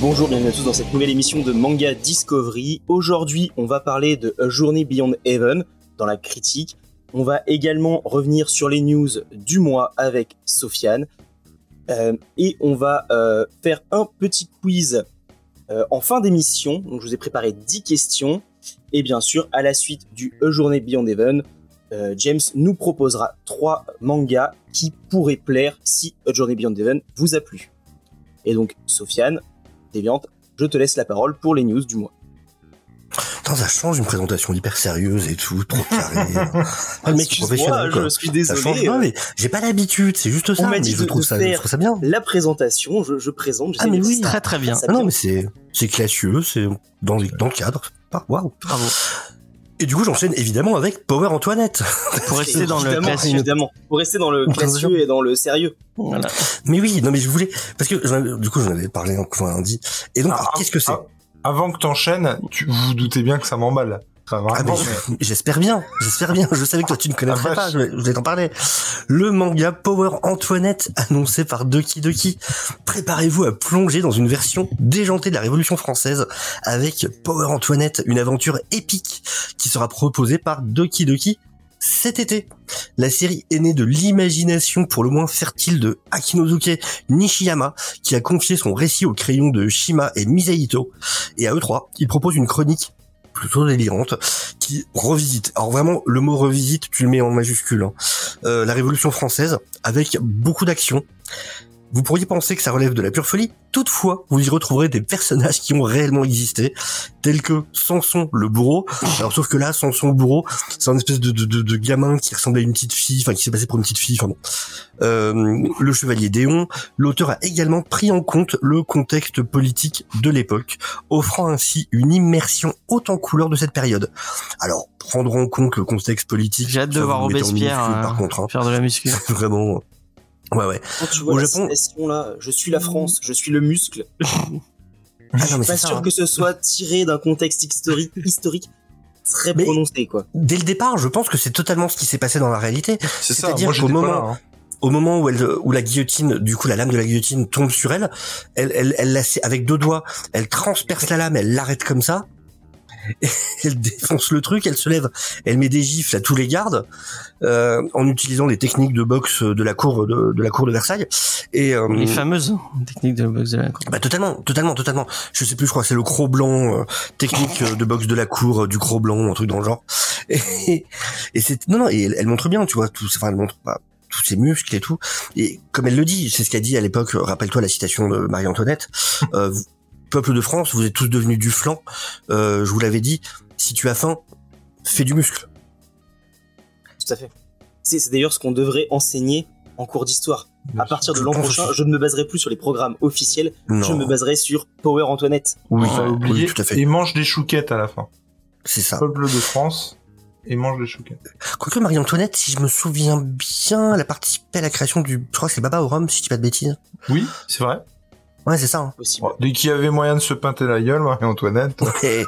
Bonjour, bienvenue à tous dans cette nouvelle émission de Manga Discovery. Aujourd'hui, on va parler de A Journey Beyond Heaven dans la critique. On va également revenir sur les news du mois avec Sofiane. Euh, et on va euh, faire un petit quiz euh, en fin d'émission. Donc, je vous ai préparé 10 questions. Et bien sûr, à la suite du A Journey Beyond Heaven, James nous proposera trois mangas qui pourraient plaire si A Journey Beyond Heaven vous a plu. Et donc, Sofiane, Je te laisse la parole pour les news du mois. Putain, ça change une présentation hyper sérieuse et tout, trop carré. Ah, mais professionnel, je suis désolé. Ça change, non, mais j'ai pas l'habitude, c'est juste ça. On m'a mais dit je de- trouve de ça, faire je trouve ça bien. La présentation, je, je présente. Ah, mais oui. Très très bien. Ah non, mais c'est, c'est classieux, c'est dans, les- dans le cadre. Ah, waouh. Bravo. Et du coup, j'enchaîne évidemment avec Power Antoinette. Pour rester dans le Évidemment, classique. Évidemment, pour rester dans le classieux et dans le sérieux. Voilà. Mais oui, non, mais je voulais, parce que, du coup, j'en avais parlé encore lundi. Et donc, Ah, qu'est-ce que c'est? ah, Avant que t'enchaînes, tu vous vous doutez bien que ça m'emballe. Enfin, Ah, mais j'espère bien, j'espère bien. Je savais que toi tu ne connaîtrais Ah, pas, vache. je vais, je vais t'en parler. Le manga Power Antoinette, annoncé par Doki Doki. Préparez-vous à plonger dans une version déjantée de la Révolution française avec Power Antoinette, une aventure épique qui sera proposée par Doki Doki cet été. La série est née de l'imagination pour le moins fertile de Akinosuke Nishiyama, qui a confié son récit au crayon de Shima et Misaito. Et à eux trois, il propose une chronique plutôt délirante qui revisite. Alors vraiment, le mot revisite, tu le mets en majuscule. hein. Euh, la Révolution française avec beaucoup d'action. Vous pourriez penser que ça relève de la pure folie. Toutefois, vous y retrouverez des personnages qui ont réellement existé, tels que Samson le bourreau. Alors sauf que là, Samson le bourreau, c'est un espèce de, de, de, de gamin qui ressemblait à une petite fille, enfin qui s'est passé pour une petite fille. Enfin bon. Euh, le chevalier Déon. L'auteur a également pris en compte le contexte politique de l'époque, offrant ainsi une immersion haute en couleur de cette période. Alors, prendre en compte le contexte politique. J'ai hâte de voir Robespierre minuscule, euh, par contre. hein. faire de la muscu. Vraiment. Ouais, ouais. Quand tu vois Au la Japon- citation là, je suis la France, je suis le muscle. Ah non, mais Je suis pas ça, sûr hein. que ce soit tiré d'un contexte historique, historique très Mais- prononcé quoi. Dès le départ, je pense que c'est totalement ce qui s'est passé dans la réalité. c'est ça. c'est-à-dire qu'au moment- là. hein. Au moment où elle, où la guillotine, du coup, la lame de la guillotine tombe sur elle, elle, elle, elle la sait- avec deux doigts, elle transperce la lame, elle l'arrête comme ça. Elle défonce le truc, elle se lève, elle met des gifles à tous les gardes euh, en utilisant les techniques de boxe de la cour de, de la cour de Versailles. Et euh, Les fameuses techniques de boxe de la cour. Bah totalement, totalement, totalement. Je sais plus, je crois c'est le croc blanc, euh, technique euh, de boxe de la cour, euh, du croc blanc, un truc dans le genre. Et, et c'est non non, et elle, elle montre bien, tu vois, tout, enfin elle montre pas tous ses muscles et tout. Et comme elle le dit, c'est ce qu'a dit à l'époque. euh, Rappelle-toi la citation de Marie-Antoinette. Euh, peuple de France, vous êtes tous devenus du flanc. Euh, je vous l'avais dit. Si tu as faim, fais du muscle. Tout à fait. C'est c'est d'ailleurs ce qu'on devrait enseigner en cours d'histoire. À partir de l'an prochain, je ne me baserai plus sur les programmes officiels, Non. je me baserai sur Power Antoinette. Oui, oui, oublié. tout à fait. Et mange des chouquettes à la fin. C'est ça. Peuple de France et mange des chouquettes. Quoique Marie-Antoinette, si je me souviens bien, elle a participé à la création du, je crois que c'est Baba au Rhum, si je dis pas de bêtises. Oui, c'est vrai. Ouais, c'est ça. hein. Possible. Dès qu'il y avait moyen de se pinter la gueule, Marie-Antoinette. Et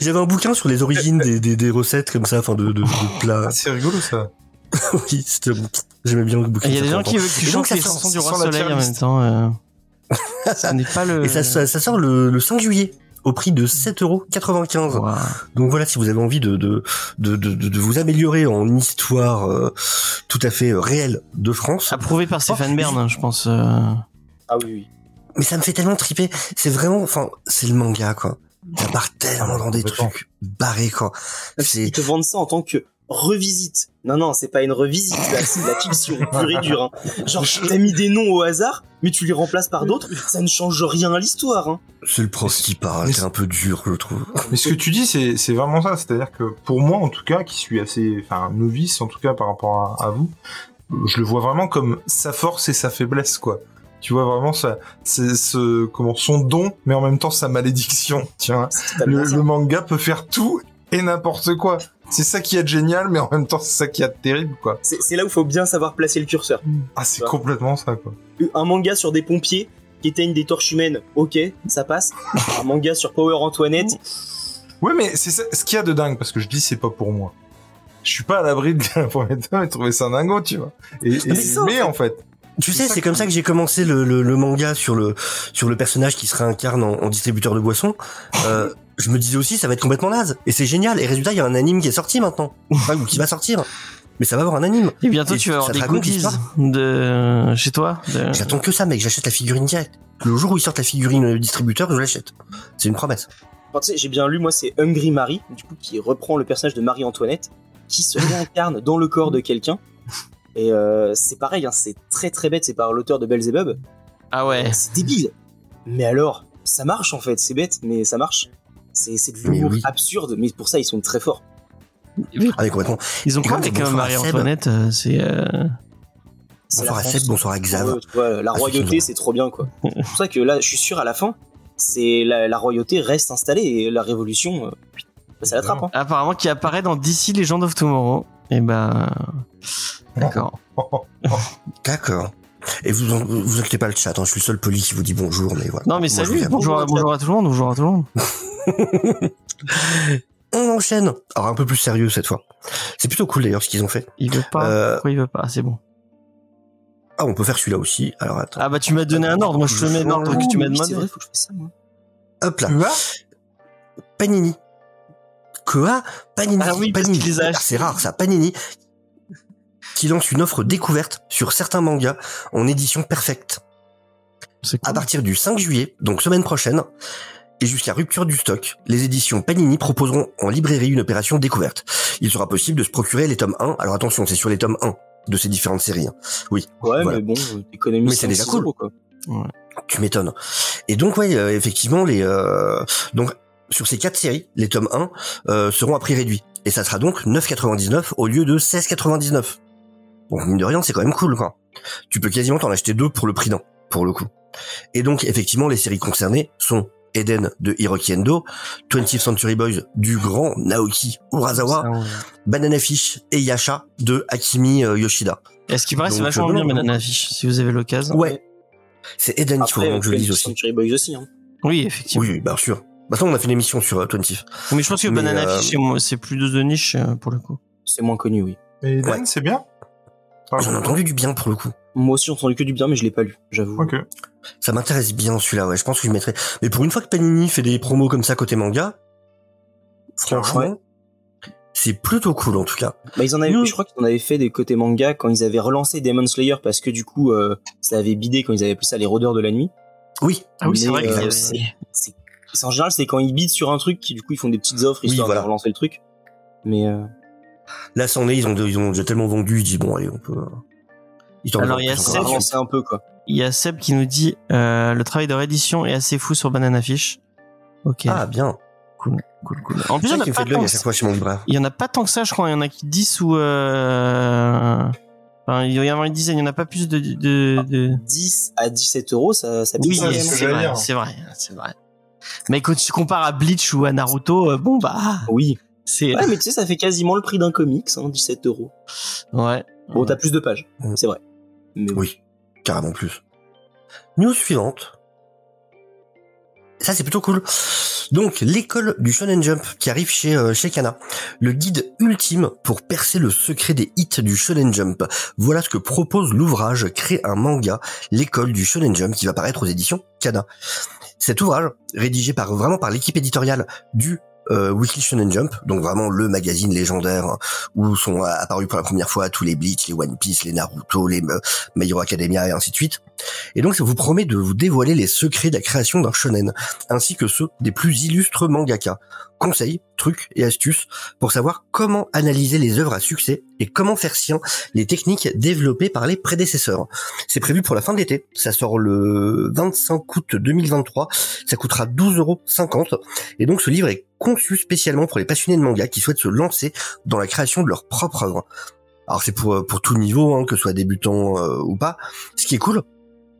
J'avais un bouquin sur les origines des, des, des recettes comme ça, enfin de, de, de plats. Ah, c'est rigolo ça. oui, c'était. J'aimais bien le bouquin. Il y a des ça gens qui veulent que tu chantes ça les chansons du ça roi soleil en même temps. euh. Ce n'est pas le. Et ça, ça, ça sort le, le 5 juillet au prix de 7,95€. Ouah. Donc voilà, si vous avez envie de, de, de, de, de- de vous améliorer en histoire euh, tout à fait euh, réelle de France. Approuvé par Stéphane Bern, hein, je pense. euh. Ah oui, oui. Mais ça me fait tellement triper. C'est vraiment, enfin, c'est le manga, quoi. Ça part tellement dans des trucs barrés, quoi. Ils C'est, te vendent ça en tant que revisite. Non, non, c'est pas une revisite, là, c'est de la fiction pure et dure. Hein. Genre, t'as mis des noms au hasard, mais tu les remplaces par d'autres, ça ne change rien à l'histoire. Hein. C'est le prof qui parle, c'est un peu dur, je trouve. Mais ce que tu dis, c'est c'est vraiment ça. C'est-à-dire que pour moi, en tout cas, qui suis assez, enfin, novice, en tout cas, par rapport à, à vous, je le vois vraiment comme sa force et sa faiblesse, quoi. Tu vois vraiment ça, c'est ce, comment, son don, mais en même temps sa malédiction. Tiens, le, manga peut faire tout et n'importe quoi. C'est ça qui est de génial, mais en même temps, c'est ça qui est de terrible, quoi. C'est là où il faut bien savoir placer le curseur. Ah, c'est complètement ça, quoi. Un manga sur des pompiers qui éteignent des torches humaines, ok, ça passe. Un manga sur Power Antoinette, Ouais, mais c'est ce qu'il y a de dingue, parce que je dis c'est pas pour moi. Je suis pas à l'abri de tome et trouver ça dingo, tu vois. Et, et- Mais ça, en mais en fait, Tu sais, c'est comme ça que j'ai commencé le, le, le manga sur le sur le personnage qui se réincarne en, en distributeur de boissons. Euh, je me disais aussi, ça va être complètement naze. Et c'est génial. Et résultat, il y a un anime qui est sorti maintenant, Enfin, ou qui va sortir. Mais ça va avoir un anime. Et bientôt, Et tu vas avoir des goodies de chez toi. de- J'attends que ça, mec. J'achète la figurine direct. Le jour où ils sortent la figurine euh, distributeur, je l'achète. C'est une promesse. Enfin, tu sais, j'ai bien lu, moi, c'est Hungry Marie, du coup, qui reprend le personnage de Marie-Antoinette, qui se réincarne dans le corps de quelqu'un. Et euh, c'est pareil, hein, c'est très très bête, c'est par l'auteur de Belzebub. Ah ouais. C'est débile. Mais alors, ça marche en fait, c'est bête, mais ça marche. C'est c'est de l'humour oui. absurde, mais pour ça, ils sont très forts. Ah, mais complètement. Ils ont quoi avec Marie-Antoinette C'est. C'est Bonsoir la à France. Seb, bonsoir à Xav. Ouais, tu vois, la Ah, royauté, c'est trop bien, quoi. C'est pour ça que là, je suis sûr, à la fin, c'est la, la royauté reste installée et la révolution, euh, ça l'attrape. Hein. Apparemment, qui apparaît dans DC Legend of Tomorrow. Et ben. D'accord. D'accord. Et vous, vous inquiétez pas le chat, hein, je suis le seul poli qui vous dit bonjour, mais voilà. Non, mais Moi, salut. Bonjour, à- bonjour à tout le monde. Bonjour à tout le monde. On enchaîne. Alors un peu plus sérieux cette fois. C'est plutôt cool d'ailleurs ce qu'ils ont fait. Il veut pas. Euh, Pourquoi il veut pas? C'est bon. Ah, on peut faire celui-là aussi. Alors attends. Ah bah tu m'as donné un ordre. Moi, je te mets l'ordre que tu m'as C'est demandé. vrai, faut que je fasse ça, moi. Hop là. tu vois? Panini. Quoi? Panini. Ah oui, parce Panini. Ah, C'est rare ça. Panini qui lance une offre découverte sur certains mangas en édition perfecte. C'est À cool. partir du 5 juillet, donc semaine prochaine, et jusqu'à rupture du stock, les éditions Panini proposeront en librairie une opération découverte. Il sera possible de se procurer les tomes 1. Alors attention, c'est sur les tomes 1 de ces différentes séries. hein. Ouais, Voilà. mais bon, euh, t'économises Mais c'est 5, déjà 6 cool. euros, quoi. Tu m'étonnes. Et donc ouais, euh, effectivement les euh, donc sur ces quatre séries, les tomes 1 euh, seront à prix réduit et ça sera donc 9,99 au lieu de 16,99. Bon mine de rien, c'est quand même cool quoi. Tu peux quasiment t'en acheter deux pour le prix d'un pour le coup. Et donc effectivement les séries concernées sont Eden de Hiroki Endo, 20th Century Boys du grand Naoki Urasawa, Ça, Banana Fish et Yasha de Akimi euh, Yoshida. Et ce qui paraît, c'est Donc, vachement euh, bien, Banana Fish, si vous avez l'occasion. Ouais. C'est Eden qu'il faut que je le dise 20th aussi. Century Boys aussi. Hein. Oui, effectivement. Oui, bien sûr. Maintenant, on a fait une émission sur euh, 20th. Mais je pense que Mais, Banana euh, Fish, c'est plus de niche euh, pour le coup. C'est moins connu, oui. Et Eden, Ouais. c'est bien Ah, J'en ai entendu du bien pour le coup. Moi aussi, j'ai entendu que du bien, mais je l'ai pas lu, j'avoue. Ok. Ça m'intéresse bien celui-là, ouais. Je pense que je mettrai. Mais pour une fois que Panini fait des promos comme ça côté manga, franchement, Ouais. c'est plutôt cool en tout cas. Bah, ils en avaient, Mm. je crois qu'ils en avaient fait des côtés manga quand ils avaient relancé Demon Slayer parce que du coup, euh, ça avait bidé quand ils avaient appelé ça les rôdeurs de la nuit. Oui, Ah oui, c'est vrai que euh, c'est en général, c'est quand ils bident sur un truc qui du coup ils font des petites offres Oui, histoire voilà. de relancer le truc. Mais euh, là c'en est, ils ont, ils ont déjà tellement vendu, ils disent bon allez, on peut. euh, Alors, il y a ça a Seb- là-dessus. relancé un peu quoi. Il y a Seb qui nous dit euh, le travail de réédition est assez fou sur Banana Fish. Ok, Ah bien. cool, cool, cool. En plus, il y en ça a pas fait de l'œil tant à que libraire. Il y en a pas tant que ça, je crois. Il y en a qui 10 ou. Euh... Enfin, il y avoir une dizaine. Il y en a pas plus de. de, de... 10 à 17 euros, ça, ça pique Oui, c'est vrai, c'est vrai, c'est vrai. Mais quand tu compares à Bleach ou à Naruto, bon bah, Oui. C'est Ouais, mais tu sais, ça fait quasiment le prix d'un comics, hein, 17 euros. ouais. Bon, t'as plus de pages, c'est vrai. Mais bon. Oui, carrément plus. News suivante. Ça c'est plutôt cool. Donc l'école du Shonen Jump qui arrive chez euh, chez Kana, le guide ultime pour percer le secret des hits du Shonen Jump. Voilà ce que propose l'ouvrage Créer un manga, l'école du Shonen Jump qui va paraître aux éditions Kana. Cet ouvrage, rédigé par vraiment par l'équipe éditoriale du euh, Weekly Shonen Jump, donc vraiment le magazine légendaire hein, où sont apparus pour la première fois tous les Bleach, les One Piece, les Naruto, les My Hero Academia et ainsi de suite. Et donc ça vous promet de vous dévoiler les secrets de la création d'un shonen, ainsi que ceux des plus illustres mangaka. Conseils, trucs et astuces pour savoir comment analyser les œuvres à succès et comment faire sien les techniques développées par les prédécesseurs. C'est prévu pour la fin de l'été. Ça sort le 25 août 2023. Ça coûtera 12,50€. Et donc ce livre est conçu spécialement pour les passionnés de manga qui souhaitent se lancer dans la création de leur propre œuvre. Alors c'est pour pour tout niveau, hein, que ce soit débutant euh, ou pas. Ce qui est cool,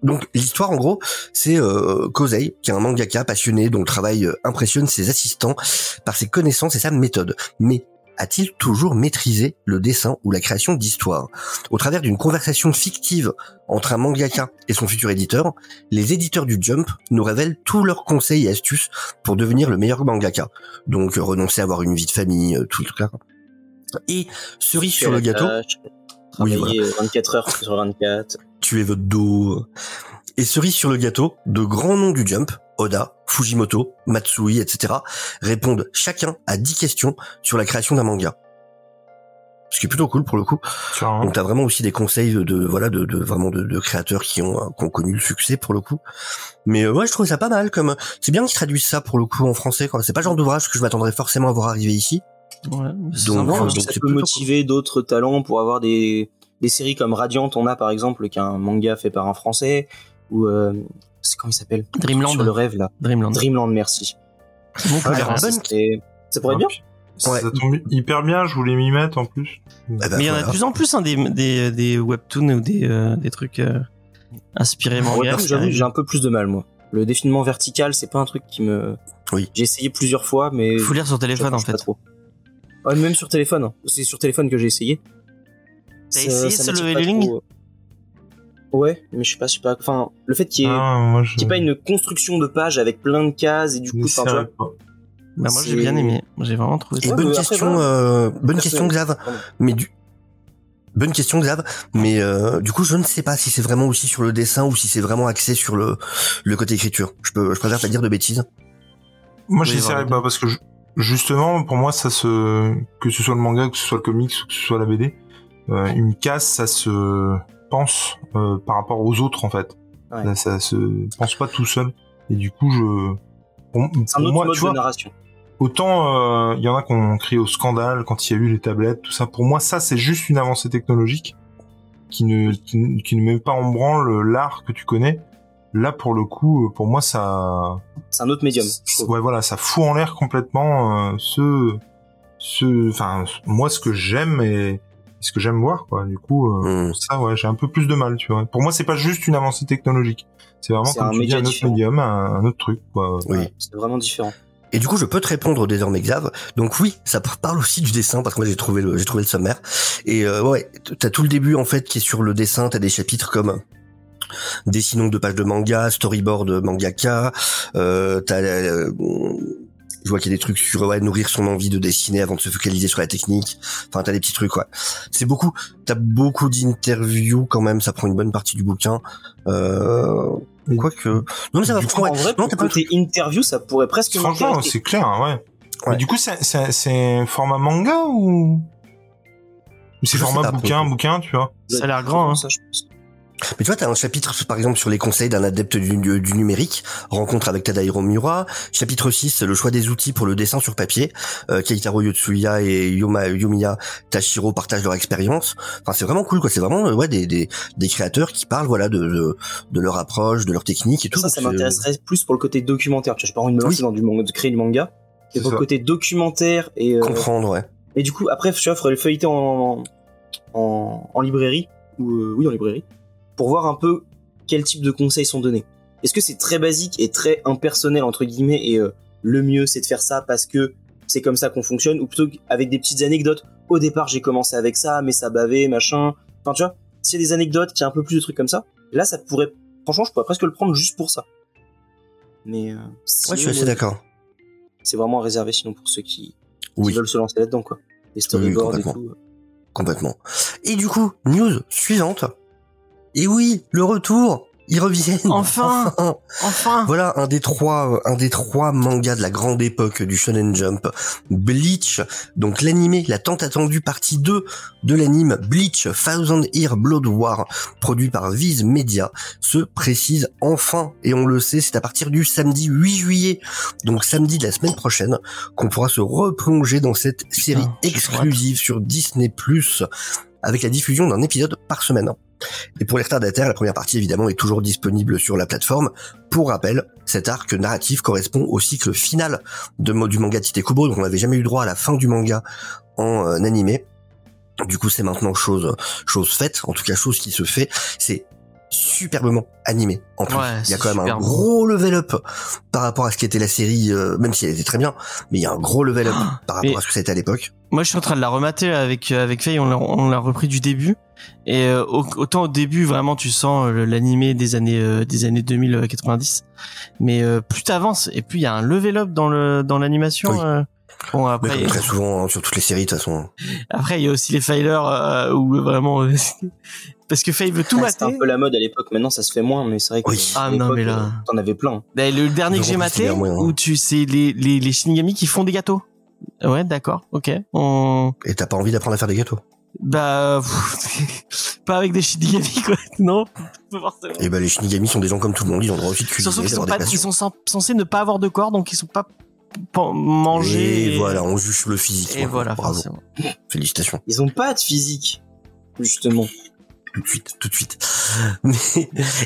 donc l'histoire en gros, c'est euh, Kozei, qui est un mangaka passionné dont le travail euh, impressionne ses assistants par ses connaissances et sa méthode. Mais a-t-il toujours maîtrisé le dessin ou la création d'histoires? Au travers d'une conversation fictive entre un mangaka et son futur éditeur, les éditeurs du Jump nous révèlent tous leurs conseils et astuces pour devenir le meilleur mangaka. Donc euh, renoncer à avoir une vie de famille, euh, tout le cas. Et cerise sur le gâteau, Oui, Travailler euh, 24 heures sur 24. tuer votre dos. Et cerise sur le gâteau, de grands noms du Jump, Oda, Fujimoto, Matsui, etc., répondent chacun à 10 questions sur la création d'un manga. Ce qui est plutôt cool pour le coup. Vois, hein. Donc t'as vraiment aussi des conseils de, de- voilà de, de vraiment de, de créateurs qui ont, qui ont connu le succès pour le coup. Mais euh, ouais, je trouve ça pas mal comme c'est bien qu'ils traduisent ça pour le coup en français. quoi. C'est pas le genre d'ouvrage que je m'attendrais forcément à voir arriver ici. Ouais, Donc, sympa, euh. Non, donc ça peut motiver d'autres talents pour avoir des, des séries comme Radiant, on a par exemple, qui est un manga fait par un français, ou euh, c'est comment il s'appelle? Dreamland. Sur le rêve là. Dreamland. Dreamland, merci. C'est bon, bonne- ça, ça pourrait bien? Ça, Ouais. ça tombe hyper bien, je voulais m'y mettre en plus. Eh ben, Mais il y en a de plus en plus hein, des, des, des webtoons ou des, euh, des trucs euh, inspirés manga. Ouais, j'ai un peu plus de mal moi. Le défilement vertical, c'est pas un truc qui me. Oui. J'ai essayé plusieurs fois, mais. Faut lire sur téléphone en j'accroche pas fait. trop. Ouais, même sur téléphone. hein. C'est sur téléphone que j'ai essayé. T'as Ça- essayé ça sur le trop. Ouais, mais je sais pas, je sais pas. Enfin, le fait qu'il y ait, Ah, je... qu'il y ait pas une construction de page avec plein de cases et du coup, enfin, vois. Bah, moi j'ai bien aimé. J'ai vraiment trouvé ça. Bonne question, euh, bonne question Xav. Mais du bonne question Xav. Mais euh, du coup, je ne sais pas si c'est vraiment aussi sur le dessin ou si c'est vraiment axé sur le le côté écriture. Je peux, je préfère pas dire de bêtises. Moi, Oui, j'essaierai pas parce que je- justement, pour moi, ça se que ce soit le manga, que ce soit le comics, ou que ce soit la BD, euh, une case, ça se pense euh, par rapport aux autres en fait. Ouais. Ça, ça se pense pas tout seul. Et du coup, je pour, C'est un pour autre moi, mode tu vois, de narration. autant il y en a qui ont crié au scandale quand il y a eu les tablettes, tout ça. Pour moi, ça c'est juste une avancée technologique qui ne qui, ne- qui ne met pas en branle l'art que tu connais. Là, pour le coup, euh, pour moi, ça C'est un autre médium. Ouais, voilà, ça fout en l'air complètement euh, ce, ce, enfin, moi, ce que j'aime et ce que j'aime voir, quoi. Du coup, euh, Hmm. ça, ouais, j'ai un peu plus de mal, tu vois. Pour moi, c'est pas juste une avancée technologique. C'est vraiment C'est comme un tu dis, un autre différent. médium, un, un autre truc, quoi. Oui. Ouais, C'est vraiment différent. Et du coup, je peux te répondre désormais, Xav. Donc oui, ça parle aussi du dessin parce que moi j'ai trouvé le, j'ai trouvé le sommaire. Et euh, ouais, t'as tout le début en fait qui est sur le dessin. T'as des chapitres comme dessinons de pages de manga, storyboard mangaka. Euh, t'as, euh, je vois qu'il y a des trucs sur ouais, nourrir son envie de dessiner avant de se focaliser sur la technique. Enfin, t'as des petits trucs, ouais. C'est beaucoup. T'as beaucoup d'interviews quand même. Ça prend une bonne partie du bouquin. Euh, Mais- Quoique, non mais ça va. Coup, ouais. En vrai, non, côté interview, ça pourrait presque Franchement, c'est clair, hein, ouais. Ouais. Mais du coup, c'est, c'est, c'est format manga ou? C'est format bouquin, bouquin, tu vois? Ça a l'air grand, hein. Ça, je pense. Mais tu vois, t'as un chapitre, par exemple, sur les conseils d'un adepte du, numérique, rencontre avec Tadahiro Miura. Chapitre 6, le choix des outils pour le dessin sur papier. Euh, Keitaro Yotsuya et Yoma, Yomiya Tashiro partagent leur expérience. Enfin, c'est vraiment cool, quoi. C'est vraiment, euh, ouais, des, des, des créateurs qui parlent, voilà, de, de, de leur approche, de leur technique et tout. Ça, ça m'intéresserait plus pour le côté documentaire. Tu vois, j'ai pas envie de me lancer Oui. dans du manga, de créer du manga. C'est Et pour le côté documentaire et euh, Comprendre, ouais. et du coup après, tu vois, faudrait le feuilleter en en, en librairie ou euh, oui en librairie pour voir un peu quel type de conseils sont donnés. Est-ce que c'est très basique et très impersonnel entre guillemets et euh, le mieux c'est de faire ça parce que c'est comme ça qu'on fonctionne ou plutôt avec des petites anecdotes. Au départ j'ai commencé avec ça mais ça bavait machin. Enfin tu vois, s'il y a des anecdotes, qu'il y a un peu plus de trucs comme ça, là ça pourrait franchement je pourrais presque le prendre juste pour ça. Mais euh, Ouais, je suis assez d'accord. C'est vraiment réservé sinon pour ceux qui, veulent se lancer là-dedans quoi. Les storyboards et tout. Complètement. Et du coup, news suivante. Et oui, le retour ils reviennent. Enfin. Enfin. Voilà un des trois, euh, un des trois mangas de la grande époque du Shonen Jump, Bleach. Donc l'animé, la tant attendue partie 2 de l'anime Bleach Thousand Year Blood War, produit par Viz Media, se précise enfin. Et on le sait, c'est à partir du samedi 8 juillet, donc samedi de la semaine prochaine, qu'on pourra se replonger dans cette série exclusive sur Disney+, avec la diffusion d'un épisode par semaine. Et pour les retardataires, la première partie évidemment est toujours disponible sur la plateforme. Pour rappel, cet arc narratif correspond au cycle final de, du manga Tite Kubo, donc on n'avait jamais eu droit à la fin du manga en euh, animé. Du coup, c'est maintenant chose chose faite, en tout cas chose qui se fait. C'est superbement animé. En plus, Ouais, il y a quand même un gros level up par rapport à ce qu'était la série, euh, même si elle était très bien, mais il y a un gros level up par rapport à ce que été à l'époque. Moi, je suis en train de la remater avec euh, avec Faye. On l'a repris du début. Et euh, au- autant au début, vraiment, tu sens euh, l'animé des années euh, des années 2090. Mais euh, plus t'avances et plus il y a un level up dans le dans l'animation. Oui. euh. Bon Mais après, comme très souvent hein, sur toutes les séries, de toute façon. après il y a aussi les filers euh, où vraiment euh, parce que Faye veut tout Ouais, C'était mater. un peu la mode à l'époque. Maintenant, ça se fait moins, mais c'est vrai que Oui. Ah, non, l'époque, mais là- t'en avais plein. Ben, le dernier que j'ai maté, où tu sais les les les Shinigami qui font des gâteaux. Ouais, d'accord, ok. On Et t'as pas envie d'apprendre à faire des gâteaux. Bah pff, pas avec des Shinigami quoi. Non, pas forcément. Et ben les Shinigami sont des gens comme tout le monde, ils ont le droit aussi de Surtout cuisiner, qu'ils sont pas, ils sont cens- censés ne pas avoir de corps, donc ils sont pas mangés. Et voilà, on juge le physique. Et voilà, Bravo. forcément. Félicitations. Ils ont pas de physique, justement. Tout de suite, tout de suite. Mais,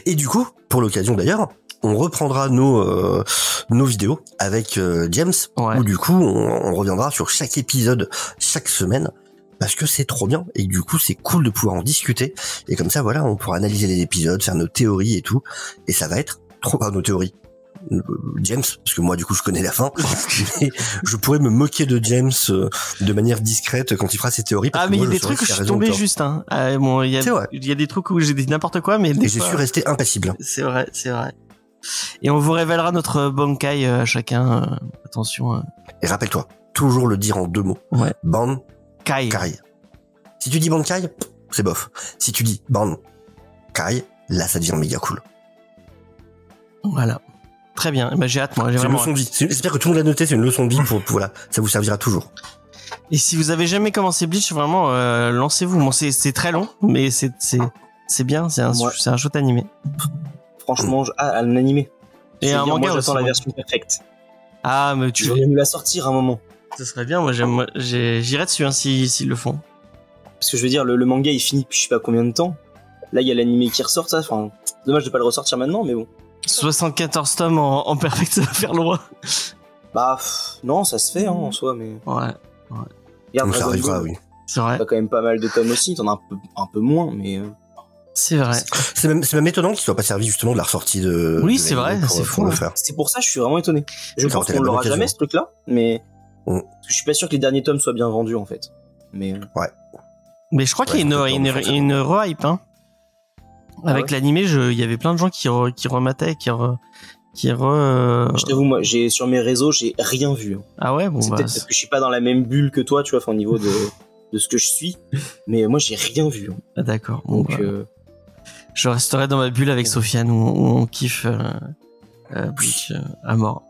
et du coup, pour l'occasion d'ailleurs, on reprendra nos euh, nos vidéos avec euh, James, Ouais. où du coup on, on reviendra sur chaque épisode chaque semaine parce que c'est trop bien et du coup c'est cool de pouvoir en discuter et comme ça voilà on pourra analyser les épisodes, faire nos théories et tout et ça va être trop par nos théories. Euh, James, parce que moi du coup je connais la fin, je pourrais me moquer de James euh, de manière discrète quand il fera ses théories. parce Ah mais il y a des trucs où je suis tombé juste. Hein. Ah, bon, il y a y des trucs où j'ai dit n'importe quoi, mais Et j'ai su rester impassible. C'est vrai, c'est vrai. Et on vous révélera notre bankai euh, à chacun. euh, attention, euh, Et rappelle-toi, toujours le dire en deux mots. Ouais. Ban Si tu dis Bankai, c'est bof. Si tu dis Ban Kai, là ça devient méga cool. Voilà. Très bien. Bah, j'ai hâte, moi. J'ai C'est une vraiment leçon de vie. J'espère que tout le monde l'a noté, c'est une leçon de vie pour, pour- voilà, ça vous servira toujours. Et si vous avez jamais commencé Bleach, vraiment, euh, lancez-vous. Bon, c'est très long, mais c'est c'est c'est bien. C'est un Ouais. c'est un chouette animé. Franchement, je- ah, un animé. Et Je un manga j'attends la moi. version perfecte. Ah, mais tu vas me la sortir un moment. Ce serait bien. Moi, j'aime. moi, j'ai- J'irai dessus hein, si s'ils le font. Parce que je veux dire, le, le manga il finit depuis je sais pas combien de temps. Là, il y a l'animé qui ressort, ça. Enfin, dommage de pas le ressortir maintenant, mais bon. 74 tomes en, en perfect, ça va faire loin. Bah, pff, non, ça se fait hein, en soi, mais. Ouais, Regarde, Donc ça arrivera, oui. c'est vrai. T'as quand même pas mal de tomes aussi, t'en as un peu, un peu moins, mais. euh, C'est vrai. C'est même, c'est même étonnant qu'il soit pas servi justement de la ressortie de. Oui, c'est vrai, c'est fou, le hein. C'est pour ça que je suis vraiment étonné. Je pense qu'on l'aura jamais ce truc-là, mais. Mm. Je suis pas sûr que les derniers tomes soient bien vendus en fait. Mais. euh, Mais je crois qu'il y a une, Ouais, une, re-hype. Hein. Ah Avec ouais l'animé, il y avait plein de gens qui, re- qui remataient, qui re, qui re, euh, Je t'avoue, moi, j'ai sur mes réseaux, j'ai rien vu. hein. Ah ouais, bon c'est bah. peut-être parce que je suis pas dans la même bulle que toi, tu vois, au niveau de, de ce que je suis. Mais moi, j'ai rien vu. hein. ah, D'accord. Bon, Donc, bah, euh, Je resterai dans ma bulle avec Sofiane où, où on kiffe euh, euh, Bleach euh, à mort.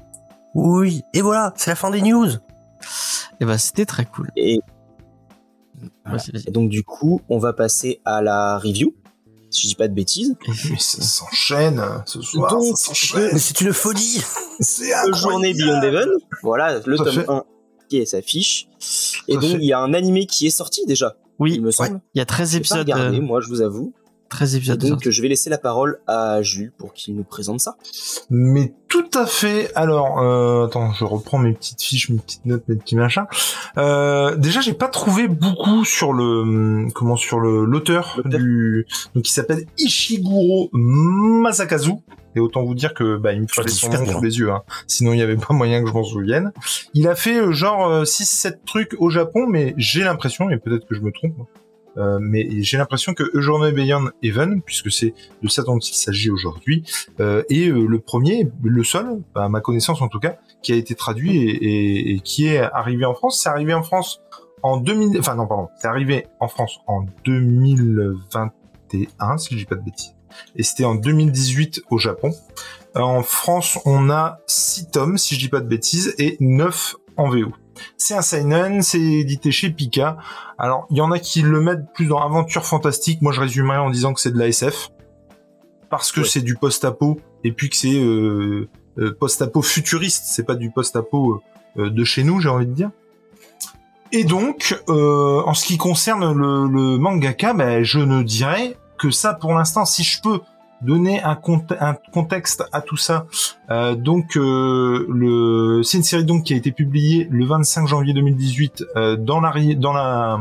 Oui, et voilà, c'est la fin des news. Et bah c'était très cool. et, Voilà. Donc, du coup, on va passer à la review. Si je dis pas de bêtises. Mais ça s'enchaîne ce soir. Donc, ça s'enchaîne. Mais c'est une folie. C'est Le journée Beyond Heaven. Voilà, le à tome fait. 1 qui s'affiche. Et donc, il y a un animé qui est sorti déjà, il Oui, me semble. il y a 13 J'ai pas épisodes. regardé, euh, moi, je vous avoue. 13 Et épisodes. de donc, je vais laisser la parole à Jules pour qu'il nous présente ça. Mais tout à fait. Alors, euh, attends, je reprends mes petites fiches, mes petites notes, mes petits machins. Euh, déjà, j'ai pas trouvé beaucoup sur le hum, comment sur le l'auteur du donc qui s'appelle Ishiguro Masakazu. Et autant vous dire que bah il me fallait son nom sous les yeux. Hein. Sinon, il y avait pas moyen que je m'en souvienne. Il a fait euh, genre 6-7 trucs au Japon, mais j'ai l'impression, et peut-être que je me trompe, euh, mais j'ai l'impression que A Journey Beyond Even, puisque c'est de ça dont il s'agit aujourd'hui, euh, est euh, le premier, le seul, à ma connaissance en tout cas, qui a été traduit et, et- et qui est arrivé en France. C'est arrivé en France en 2000, enfin non pardon, c'est arrivé en France en 2021, si je dis pas de bêtises. et c'était en 2018 au Japon. En France, on a 6 tomes, si je dis pas de bêtises, et 9 en VO. C'est un seinen, c'est édité chez Pika. Alors, il y en a qui le mettent plus dans aventure fantastique. Moi, je résumerais en disant que c'est de la SF parce que Ouais. c'est du post-apo et puis que c'est euh, euh, post-apo futuriste. C'est pas du post-apo euh, de chez nous, j'ai envie de dire. Et donc, euh, en ce qui concerne le, le mangaka, ben, je ne dirais que ça pour l'instant. Si je peux donner un, cont- un contexte à tout ça, euh, donc euh, le c'est une série donc qui a été publiée le 25 janvier 2018 euh, dans la dans la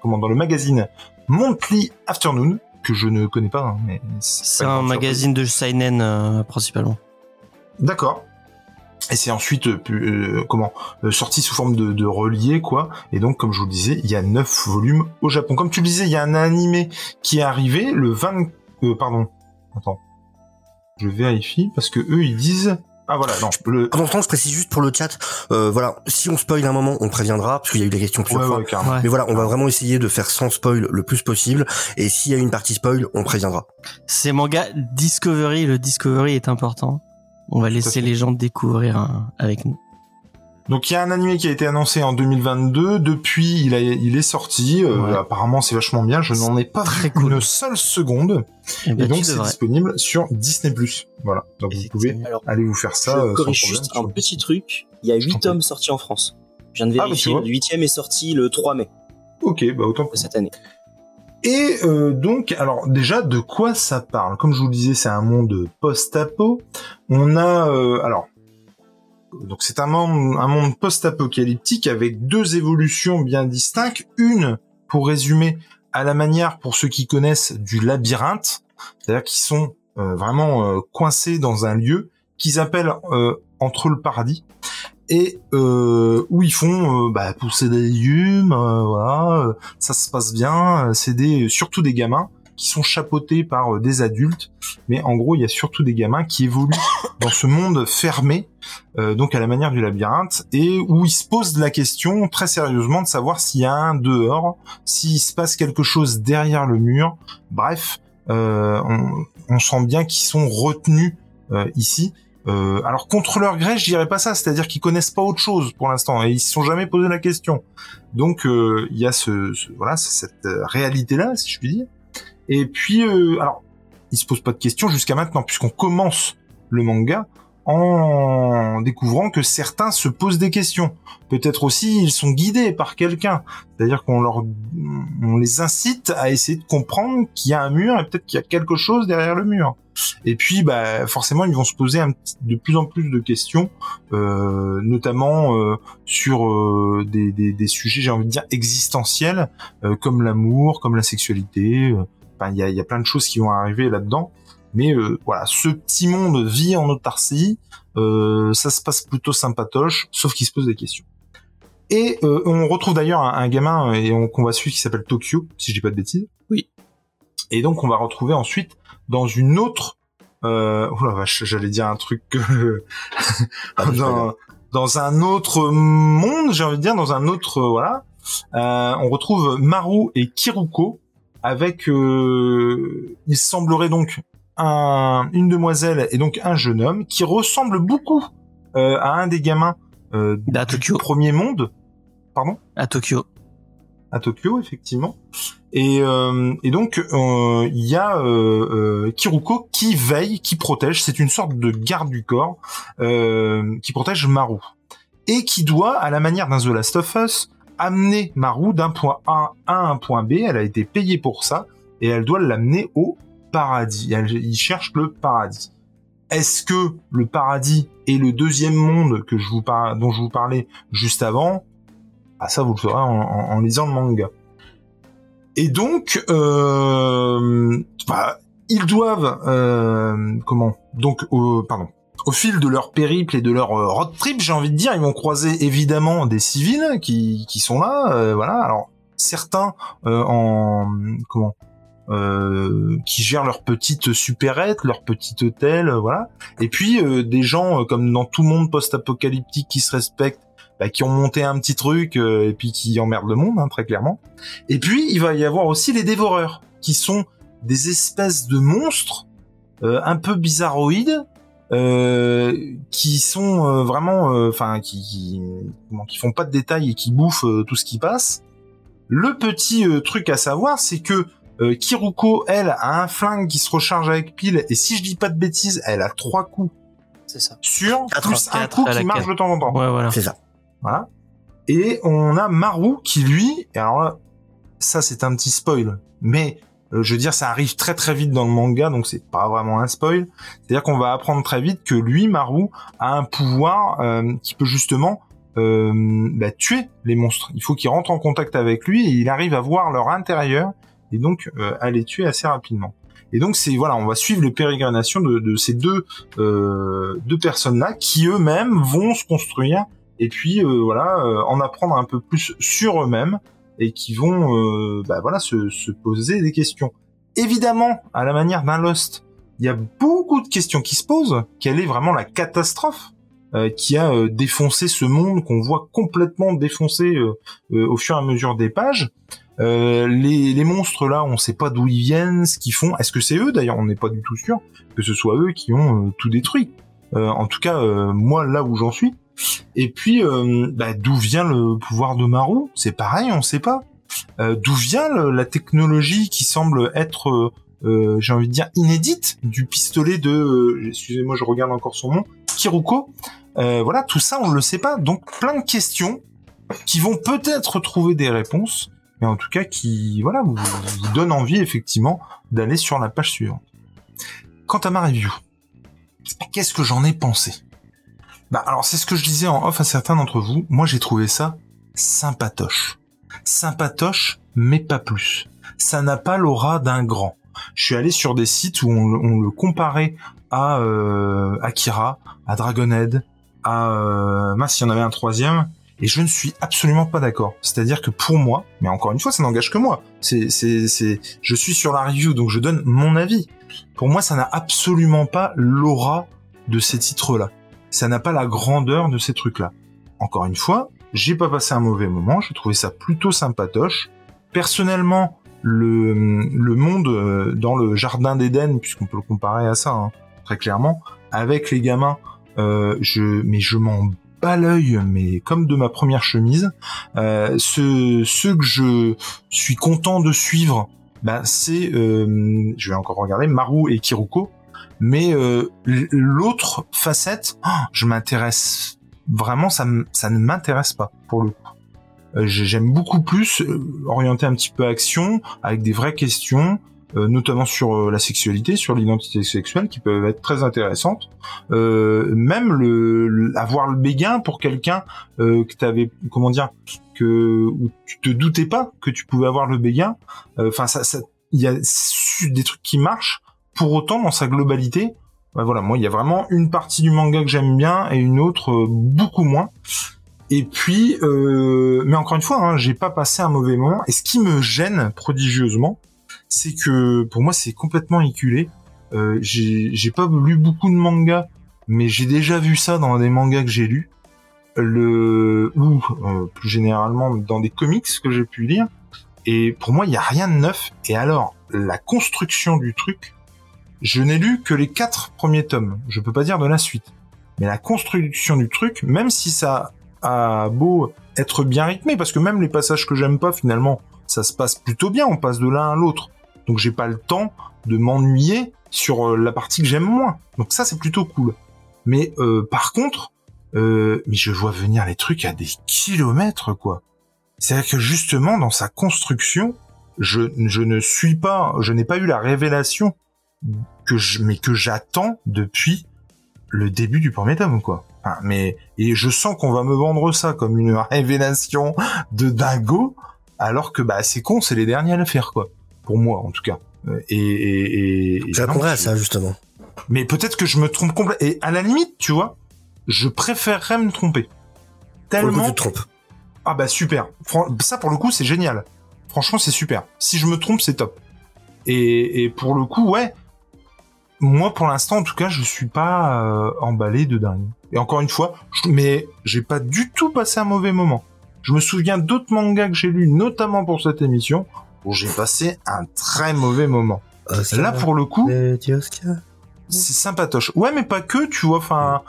comment dans le magazine Monthly Afternoon que je ne connais pas, hein, mais C'est un magazine de seinen euh, principalement. D'accord. Et c'est ensuite euh, comment euh, sorti sous forme de, de relié quoi. Et donc comme je vous le disais, il y a neuf volumes au Japon. Comme tu le disais, il y a un animé qui est arrivé le 20 euh, pardon. Attends. Je vérifie parce que eux ils disent ah voilà non le Pendant ce temps, je précise juste pour le chat, euh, voilà, si on spoil un moment, on préviendra, parce qu'il y a eu des questions plusieurs ouais, fois. ouais, carrément. Ouais. Mais voilà, on va vraiment essayer de faire sans spoil le plus possible. Et s'il y a une partie spoil, on préviendra. C'est manga Discovery. Le Discovery est important. On va laisser les gens découvrir hein, avec nous. Donc il y a un animé qui a été annoncé en 2022. Depuis, il, a, il est sorti. Euh, Ouais. Apparemment, c'est vachement bien. Je n'en ai pas Très cool. une seule seconde. Et, bah, et donc c'est disponible sur Disney+. Voilà. Donc vous pouvez. Alors, aller vous faire ça. euh, je sans corrige juste un petit truc. Il y a Je 8 t'en tomes sortis en France. Je viens de Ah, bah, vérifier. le 8 est sorti le 3 mai Ok, bah autant cette année. Et euh, donc, alors déjà, de quoi ça parle? Comme je vous le disais, c'est un monde post-apo. On a, euh, alors, donc c'est un monde, un monde post-apocalyptique avec deux évolutions bien distinctes. Une, pour résumer, à la manière, pour ceux qui connaissent, du labyrinthe, c'est-à-dire qu'ils sont euh, vraiment euh, coincés dans un lieu qu'ils appellent euh, entre le paradis et euh, où ils font euh, bah, pousser des légumes, euh, voilà, ça se passe bien. C'est des surtout des gamins qui sont chapeautés par euh, des adultes, mais en gros il y a surtout des gamins qui évoluent dans ce monde fermé, euh, donc à la manière du labyrinthe, et où ils se posent la question très sérieusement de savoir s'il y a un dehors, s'il se passe quelque chose derrière le mur. Bref, euh, on, on sent bien qu'ils sont retenus euh, ici. Euh, alors contre leur gré, je dirais pas ça, c'est-à-dire qu'ils connaissent pas autre chose pour l'instant et ils se sont jamais posé la question. Donc euh, il y a ce, ce- voilà cette réalité là, si je puis dire. Et puis euh, alors ils se posent pas de questions jusqu'à maintenant puisqu'on commence le manga en découvrant que certains se posent des questions. Peut-être aussi ils sont guidés par quelqu'un, c'est-à-dire qu'on leur on les incite à essayer de comprendre qu'il y a un mur et peut-être qu'il y a quelque chose derrière le mur. Et puis, bah, forcément, ils vont se poser de plus en plus de questions, euh, notamment euh, sur euh, des, des, des sujets, j'ai envie de dire, existentiels, euh, comme l'amour, comme la sexualité. Euh, il y a, il y a plein de choses qui vont arriver là-dedans. Mais euh, voilà, ce petit monde vit en autarcie. euh, ça se passe plutôt sympatoche, sauf qu'il se pose des questions. Et euh, on retrouve d'ailleurs un, un gamin et on- qu'on va suivre qui s'appelle Tokyo, si je dis pas de bêtises. Oui. Et donc on va retrouver ensuite dans une autre euh, oh la vache, j'allais dire un truc que Ah, dans, dans un autre monde, j'ai envie de dire dans un autre euh, voilà. Euh, on retrouve Maru et Kiruko avec euh, il semblerait donc un, une demoiselle et donc un jeune homme qui ressemble beaucoup euh, à un des gamins euh, À du Tokyo. premier monde. Pardon? À Tokyo. à Tokyo, effectivement. Et, euh, et donc, euh, il y a euh, euh, Kiruko qui veille, qui protège. C'est une sorte de garde du corps euh, qui protège Maru. Et qui doit, à la manière d'un The Last of Us, amener Maru d'un point A à un point B. Elle a été payée pour ça. Et elle doit l'amener au paradis. Elle, il cherche le paradis. Est-ce que le paradis est le deuxième monde que je vous par- dont je vous parlais juste avant? Ah, ça, vous le saurez en, en- lisant le manga. Et donc, euh, bah, ils doivent, euh, comment? Donc, au, pardon, au fil de leur périple et de leur euh, road trip, j'ai envie de dire, ils vont croiser évidemment des civils qui, qui sont là. euh, voilà. Alors, certains euh, en comment euh, qui gèrent leur petite supérette, leur petit hôtel, euh, voilà. Et puis euh, des gens comme dans tout monde post-apocalyptique qui se respectent bah, qui ont monté un petit truc et puis qui emmerdent le monde, hein, très clairement. Et puis, il va y avoir aussi les dévoreurs, qui sont des espèces de monstres euh, un peu bizarroïdes, euh, qui sont euh, vraiment, euh, enfin, qui, qui, comment, qui font pas de détails et qui bouffent euh, tout ce qui passe. Le petit euh, truc à savoir, c'est que euh, Kiruko, elle, a un flingue qui se recharge avec pile, et si je dis pas de bêtises, elle a trois coups C'est ça. sur, Quatre, plus un coup qui marche de temps en temps. Ouais, voilà. C'est ça. Voilà. Et on a Maru qui lui, et alors là, ça c'est un petit spoil, mais je veux dire ça arrive très très vite dans le manga, donc c'est pas vraiment un spoil. C'est-à-dire qu'on va apprendre très vite que lui, Maru, a un pouvoir euh, qui peut justement euh, bah, tuer les monstres. Il faut qu'il rentre en contact avec lui et il arrive à voir leur intérieur et donc euh, à les tuer assez rapidement. Et donc c'est voilà, on va suivre les pérégrinations de, de ces deux euh, deux personnes là qui eux-mêmes vont se construire et puis euh, voilà euh, en apprendre un peu plus sur eux-mêmes et qui vont euh, bah, voilà se, se poser des questions. Évidemment, à la manière d'un Lost, il y a beaucoup de questions qui se posent. Quelle est vraiment la catastrophe euh, qui a euh, défoncé ce monde qu'on voit complètement défoncé euh, euh, au fur et à mesure des pages? Euh, les, les monstres là, on sait pas d'où ils viennent, ce qu'ils font. Est-ce que c'est eux D'ailleurs, on n'est pas du tout sûr que ce soit eux qui ont tout détruit. En tout cas, moi là où j'en suis. Et puis, euh, bah, d'où vient le pouvoir de Maru? C'est pareil, on sait pas. Euh, d'où vient la technologie qui semble être, euh, euh, j'ai envie de dire, inédite du pistolet de, excusez-moi, je regarde encore son nom, Kiruko? Voilà, tout ça, on le sait pas. Donc, plein de questions qui vont peut-être trouver des réponses, mais en tout cas qui, voilà, vous, vous donnent envie effectivement d'aller sur la page suivante. Quant à ma review, qu'est-ce que j'en ai pensé? Bah, alors c'est ce que je disais en off à certains d'entre vous. Moi, j'ai trouvé ça sympatoche, sympatoche, mais pas plus. Ça n'a pas l'aura d'un grand. Je suis allé sur des sites où on, le- comparait à euh, Akira, à Dragonhead, à euh, mince, il y en avait un troisième, et je ne suis absolument pas d'accord. C'est-à-dire que pour moi, mais encore une fois, ça n'engage que moi. C'est, c'est, c'est, je suis sur la review, donc je donne mon avis. Pour moi, ça n'a absolument pas l'aura de ces titres-là. Ça n'a pas la grandeur de ces trucs-là. Encore une fois, j'ai pas passé un mauvais moment. J'ai trouvé ça plutôt sympatoche. Personnellement, le, le monde euh, dans le jardin d'Éden, puisqu'on peut le comparer à ça, hein, très clairement, avec les gamins, euh, je, mais je m'en bats l'œil, mais comme de ma première chemise. Euh, ce, ceux que je suis content de suivre, bah, c'est, euh, je vais encore regarder, Maru et Kiruko. Mais euh, l'autre facette, ah, je m'intéresse vraiment, ça, ça ne m'intéresse pas pour le coup. Euh, j'ai- J'aime beaucoup plus euh, orienter un petit peu action avec des vraies questions, euh, notamment sur euh, la sexualité, sur l'identité sexuelle, qui peuvent être très intéressantes. Euh, même le, le- avoir le béguin pour quelqu'un euh, que t'avais, comment dire, que où tu te doutais pas que tu pouvais avoir le béguin. Enfin, ça, ça, il y a des trucs qui marchent. Pour autant, dans sa globalité, bah voilà, moi, il y a vraiment une partie du manga que j'aime bien et une autre euh, beaucoup moins. Et puis, euh, mais encore une fois, hein, j'ai pas passé un mauvais moment. Et ce qui me gêne prodigieusement, c'est que pour moi, c'est complètement éculé. Euh, j'ai pas lu beaucoup de mangas, mais j'ai déjà vu ça dans des mangas que j'ai lus, le ou euh, plus généralement dans des comics que j'ai pu lire. Et pour moi, il y a rien de neuf. Et alors, la construction du truc, je n'ai lu que les quatre premiers tomes. Je peux pas dire de la suite. Mais la construction du truc, même si ça a beau être bien rythmé, parce que même les passages que j'aime pas, finalement, ça se passe plutôt bien. On passe de l'un à l'autre. Donc j'ai pas le temps de m'ennuyer sur euh, la partie que j'aime moins. Donc ça, c'est plutôt cool. Mais euh, par contre, euh, mais je vois venir les trucs à des kilomètres, quoi. C'est-à-dire que justement, dans sa construction, je, je ne suis pas, je n'ai pas eu la révélation que je, mais que j'attends depuis le début du premier tome, quoi. Enfin, mais et je sens qu'on va me vendre ça comme une révélation de dingo, alors que bah c'est con, c'est les derniers à le faire, quoi. Pour moi, en tout cas. Euh, Et, et, et, répondrai non, à ça, justement. mais peut-être que je me trompe complètement. Et à la limite, tu vois, je préférerais me tromper. Pour le coup, Tellement. tu te trompes. Ah bah super. Ça pour le coup c'est génial. Franchement c'est super. Si je me trompe c'est top. Et, et pour le coup ouais. Moi pour l'instant en tout cas je suis pas euh, emballé de dingue. Et encore une fois, je- mais j'ai pas du tout passé un mauvais moment. Je me souviens d'autres mangas que j'ai lus notamment pour cette émission où j'ai passé un très mauvais moment. Oscar, Là pour le coup, Oscar. c'est sympatoche. Ouais, mais pas que, tu vois. Enfin,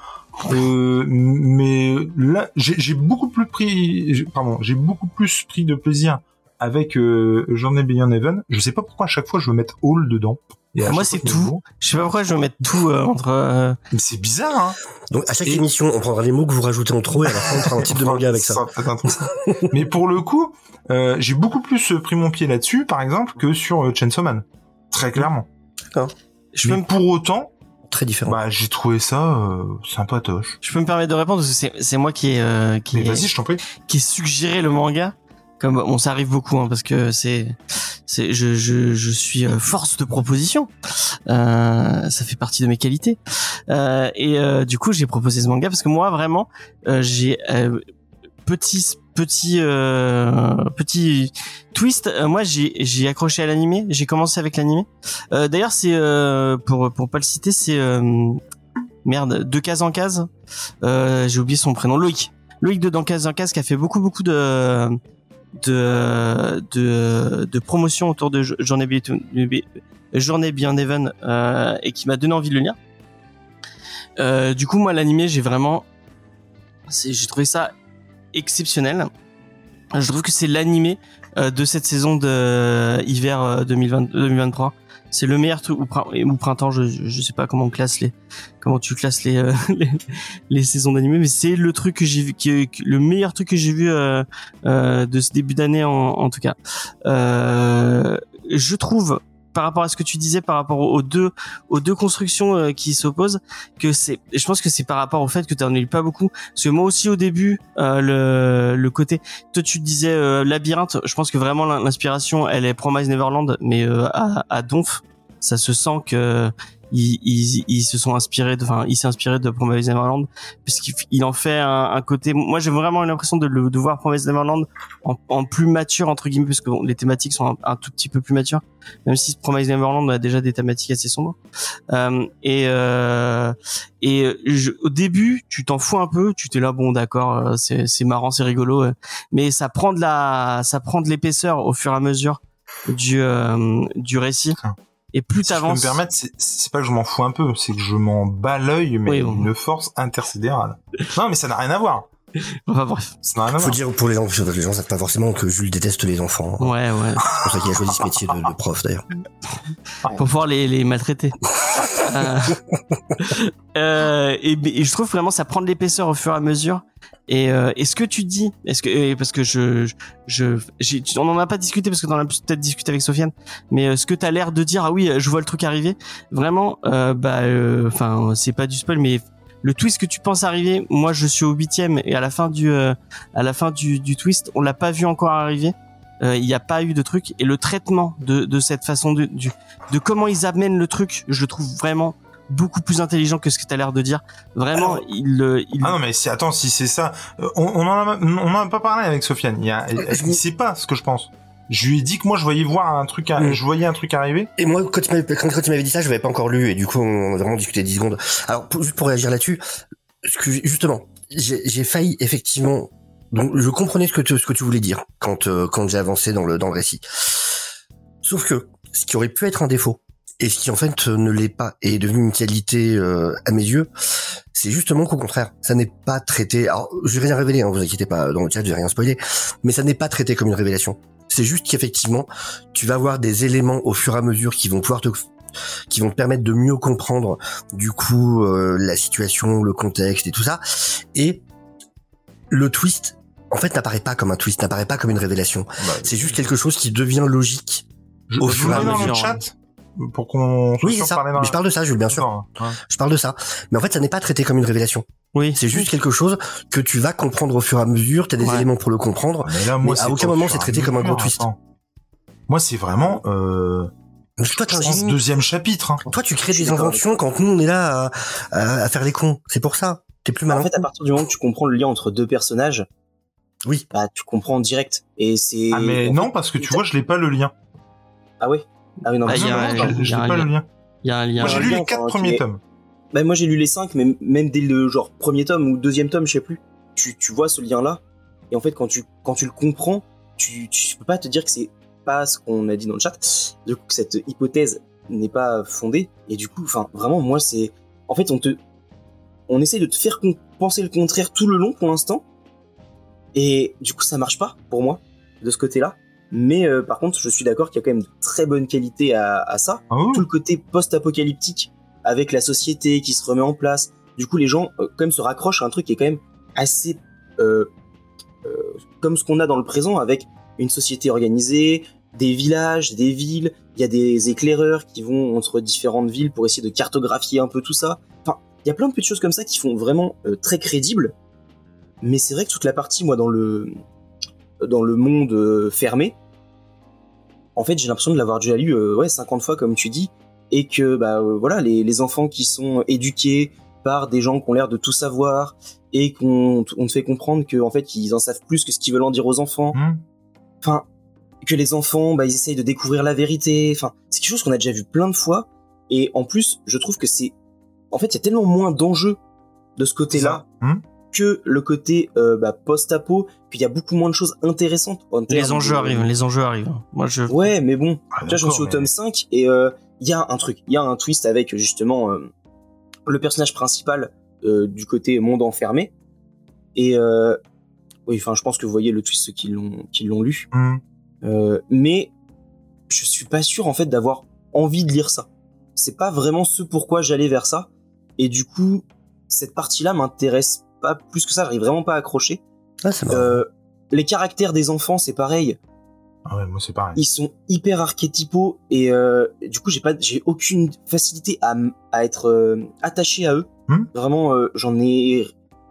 euh, mais là, j'ai beaucoup plus pris, pardon, j'ai beaucoup plus pris de plaisir avec euh, Journey Beyond Heaven. Je sais pas pourquoi à chaque fois je veux mettre All dedans. À Moi, c'est je tout. Je sais pas pourquoi je veux mettre tout euh, entre. euh, Mais c'est bizarre, hein. Donc à chaque Et- émission, on prendra les mots que vous rajoutez en trop et à la fin on fera un titre de manga avec ça. Mais pour le coup, euh, j'ai beaucoup plus pris mon pied là-dessus, par exemple, que sur euh, Chainsaw Man. Très clairement. Je peux, Mais me, pour autant, Très différent. bah, j'ai trouvé ça euh, sympatoche. je peux me permettre de répondre parce que c'est c'est moi qui ai euh, qui Mais ai- vas-y, je t'en prie. qui ai suggéré le manga. Comme bon, ça arrive beaucoup hein, parce que c'est c'est je je je suis euh, force de proposition. Euh, ça fait partie de mes qualités. Euh, et euh, du coup, j'ai proposé ce manga parce que moi vraiment euh, j'ai euh, petit petit petit twist. Moi j'ai j'ai accroché à l'animé. J'ai commencé avec l'animé. D'ailleurs c'est pour pour pas le citer c'est merde de case en case. J'ai oublié son prénom. Loïc. Loïc de dans case en case qui a fait beaucoup beaucoup de de de, de promotion autour de Journée Journée Beyond Heaven euh, et qui m'a donné envie de le lire euh, du coup moi l'animé j'ai vraiment j'ai trouvé ça exceptionnel. Je trouve que c'est l'animé euh, de cette saison de euh, hiver euh, 2020, 2023. C'est le meilleur truc ou, prin- ou printemps, je, sais pas comment on classe les comment tu classes les euh, les, saisons d'animé, mais c'est le truc que j'ai vu le meilleur truc que j'ai vu euh, euh, de ce début d'année en, tout cas. Je trouve par rapport à ce que tu disais par rapport aux deux aux deux constructions euh, qui s'opposent que c'est je pense que c'est par rapport au fait que tu en pas beaucoup. Parce que moi aussi au début euh, le le côté toi tu disais euh, labyrinthe. Je pense que vraiment l'in- l'inspiration elle est Promise Neverland mais à, à Donf. Ça se sent que ils, ils, ils se sont inspirés enfin il s'est inspiré de Promise Neverland puisqu'il il en fait un, côté moi j'ai vraiment l'impression de, le, de voir Promise Neverland en, plus mature entre guillemets parce que les thématiques sont un, tout petit peu plus matures même si Promise Neverland a déjà des thématiques assez sombres euh, et euh, et je- au début tu t'en fous un peu tu t'es là bon d'accord euh, c'est marrant c'est rigolo euh, mais ça prend de la ça prend de l'épaisseur au fur et à mesure du euh, du récit. Et plus Si je peux me t'avances permettre, c'est- pas que je m'en fous un peu, c'est que je m'en bats l'œil, mais Oui, bon. une force intersidérale. Non, mais ça n'a rien à voir. enfin bref Ça n'a rien à Faut voir. dire pour les gens, les gens savent pas forcément que Jules déteste les enfants. ouais ouais C'est pour ça qu'il a choisi ce métier de, de prof d'ailleurs. pour pouvoir les, les maltraiter. Euh, euh, et, et je trouve vraiment ça prend de l'épaisseur au fur et à mesure. Et, euh, et ce que tu dis, est-ce que parce que je, je, on en a pas discuté parce que on a peut-être discuté avec Sofiane, mais euh, ce que t'as l'air de dire, ah oui, je vois le truc arriver, vraiment, euh, bah, euh, enfin, c'est pas du spoil, mais le twist que tu penses arriver, moi je suis au huitième et à la fin du, euh, à la fin du, du twist, on l'a pas vu encore arriver. Il n'y a pas eu de truc et le traitement de, de cette façon de, de comment ils amènent le truc, je trouve vraiment beaucoup plus intelligent que ce que tu as l'air de dire. Vraiment, il, Ah non, mais si, attends, si c'est ça, euh, on, on en a, on en a pas parlé avec Sofiane. Il, y a, sait pas ce que je pense? Je lui ai dit que moi je voyais voir un truc, à- Mm. je voyais un truc arriver. Et moi, quand tu m'avais, quand, quand tu m'avais dit ça, je l'avais pas encore lu, et du coup, on a vraiment discuté 10 secondes. Alors, pour- juste pour réagir là-dessus, justement, j'ai, j'ai failli, effectivement, donc, je comprenais ce que tu, ce que tu voulais dire quand, euh, quand j'ai avancé dans le, dans le récit. Sauf que, ce qui aurait pu être un défaut, et ce qui en fait ne l'est pas, et est devenu une qualité euh, à mes yeux, c'est justement qu'au contraire, ça n'est pas traité. Alors, je vais rien révéler, hein, vous inquiétez pas, dans le chat, je vais rien spoiler, mais ça n'est pas traité comme une révélation. C'est juste qu'effectivement, tu vas avoir des éléments au fur et à mesure qui vont pouvoir te qui vont te permettre de mieux comprendre du coup euh, la situation, le contexte et tout ça. Et le twist, en fait, n'apparaît pas comme un twist, n'apparaît pas comme une révélation. Bah, C'est juste quelque chose qui devient logique. je, au je fur et à mets dans le mesure, chat pour qu'on Oui, c'est ça. Mais je parle de ça, Jules, bien sûr. Ouais. Je parle de ça. Mais en fait, ça n'est pas traité comme une révélation. oui, C'est juste quelque chose que tu vas comprendre au fur et à mesure. T'as des Ouais. éléments pour le comprendre. Mais là, moi, Mais à aucun moment, c'est traité comme un gros twist. attends. Moi, c'est vraiment, euh, toi, je un pense, deuxième chapitre. Hein. Toi, tu crées des inventions quand nous, on est là à, à- à faire les cons. C'est pour ça. T'es plus malin. En fait, à partir du moment où tu comprends le lien entre deux personnages, Oui. bah tu comprends direct. Et c'est. Ah, mais en non, fait, parce que tu vois, je l'ai pas le lien. Ah ouais. Ah oui non. Ah, y a. Je un pas le lien. il y a un lien. Moi, j'ai lu les quatre enfin, premiers qui est- tomes. Bah moi j'ai lu les cinq, mais même dès le genre premier tome ou deuxième tome, je sais plus. Tu, tu vois ce lien là. Et en fait quand tu quand tu le comprends, tu tu peux pas te dire que c'est pas ce qu'on a dit dans le chat. Du coup cette hypothèse n'est pas fondée. Et du coup, enfin, vraiment, moi, c'est, en fait, on te, on essaye de te faire penser le contraire tout le long pour l'instant. Et du coup, ça marche pas pour moi de ce côté-là. Mais euh, par contre, je suis d'accord qu'il y a quand même de très bonnes qualités à, ça. Ah. Tout le côté post-apocalyptique avec la société qui se remet en place. Du coup, les gens euh, quand même se raccrochent à un truc qui est quand même assez euh, euh comme ce qu'on a dans le présent avec une société organisée, des villages, des villes. Il y a des éclaireurs qui vont entre différentes villes pour essayer de cartographier un peu tout ça. Enfin, il y a plein de petites choses comme ça qui font vraiment euh, très crédible. Mais c'est vrai que toute la partie, moi, dans le dans le monde fermé, en fait, j'ai l'impression de l'avoir déjà lu euh, ouais 50 fois comme tu dis, et que bah voilà les, les enfants qui sont éduqués par des gens qui ont l'air de tout savoir et qu'on on te fait comprendre que en fait ils en savent plus que ce qu'ils veulent en dire aux enfants. Hmm. Enfin, que les enfants, bah, ils essayent de découvrir la vérité. Enfin, c'est quelque chose qu'on a déjà vu plein de fois. Et en plus, je trouve que c'est, en fait, il y a tellement moins d'enjeux de ce côté-là. Que le côté euh, bah, post-apo. Puis il y a beaucoup moins de choses intéressantes. en Les enjeux de- arrivent, les enjeux arrivent. Moi, je. Ouais, mais bon, Ah, j'en d'accord, suis au mais- tome 5 et euh, il y a un truc, il y a un twist avec justement euh, le personnage principal euh, du côté monde enfermé. Et oui, enfin, je pense que vous voyez le twist ceux qui l'ont qui l'ont lu. Euh, mais je suis pas sûr en fait d'avoir envie de lire ça. C'est pas vraiment ce pourquoi j'allais vers ça. Et du coup, cette partie-là m'intéresse pas plus que ça. J'arrive vraiment pas à accrocher. Ah, c'est. Euh, les caractères des enfants, c'est pareil. Ah ouais, moi c'est pareil. Ils sont hyper archétypaux et euh, du coup, j'ai pas, j'ai aucune facilité à, à être euh, attaché à eux. Hmm. Vraiment, euh, j'en ai.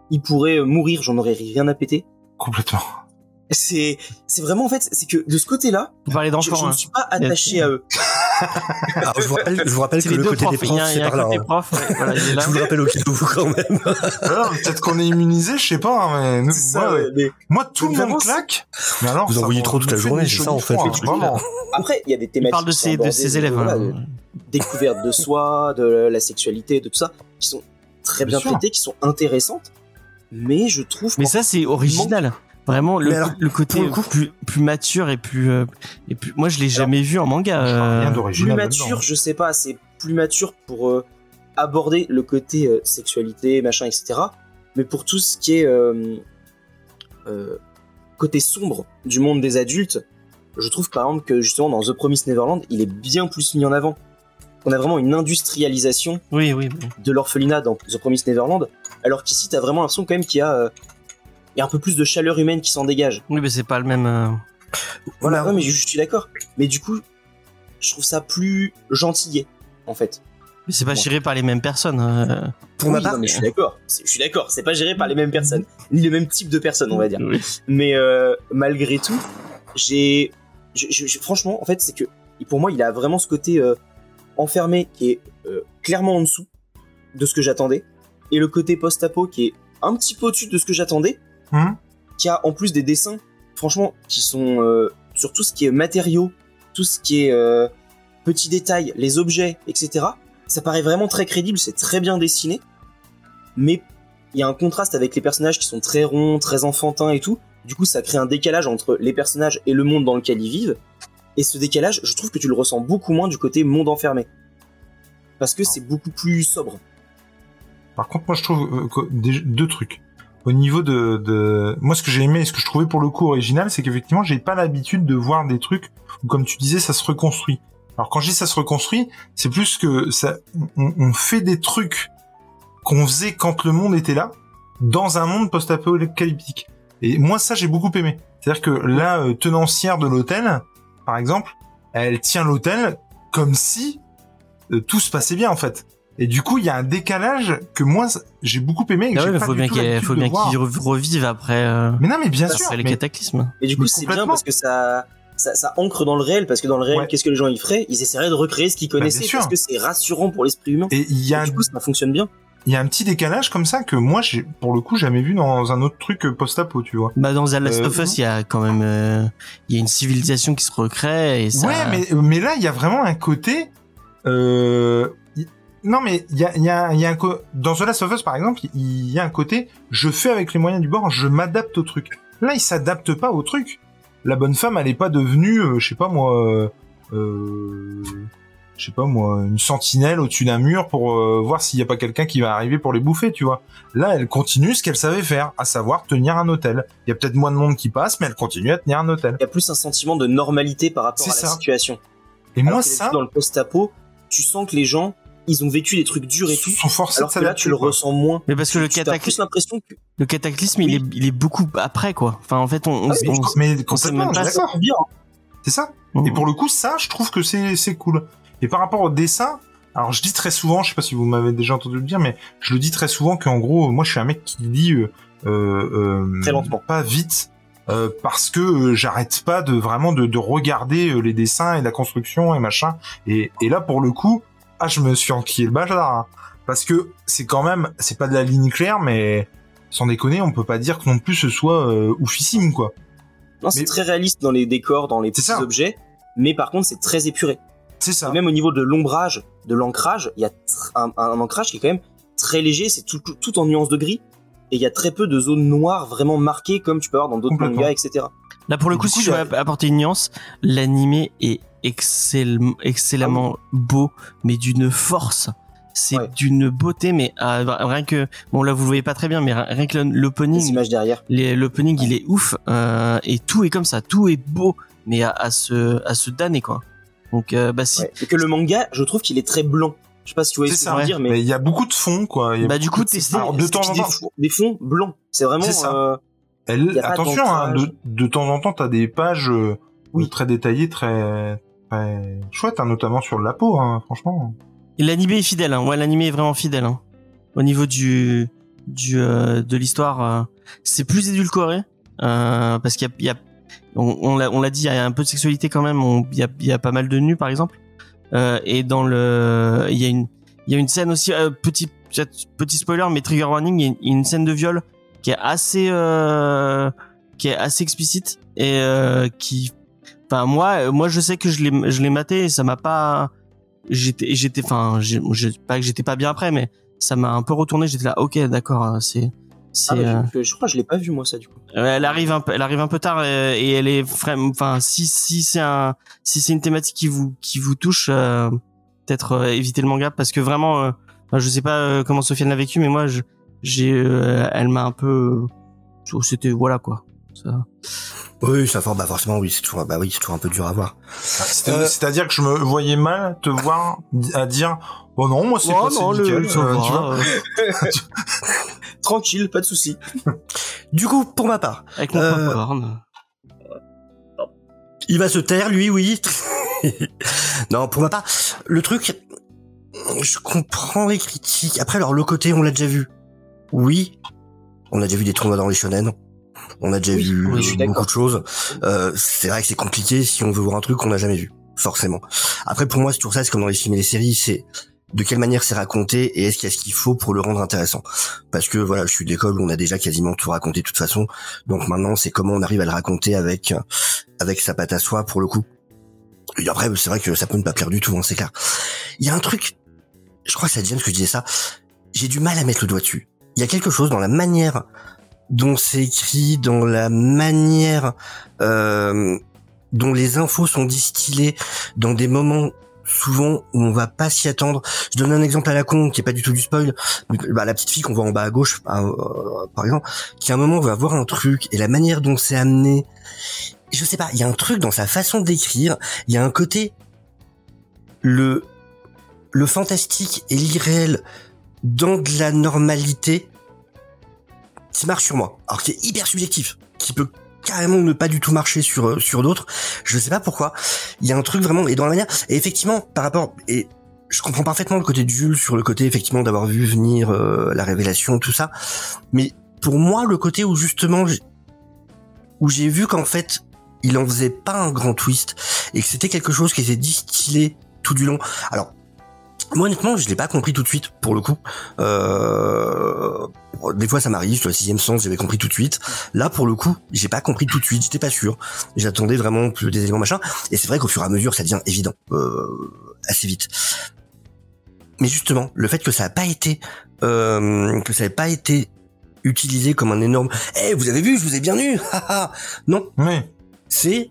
Ils pourraient euh, mourir, j'en aurais rien à péter. Complètement. C'est, c'est vraiment en fait, c'est que de ce côté-là, Vous parlez je, ne hein. suis pas attaché à eux. Alors, je vous rappelle, je vous rappelle C'est que le côté profs. des Il y a, profs, c'est un par là. côté hein. prof. ouais, voilà, il est là. Je vous le rappelle au cas où quand même. Alors, peut-être qu'on est immunisé, je sais pas, hein, mais nous, C'est ça, moi, ouais, mais moi, tout le monde claque. Mais alors, Vous envoyez trop toute la journée, c'est ça, en fait, hein, après, il y a des thématiques. parle de ses élèves. hein. découverte de soi, de la sexualité, de tout ça, qui sont très Bien traitées, qui sont intéressantes. Mais je trouve Mais ça, c'est original. Vraiment, le, Mais alors, le côté pour le coup- plus, plus mature et plus, euh, et plus. Moi, je l'ai jamais vu en manga. Euh, Rien plus mature, là-dedans. je sais pas, c'est plus mature pour euh, aborder le côté euh, sexualité, machin, etc. Mais pour tout ce qui est euh, euh, côté sombre du monde des adultes, je trouve par exemple que justement dans The Promised Neverland, il est bien plus mis en avant. On a vraiment une industrialisation Oui, oui. oui. de l'orphelinat dans The Promised Neverland, alors qu'ici t'as vraiment l'impression quand même qu'il y a, euh, il y a un peu plus de chaleur humaine qui s'en dégage. Oui, mais c'est pas le même. euh, Voilà. Ouais, mais je, je suis d'accord. Mais du coup, je trouve ça plus gentillé, en fait. Mais c'est pas Bon. géré par les mêmes personnes. euh. Pour ma part, non, mais je suis d'accord. C'est- Je suis d'accord. C'est pas géré par les mêmes personnes, ni le même type de personnes, on va dire. Oui. Mais euh, malgré tout, j'ai, franchement, en fait, c'est que pour moi, il a vraiment ce côté euh, enfermé qui est euh, clairement en dessous de ce que j'attendais, et le côté post-apo qui est un petit peu au-dessus de ce que j'attendais, Hum. qui a en plus des dessins, franchement, qui sont euh, sur tout ce qui est matériaux, tout ce qui est euh, petits détails, les objets, etc. Ça paraît vraiment très crédible, c'est très bien dessiné, mais il y a un contraste avec les personnages qui sont très ronds, très enfantins et tout. Du coup, ça crée un décalage entre les personnages et le monde dans lequel ils vivent. Et ce décalage, je trouve que tu le ressens beaucoup moins du côté monde enfermé. Parce que c'est beaucoup plus sobre. Par contre, moi, je trouve euh, deux trucs. Au niveau de, de... moi, ce que j'ai aimé et ce que je trouvais pour le coup original, c'est qu'effectivement, j'ai pas l'habitude de voir des trucs où, comme tu disais, ça se reconstruit. Alors, quand je dis ça se reconstruit, c'est plus que ça, on, on fait des trucs qu'on faisait quand le monde était là, dans un monde post-apocalyptique. Et moi, ça, j'ai beaucoup aimé. C'est-à-dire que la euh, tenancière de l'hôtel, par exemple, elle tient l'hôtel comme si euh, tout se passait bien, en fait. Et du coup, il y a un décalage que moi, j'ai beaucoup aimé. Et que Ah ouais, pas faut bien qu'il l'habitude faut de bien voir. qu'ils rev- revivent après, euh, Mais non, mais bien sûr. après les mais- cataclysmes. Et du coup, c'est bien parce que ça, ça, ça ancre dans le réel. Parce que dans le réel, Ouais. qu'est-ce que les gens y feraient? Ils essaieraient de recréer ce qu'ils bien connaissaient. parce que c'est rassurant pour l'esprit humain. Et il y a Et un du coup, ça fonctionne bien. il y a un petit décalage comme ça que moi j'ai pour le coup jamais vu dans un autre truc euh, post-apo tu vois Bah dans The Last Euh, of Us, il y a quand même, euh, il y a une civilisation qui se recrée et ça. ouais mais mais là il y a vraiment un côté euh, non mais il y a y a y a un dans The Last of Us par exemple il y a un côté je fais avec les moyens du bord je m'adapte au truc là il s'adapte pas au truc la bonne femme elle est pas devenue euh, je sais pas moi euh, euh, je sais pas moi, une sentinelle au-dessus d'un mur pour euh, voir s'il y a pas quelqu'un qui va arriver pour les bouffer, tu vois. Là, elle continue ce qu'elle savait faire, à savoir tenir un hôtel. Il y a peut-être moins de monde qui passe, mais elle continue à tenir un hôtel. Il y a plus un sentiment de normalité par rapport à C'est la ça. situation. Et Alors moi, ça, dans le post-apo, tu sens que les gens, ils ont vécu des trucs durs et tout. sont forcés Alors que là, tu le quoi. ressens moins. Mais parce que le, cataclysme, que le cataclysme, il, est, il est beaucoup après, quoi. Enfin, en fait, on, on, Ah on- Mais on sait complètement, d'accord. bien. C'est ça. on- Et pour le coup, ça, je trouve que c'est c'est cool. Et par rapport au dessin, alors je dis très souvent, je sais pas si vous m'avez déjà entendu le dire, mais je le dis très souvent qu'en gros, moi, je suis un mec qui lit euh, euh, euh, Très lentement. pas vite, euh, parce que euh, j'arrête pas de vraiment de, de regarder euh, les dessins et la construction et machin. Et, et là, pour le coup, ah, je me suis enquillé le bazar, hein. parce que c'est quand même, c'est pas de la ligne claire, mais sans déconner, on peut pas dire que non plus ce soit euh, oufissime, quoi. Non, c'est Mais- très réaliste dans les décors, dans les C'est petits ça. objets. Mais par contre, c'est très épuré. C'est ça. Et même au niveau de l'ombrage, de l'ancrage, il y a un, un ancrage qui est quand même très léger. C'est tout, tout, tout en nuances de gris. Et il y a très peu de zones noires vraiment marquées comme tu peux avoir dans d'autres mangas, etc. Là, pour le coup, du si coup, je a- apporter une nuance, l'animé est excell- excellemment beau, mais d'une force. C'est Ouais. d'une beauté, mais euh, rien que, bon là vous le voyez pas très bien, mais rien que l'opening, l'opening il est ouf, euh, et tout est comme ça, tout est beau, mais à, à se, à se damner quoi. Donc euh, bah si, Ouais. Et que le manga, je trouve qu'il est très blanc. Je sais pas si tu vois ce que ça. je veux dire, mais il y a beaucoup de fonds, quoi. Il y a bah du coup de- t'es Alors, de temps en des, temps, fonds, des fonds blancs. C'est vraiment. C'est ça. euh, elle, attention, hein, de, de temps en temps, t'as des pages euh, Oui. très détaillées, très, très chouettes, hein, notamment sur la peau, hein, franchement. Et l'animé est fidèle, hein. ouais, l'animé est vraiment fidèle. Hein. Au niveau du, du euh, de l'histoire, euh, c'est plus édulcoré euh, parce qu'il y a, y a on, l'a, dit, il y a un peu de sexualité quand même. Il y a, y a pas mal de nus, par exemple. Et dans le, il y a une, il y a une scène aussi, petit, petit spoiler, mais trigger warning, il y a une, une scène de viol qui est assez, qui est assez explicite et qui, enfin moi, moi je sais que je l'ai, je l'ai maté et ça m'a pas j'étais j'étais enfin je- pas que j'étais pas bien après mais ça m'a un peu retourné j'étais là ok d'accord euh, c'est c'est ah, euh, je, je crois que je l'ai pas vu moi ça du coup. elle arrive un peu elle arrive un peu tard euh, et elle est enfin si si c'est un si c'est une thématique qui vous qui vous touche euh, peut-être euh, éviter le manga parce que vraiment euh, je sais pas euh, comment Sofiane l'a vécu mais moi je j'ai euh, elle m'a un peu euh, c'était voilà quoi ça Oui, ça bah forcément, oui, c'est toujours, bah oui, c'est toujours un peu dur à voir. C'est- Euh, C'est-à-dire que je me voyais mal te voir à dire, oh non, moi c'est Oh pas nickel, le, ça va, tu vois. euh, Tranquille, pas de souci. Du coup, pour ma part, avec mon Euh, popcorn. il va se taire, lui, oui. non, pour ma part, le truc, je comprends les critiques. Après, alors, le côté, on l'a déjà vu. Oui, on a déjà vu des tournois dans les shonen. On a déjà Oui, vu oui, beaucoup de choses. Euh, c'est vrai que c'est compliqué si on veut voir un truc qu'on n'a jamais vu, forcément. Après, pour moi, c'est toujours ça, c'est comme dans les films et les séries, c'est de quelle manière c'est raconté et est-ce qu'il y a ce qu'il faut pour le rendre intéressant. Parce que voilà, je suis d'école où on a déjà quasiment tout raconté de toute façon. Donc maintenant, c'est comment on arrive à le raconter avec avec sa patte à soie pour le coup. Et après, c'est vrai que ça peut ne pas plaire du tout, hein, c'est clair. Il y a un truc, je crois que c'est James que je disais ça. J'ai du mal à mettre le doigt dessus. Il y a quelque chose dans la manière dont c'est écrit, dans la manière euh, dont les infos sont distillées, dans des moments souvent où on va pas s'y attendre. Je donne un exemple à la con qui est pas du tout du spoil. Bah, la petite fille qu'on voit en bas à gauche, euh, par exemple, qui à un moment va voir un truc et la manière dont c'est amené, je sais pas, il y a un truc dans sa façon d'écrire, il y a un côté le le fantastique et l'irréel dans de la normalité qui marche sur moi. Alors qui est hyper subjectif, qui peut carrément ne pas du tout marcher sur euh, sur d'autres. Je sais pas pourquoi. Il y a un truc vraiment et dans la manière et effectivement par rapport et je comprends parfaitement le côté de Jules sur le côté effectivement d'avoir vu venir euh, la révélation tout ça. Mais pour moi le côté où justement où j'ai vu qu'en fait il en faisait pas un grand twist et que c'était quelque chose qui était distillé tout du long. Alors moi honnêtement je l'ai pas compris tout de suite pour le coup. Euh, des fois ça m'arrive sur le sixième sens j'avais compris tout de suite. Là pour le coup j'ai pas compris tout de suite j'étais pas sûr. J'attendais vraiment plus des éléments machin et c'est vrai qu'au fur et à mesure ça devient évident euh, assez vite. Mais justement le fait que ça a pas été euh, que ça ait pas été utilisé comme un énorme Eh vous avez vu je vous ai bien eu non Mais c'est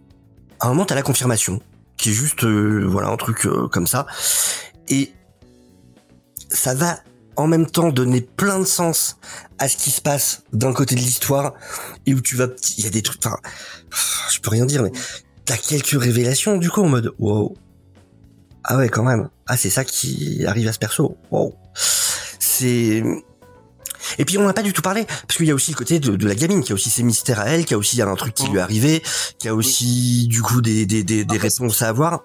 à un moment t'as la confirmation qui est juste euh, voilà un truc euh, comme ça et ça va en même temps donner plein de sens à ce qui se passe d'un côté de l'histoire et où tu vas il y a des trucs enfin je peux rien dire mais t'as quelques révélations du coup en mode wow. Ah ouais quand même. Ah c'est ça qui arrive à ce perso. Wow. C'est et puis on n'a pas du tout parlé parce qu'il y a aussi le côté de, de, la gamine qui a aussi ses mystères à elle qui a aussi un truc qui lui est arrivé qui a aussi du coup des des, des, des réponses à avoir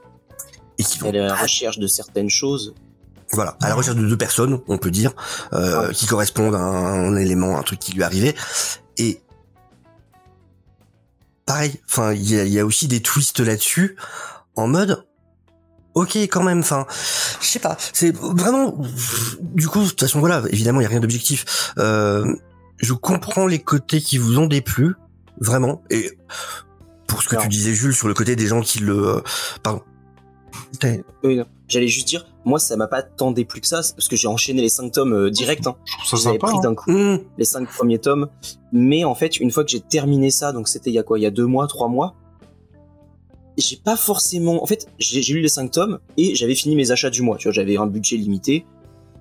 et qui vont Elle est à la recherche de certaines choses. Voilà, à la recherche de deux personnes, on peut dire, euh, qui correspondent à un, un élément, un truc qui lui est arrivé. Et pareil, enfin, il y y a aussi des twists là-dessus, en mode, ok, quand même, enfin, je sais pas, c'est vraiment, du coup, de toute façon, voilà, évidemment, il y a rien d'objectif. Euh, je comprends les côtés qui vous ont déplu, vraiment, et pour ce que Non. tu disais, Jules, sur le côté des gens qui le, pardon. Oui, non. J'allais juste dire, moi ça m'a pas tant déplu que ça, c'est parce que j'ai enchaîné les 5 tomes euh, direct, hein. Ça Je les avais sympa. pris hein. d'un coup, Hum, les 5 premiers tomes. Mais en fait, une fois que j'ai terminé ça, donc c'était il y a quoi? Il y a deux mois, trois mois, j'ai pas forcément. En fait, j'ai j'ai lu les 5 tomes et j'avais fini mes achats du mois. Tu vois, j'avais un budget limité,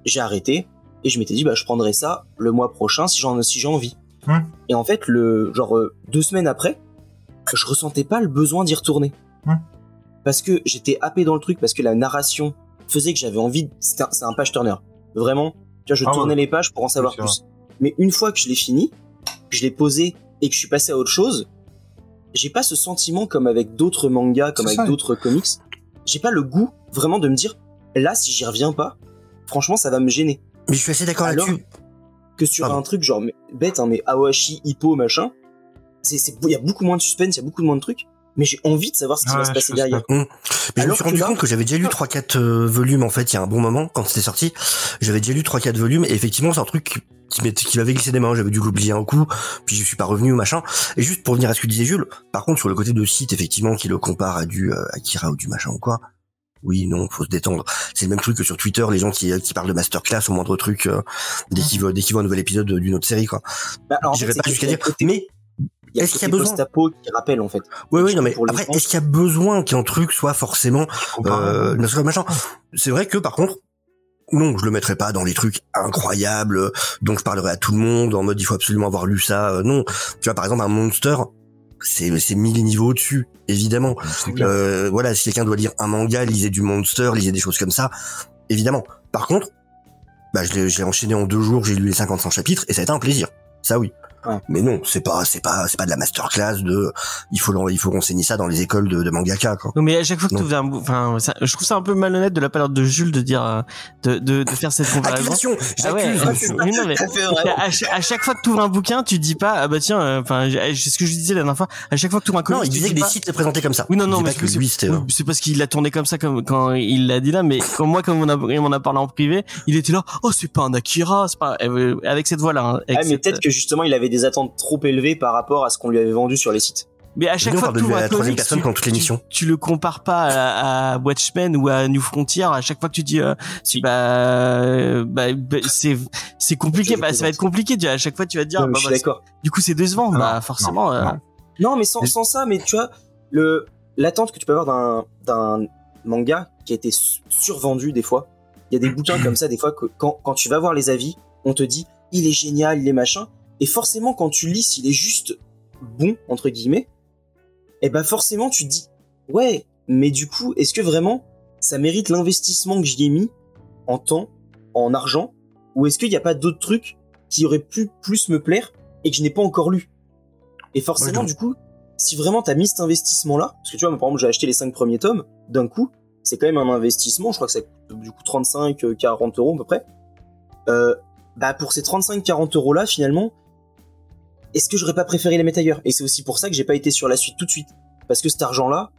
j'ai arrêté et je m'étais dit, bah je prendrai ça le mois prochain si j'en si j'ai envie. Et en fait, le genre euh, deux semaines après, je ressentais pas le besoin d'y retourner. Parce que j'étais happé dans le truc, parce que la narration faisait que j'avais envie. de- C'est un, page turner. Vraiment. Tu vois, je Ah tournais ouais. les pages pour en savoir plus. Mais une fois que je l'ai fini, que je l'ai posé et que je suis passé à autre chose, j'ai pas ce sentiment comme avec d'autres mangas, comme avec d'autres comics. J'ai pas le goût vraiment de me dire, là, si j'y reviens pas, franchement, ça va me gêner. mais je suis assez d'accord Alors, là-dessus. Que sur Pardon. un truc genre mais- bête, hein, mais Awashi, Hippo, machin, c'est, c'est, il y a beaucoup moins de suspense, il y a beaucoup moins de trucs, mais j'ai envie de savoir ce qui Ah va se passer derrière. Mais je me Alors suis rendu là- compte que j'avais déjà lu 3-4 euh, volumes en fait il y a un bon moment quand c'était sorti. J'avais déjà lu 3-4 volumes et effectivement c'est un truc qui qui m'avait glissé des mains. J'avais dû l'oublier un coup, puis je suis pas revenu au machin. Et juste pour venir à ce que disait Jules, par contre sur le côté de site effectivement qui le compare à du euh, Akira ou du machin ou quoi. Oui, non, faut se détendre. C'est le même truc que sur Twitter, les gens qui, qui parlent de masterclass au moindre truc euh, dès qu'ils voient, dès qu'ils voient un nouvel épisode d'une autre série, quoi. Bah, alors, en fait, J'irai pas jusqu'à il y a dire. Mais il y a est-ce qu'il y a besoin qui rappelle en fait. ouais, oui, non, mais après, est-ce qu'il y a besoin qu'un truc soit forcément euh, machin? C'est vrai que par contre, non, je le mettrai pas dans les trucs incroyables euh, dont je parlerai à tout le monde en mode il faut absolument avoir lu ça. euh, non, tu vois par exemple un monster, c'est c'est mille niveaux au-dessus, évidemment. Euh, voilà, si quelqu'un doit lire un manga, lisez du monster, lisez des choses comme ça, évidemment. Par contre, bah je l'ai je l'ai enchaîné en deux jours, j'ai lu les 55 chapitres et ça a été un plaisir. Ça oui. Ouais. Mais non, c'est pas c'est pas c'est pas de la masterclass de il faut il faut renseigner ça dans les écoles de, de mangaka quoi. Non, mais à chaque fois que tu ouvres un enfin, je trouve ça un peu malhonnête de la part de Jules de dire, euh, de, de, de faire cette comparaison. Ah ouais, j'accuse. oui, non, mais à, cha- à chaque fois que tu ouvres un bouquin, tu dis pas, ah bah tiens, euh, enfin, j'ai- c'est ce que je disais la dernière fois. À chaque fois que tu ouvres un comic, Non, il disait dis que des pas- sites les présentaient comme ça. Oui, non, non, mais pas c'est- parce qu'il l'a tourné comme ça comme quand il l'a dit là, mais comme moi, comme on a, on a parlé en privé, il était là, oh c'est pas un Akira, c'est pas euh, avec cette voix là. Hein, Ah, mais cette- peut-être que justement il avait des attentes trop élevées par rapport à ce qu'on lui avait vendu sur les sites. Mais à chaque fois que de tu troisième comic, personne pendant toute l'émission. tu, tu le compares pas à, à Watchmen ou à New Frontier. À chaque fois que tu dis, euh, si, bah, bah, bah, c'est c'est compliqué, bah, ça va être compliqué. Vois, à chaque fois tu vas te dire, Non, mais bah, je suis bah, d'accord. du coup c'est décevant. Non, bah forcément. non, euh, non. Non, mais sans, sans ça, mais tu vois, le l'attente que tu peux avoir d'un d'un manga qui a été su- survendu des fois. Il y a des bouquins comme ça des fois que quand, quand tu vas voir les avis, on te dit il est génial, il est machin, et forcément quand tu lis s'il est juste bon entre guillemets, et ben forcément tu te dis ouais, mais du coup est-ce que vraiment ça mérite l'investissement que j'y ai mis en temps, en argent, ou est-ce qu'il n'y a pas d'autres trucs qui auraient pu plus me plaire et que je n'ai pas encore lu? Et forcément, Ouais, du coup, si vraiment t'as mis cet investissement-là, parce que tu vois, moi, par exemple, j'ai acheté les 5 premiers tomes d'un coup, c'est quand même un investissement, je crois que ça coûte du coup 35, euh, 40 euros à peu près. Euh, bah pour ces 35-40 euros là, finalement, est-ce que j'aurais pas préféré les mettre ailleurs? Et c'est aussi pour ça que j'ai pas été sur la suite tout de suite. Parce que cet argent-là,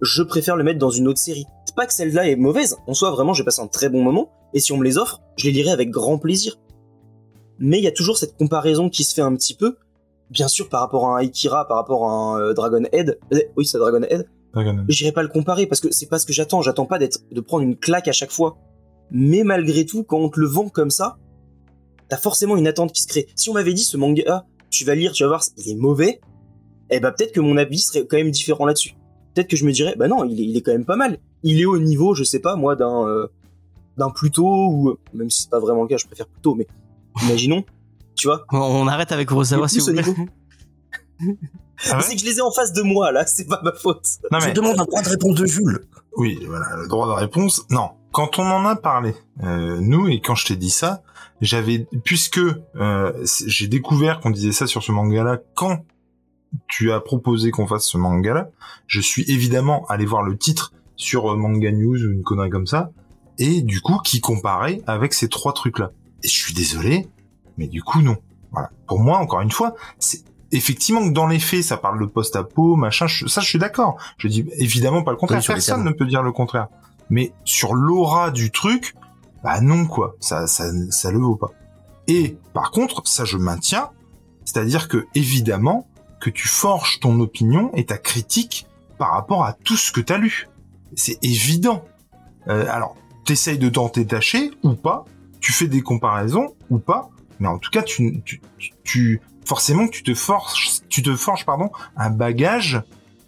je préfère le mettre dans une autre série. C'est pas que celle-là est mauvaise, en soi vraiment j'ai passé un très bon moment, et si on me les offre, je les lirai avec grand plaisir. Mais il y a toujours cette comparaison qui se fait un petit peu, bien sûr par rapport à un Ikira, par rapport à un euh, Dragon Head, euh, oui c'est Dragon Head, Dragon. j'irai pas le comparer parce que c'est pas ce que j'attends, j'attends pas d'être de prendre une claque à chaque fois. Mais malgré tout, quand on te le vend comme ça, t'as forcément une attente qui se crée. Si on m'avait dit ce manga, tu vas lire, tu vas voir, il est mauvais, eh ben peut-être que mon avis serait quand même différent là-dessus. peut-être que je me dirais, bah non, il est, il est quand même pas mal. Il est au niveau, je sais pas, moi, d'un euh, d'un Pluto, ou même si c'est pas vraiment le cas, je préfère Pluto, mais imaginons, tu vois. On- On arrête avec Kurosawa, si vous plaît. Ah ouais c'est que je les ai en face de moi, là, c'est pas ma faute. Non, Je mais, demande un droit de réponse de Jules. oui, voilà, le droit de réponse. Non. Quand on en a parlé, euh, nous, et quand je t'ai dit ça, j'avais, puisque euh, j'ai découvert qu'on disait ça sur ce manga-là quand tu as proposé qu'on fasse ce manga-là, je suis évidemment allé voir le titre sur euh, Manga News ou une connerie comme ça, et du coup, qui comparait avec ces trois trucs-là. Et je suis désolé, mais du coup, non. Voilà. Pour moi, encore une fois, c'est effectivement que dans les faits, ça parle de post-apo, machin, je- ça je suis d'accord. Je dis évidemment pas le contraire, Oui, personne ne peut dire le contraire. Mais sur l'aura du truc, bah non quoi, ça, ça, ça le vaut pas. Et par contre, ça je maintiens, c'est-à-dire que évidemment que tu forges ton opinion et ta critique par rapport à tout ce que t'as lu. C'est évident. Euh, alors, t'essayes de t'en détacher ou pas, tu fais des comparaisons ou pas, mais en tout cas, tu, tu, tu, forcément tu te forges, tu te forges pardon, un bagage.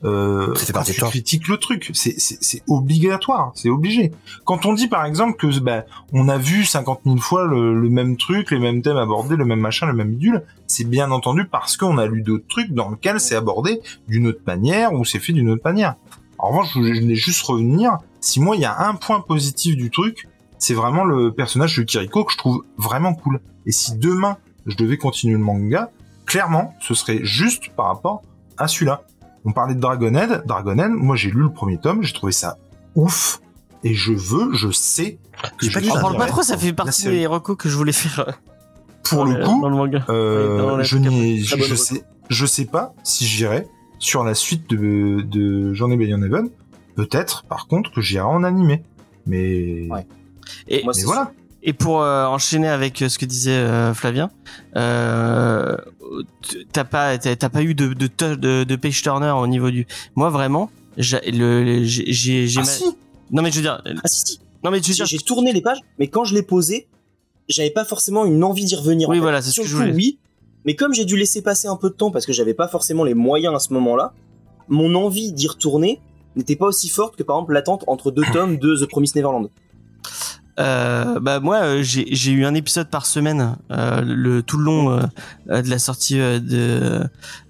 Euh, quand tu critiques le truc, c'est obligatoire, c'est obligé. Quand on dit par exemple que bah, on a vu 50 000 fois le, le même truc, les mêmes thèmes abordés, le même machin, le même bidule, c'est bien entendu parce qu'on a lu d'autres trucs dans lesquels c'est abordé d'une autre manière ou c'est fait d'une autre manière. En revanche, je voulais juste revenir, si moi il y a un point positif du truc, c'est vraiment le personnage de Kiriko que je trouve vraiment cool. Et si demain je devais continuer le manga, clairement, ce serait juste par rapport à celui-là. On parlait de Dragonhead. Dragonhead, moi j'ai lu le premier tome, j'ai trouvé ça ouf. Et je veux, je sais que je pas ça, parle pas trop, ça fait partie des recos que je voulais faire. euh, Pour le coup, dans le manga. Euh, Oui, je, n'y- je, je sais, je sais pas si j'irai sur la suite de, de Journée Beyond Heaven. Peut-être, par contre, que j'irai en animé. Mais, Ouais. Et, Moi, mais voilà. et pour euh, enchaîner avec euh, ce que disait Flavien, euh, t'as pas t'as pas eu de de, de de page turner au niveau du. Moi vraiment, j'ai j'ai Ah ma- si non mais je veux dire Ah si, si, non mais je veux j'ai dire j'ai tourné les pages, mais quand je l'ai posé, j'avais pas forcément une envie d'y revenir. en Oui, fait. voilà, c'est ce que je voulais. Oui, mais comme j'ai dû laisser passer un peu de temps parce que j'avais pas forcément les moyens à ce moment-là, mon envie d'y retourner n'était pas aussi forte que par exemple l'attente entre deux tomes de The Promised Neverland. Euh, bah moi euh, j'ai j'ai eu un épisode par semaine euh, le tout le long euh, euh, de la sortie euh, de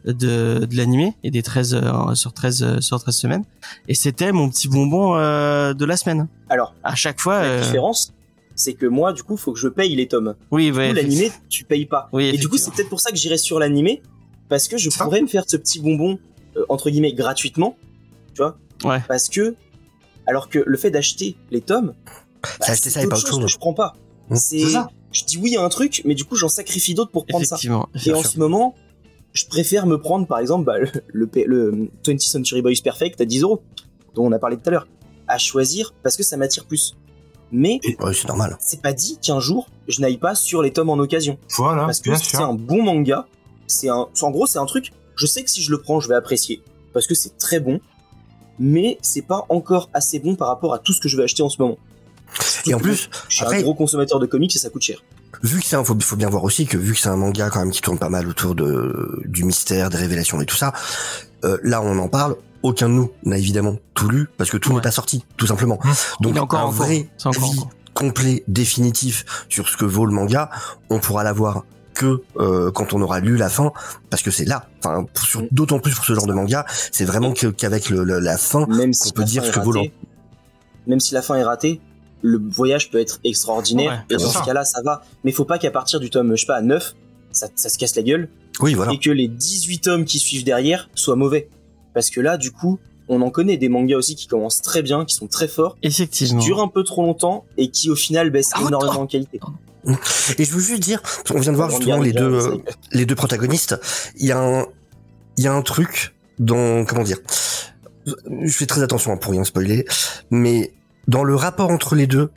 de, de l'animé et des 13 euh, sur 13 euh, sur 13 semaines et c'était mon petit bonbon euh, de la semaine. Alors, À chaque fois la euh, différence, c'est que moi, du coup, faut que je paye les tomes. oui Du ouais, coup, l'animé, tu payes pas. Oui, Et du coup, c'est peut-être pour ça que j'irai sur l'animé, parce que je Ça. pourrais me faire ce petit bonbon, euh, entre guillemets, gratuitement, tu vois Ouais. Parce que, alors que le fait d'acheter les tomes, bah, C'est acheter ça et pas autre chose que je prends pas. Mmh. C'est, je dis oui à un truc, mais du coup, j'en sacrifie d'autres pour prendre ça. effectivement. Et en sûr. ce moment, je préfère me prendre, par exemple, bah, le, le, P- le 20th Century Boys Perfect à 10 euros, dont on a parlé tout à l'heure, à choisir parce que ça m'attire plus. Mais Ouais, c'est normal. c'est pas dit qu'un jour, je n'aille pas sur les tomes en occasion. Voilà, Parce que c'est un bon manga. C'est un, en gros, c'est un truc. Je sais que si je le prends, je vais apprécier parce que c'est très bon, mais c'est pas encore assez bon par rapport à tout ce que je vais acheter en ce moment. Et en plus, je suis après- un gros consommateur de comics et ça coûte cher. vu que c'est un, faut, faut bien voir aussi que vu que c'est un manga quand même qui tourne pas mal autour de du mystère, des révélations et tout ça, euh, là on en parle. Aucun de nous n'a évidemment tout lu parce que tout Ouais. n'est pas sorti, tout simplement. Donc Il encore un en cours. vrai encore en avis cours. complet, définitif sur ce que vaut le manga, on pourra l'avoir que euh, quand on aura lu la fin, parce que c'est là. Enfin, sur- d'autant plus pour ce genre de manga, c'est vraiment qu'avec le- le- la fin Même si peut dire ce que vaut même si la fin est ratée, le voyage peut être extraordinaire. Ouais, et dans sûr. ce cas-là, ça va. Mais faut pas qu'à partir du tome, je sais pas, 9, ça, ça se casse la gueule Oui, voilà. et que les 18 tomes qui suivent derrière soient mauvais. Parce que là, du coup, on en connaît des mangas aussi qui commencent très bien, qui sont très forts, qui Effectivement. durent un peu trop longtemps et qui au final baissent Ah, énormément en qualité. Et je veux juste dire, on vient de voir justement les deux, euh, les deux protagonistes. Il y a un, il y a un truc dans, comment dire, je fais très attention pour rien spoiler, mais dans le rapport entre les deux,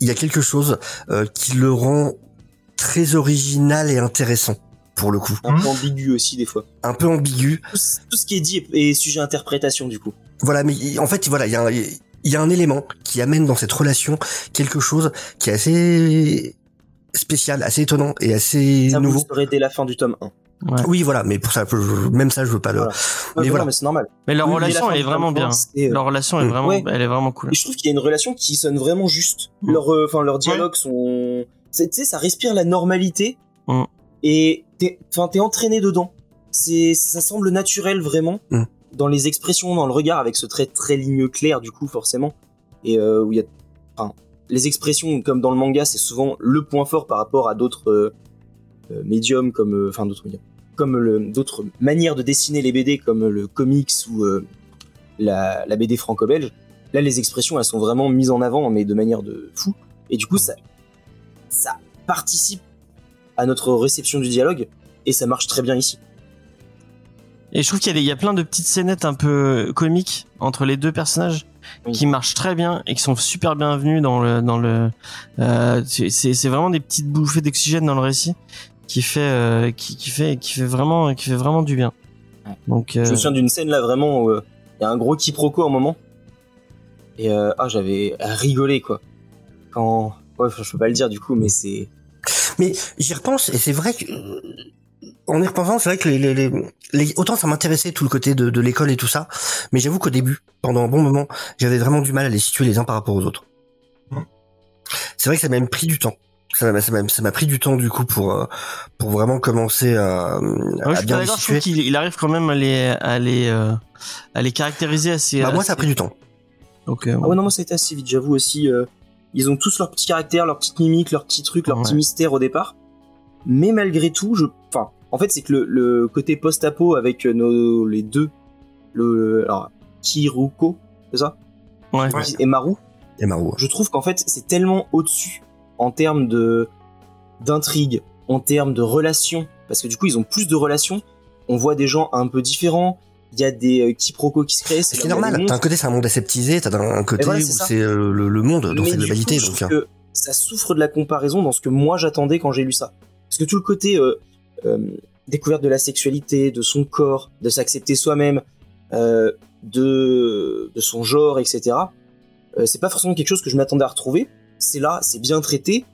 il y a quelque chose euh, qui le rend très original et intéressant pour le coup. un peu ambigu aussi des fois. Un peu ambigu, Tout, ce- tout ce qui est dit est, sujet à interprétation du coup. voilà, mais en fait, voilà, il y a, un, il y a un élément qui amène dans cette relation quelque chose qui est assez spécial, assez étonnant et assez Ça nouveau. saurez dès la fin du tome 1. Ouais. Oui, voilà, mais pour ça, même ça, je veux pas le. Voilà. Mais voilà. mais c'est normal. Mais leur Oui, relation, elle est vraiment bien. Euh, Leur relation est Mm. vraiment, Ouais. elle est vraiment cool. Et je trouve qu'il y a une relation qui sonne vraiment juste. Mm. Leur, euh, enfin, leurs dialogues sont, c'est- tu sais, ça respire la normalité. Mm. Et t'es, enfin, t'es entraîné dedans. C'est, ça semble naturel vraiment. Dans les expressions, dans le regard, avec ce trait très ligne clair, du coup, forcément. Et euh, où il y a, enfin, les expressions, comme dans le manga, c'est souvent le point fort par rapport à d'autres euh, euh, médiums, comme, euh, enfin, d'autres médiums, comme le- d'autres manières de dessiner les BD, comme le comics ou euh, la, la BD franco-belge. Là, les expressions, elles sont vraiment mises en avant, mais de manière de fou. Et du coup, ça, ça participe à notre réception du dialogue, et ça marche très bien ici. Et je trouve qu'il y y a plein de petites scénettes un peu comiques entre les deux personnages Oui. qui marchent très bien et qui sont super bienvenus dans le dans le. euh, c'est vraiment des petites bouffées d'oxygène dans le récit qui fait euh, qui, qui fait qui fait vraiment qui fait vraiment du bien. Ouais. Donc euh, Je me souviens d'une scène là vraiment où euh, il y a un gros quiproquo à un moment, et euh, ah, j'avais rigolé quoi. Quand, ouais, je peux pas le dire du coup, mais c'est. Mais j'y repense et c'est vrai que en y repensant, c'est vrai que les, les, les- les- autant ça m'intéressait tout le côté de, de l'école et tout ça, mais j'avoue qu'au début, pendant un bon moment, j'avais vraiment du mal à les situer les uns par rapport aux autres. C'est vrai que ça m'a même pris du temps. Ça m'a ça m'a- ça m'a pris du temps du coup pour euh, pour vraiment commencer à, à Ouais, je suis bien les d'accord. Je trouve situer. qu'il il arrive quand même à les à les euh, à les caractériser assez. Bah, moi, ça a pris du temps. Euh, Ah ouais, non, moi ça a été assez vite, j'avoue aussi. euh, ils ont tous leur petit caractère, leur petite mimique, leurs petits trucs, leurs Ouais. petits mystères au départ. Mais malgré tout, je. Enfin, en fait, c'est que le, le côté post-apo avec nos, les deux. Le, alors, Kiruko, c'est ça? Ouais. Et Maru? Et Marou. Je trouve qu'en fait, c'est tellement au-dessus en termes de d'intrigue, en termes de relations. Parce que du coup, ils ont plus de relations. On voit des gens un peu différents. Il y a des euh, quiproquos qui se créent. Ce qui est là où il y a normal. T'as un côté c'est un monde aseptisé, t'as un côté voilà, où c'est c'est euh, le, le monde dans Mais sa du globalité. coup, je donc, euh, que ça souffre de la comparaison dans ce que moi j'attendais quand j'ai lu ça. Parce que tout le côté euh, euh, découverte de la sexualité, de son corps, de s'accepter soi-même, de, de son genre, etc. c'est pas forcément quelque chose que je m'attendais à retrouver. C'est là, c'est bien traité,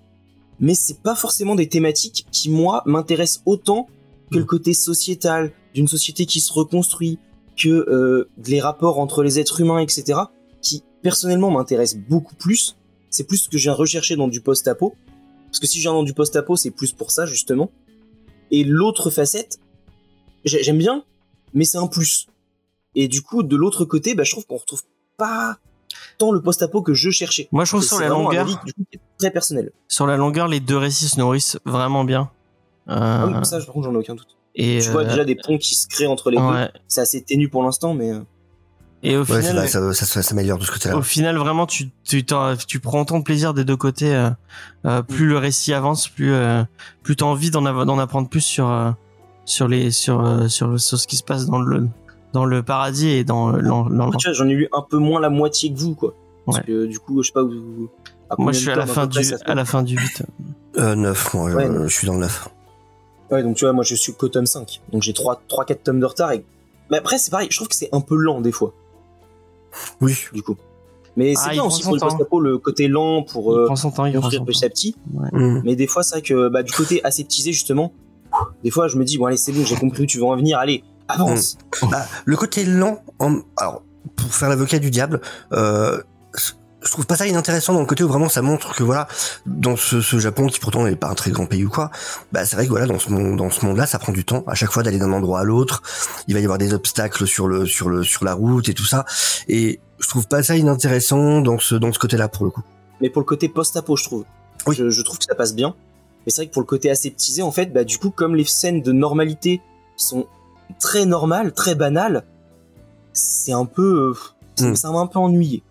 mais c'est pas forcément des thématiques qui moi m'intéressent autant que le côté sociétal d'une société qui se reconstruit, que euh, les rapports entre les êtres humains, etc. Qui personnellement m'intéressent beaucoup plus. C'est plus ce que je viens rechercher dans du post-apo. Parce que si je viens dans du post-apo, c'est plus pour ça justement. Et l'autre facette, j'ai- j'aime bien, mais c'est un plus. Et du coup, de l'autre côté, bah, je trouve qu'on retrouve pas tant le post-apo que je cherchais. Moi, je trouve sur la longueur, avis, du coup, qui est très personnel. sur la longueur, les deux récits se nourrissent vraiment bien. Euh, Ah oui, ça, par contre, j'en ai aucun doute. et Tu vois euh, déjà des ponts qui se créent entre les deux. ouais. C'est assez ténu pour l'instant, mais euh, Et au ouais, final, vrai, ça, ça, ça s'améliore de ce côté-là. au final, vraiment, tu tu tu prends autant de plaisir des deux côtés. euh, euh, plus le récit avance, plus euh, plus t'as envie d'en av- d'en apprendre plus sur euh, sur les sur euh, sur sur ce qui se passe dans le dans le paradis et dans dans, j'en ai lu un peu moins la moitié que vous, quoi. Parce Ouais. que du coup, je sais pas où. à Moi, je suis à la fin du à la fin du 8. Euh, 9, moi, Ouais, euh, je suis dans le 9. Ouais, donc tu vois, moi je suis qu'au tome 5. Donc j'ai 3-4 tomes de retard. Et... Mais après, c'est pareil, je trouve que c'est un peu lent des fois, Oui. du coup. Mais c'est Ah, bien aussi pour le temps. post-apo, le côté lent pour il euh, prend son temps, il prend construire petit à petit. Mm. Mais des fois, c'est vrai que bah, du côté aseptisé, justement, des fois je me dis, bon, allez, c'est bon, j'ai compris où tu veux en venir, allez, avance. Bah, le côté lent, en... alors pour faire l'avocat du diable, euh, je trouve pas ça inintéressant dans le côté où vraiment ça montre que voilà, dans ce, ce Japon qui pourtant n'est pas un très grand pays ou quoi, bah c'est vrai que voilà dans ce monde, dans ce monde-là, ça prend du temps à chaque fois d'aller d'un endroit à l'autre. Il va y avoir des obstacles sur le sur le sur la route et tout ça, et je trouve pas ça inintéressant dans ce dans ce côté-là pour le coup. Mais pour le côté post-apo, je trouve. Oui. Je, je trouve que ça passe bien. Mais c'est vrai que pour le côté aseptisé, en fait, bah, du coup, comme les scènes de normalité sont très normales, très banales, c'est un peu. ça- m'a un peu ennuyé.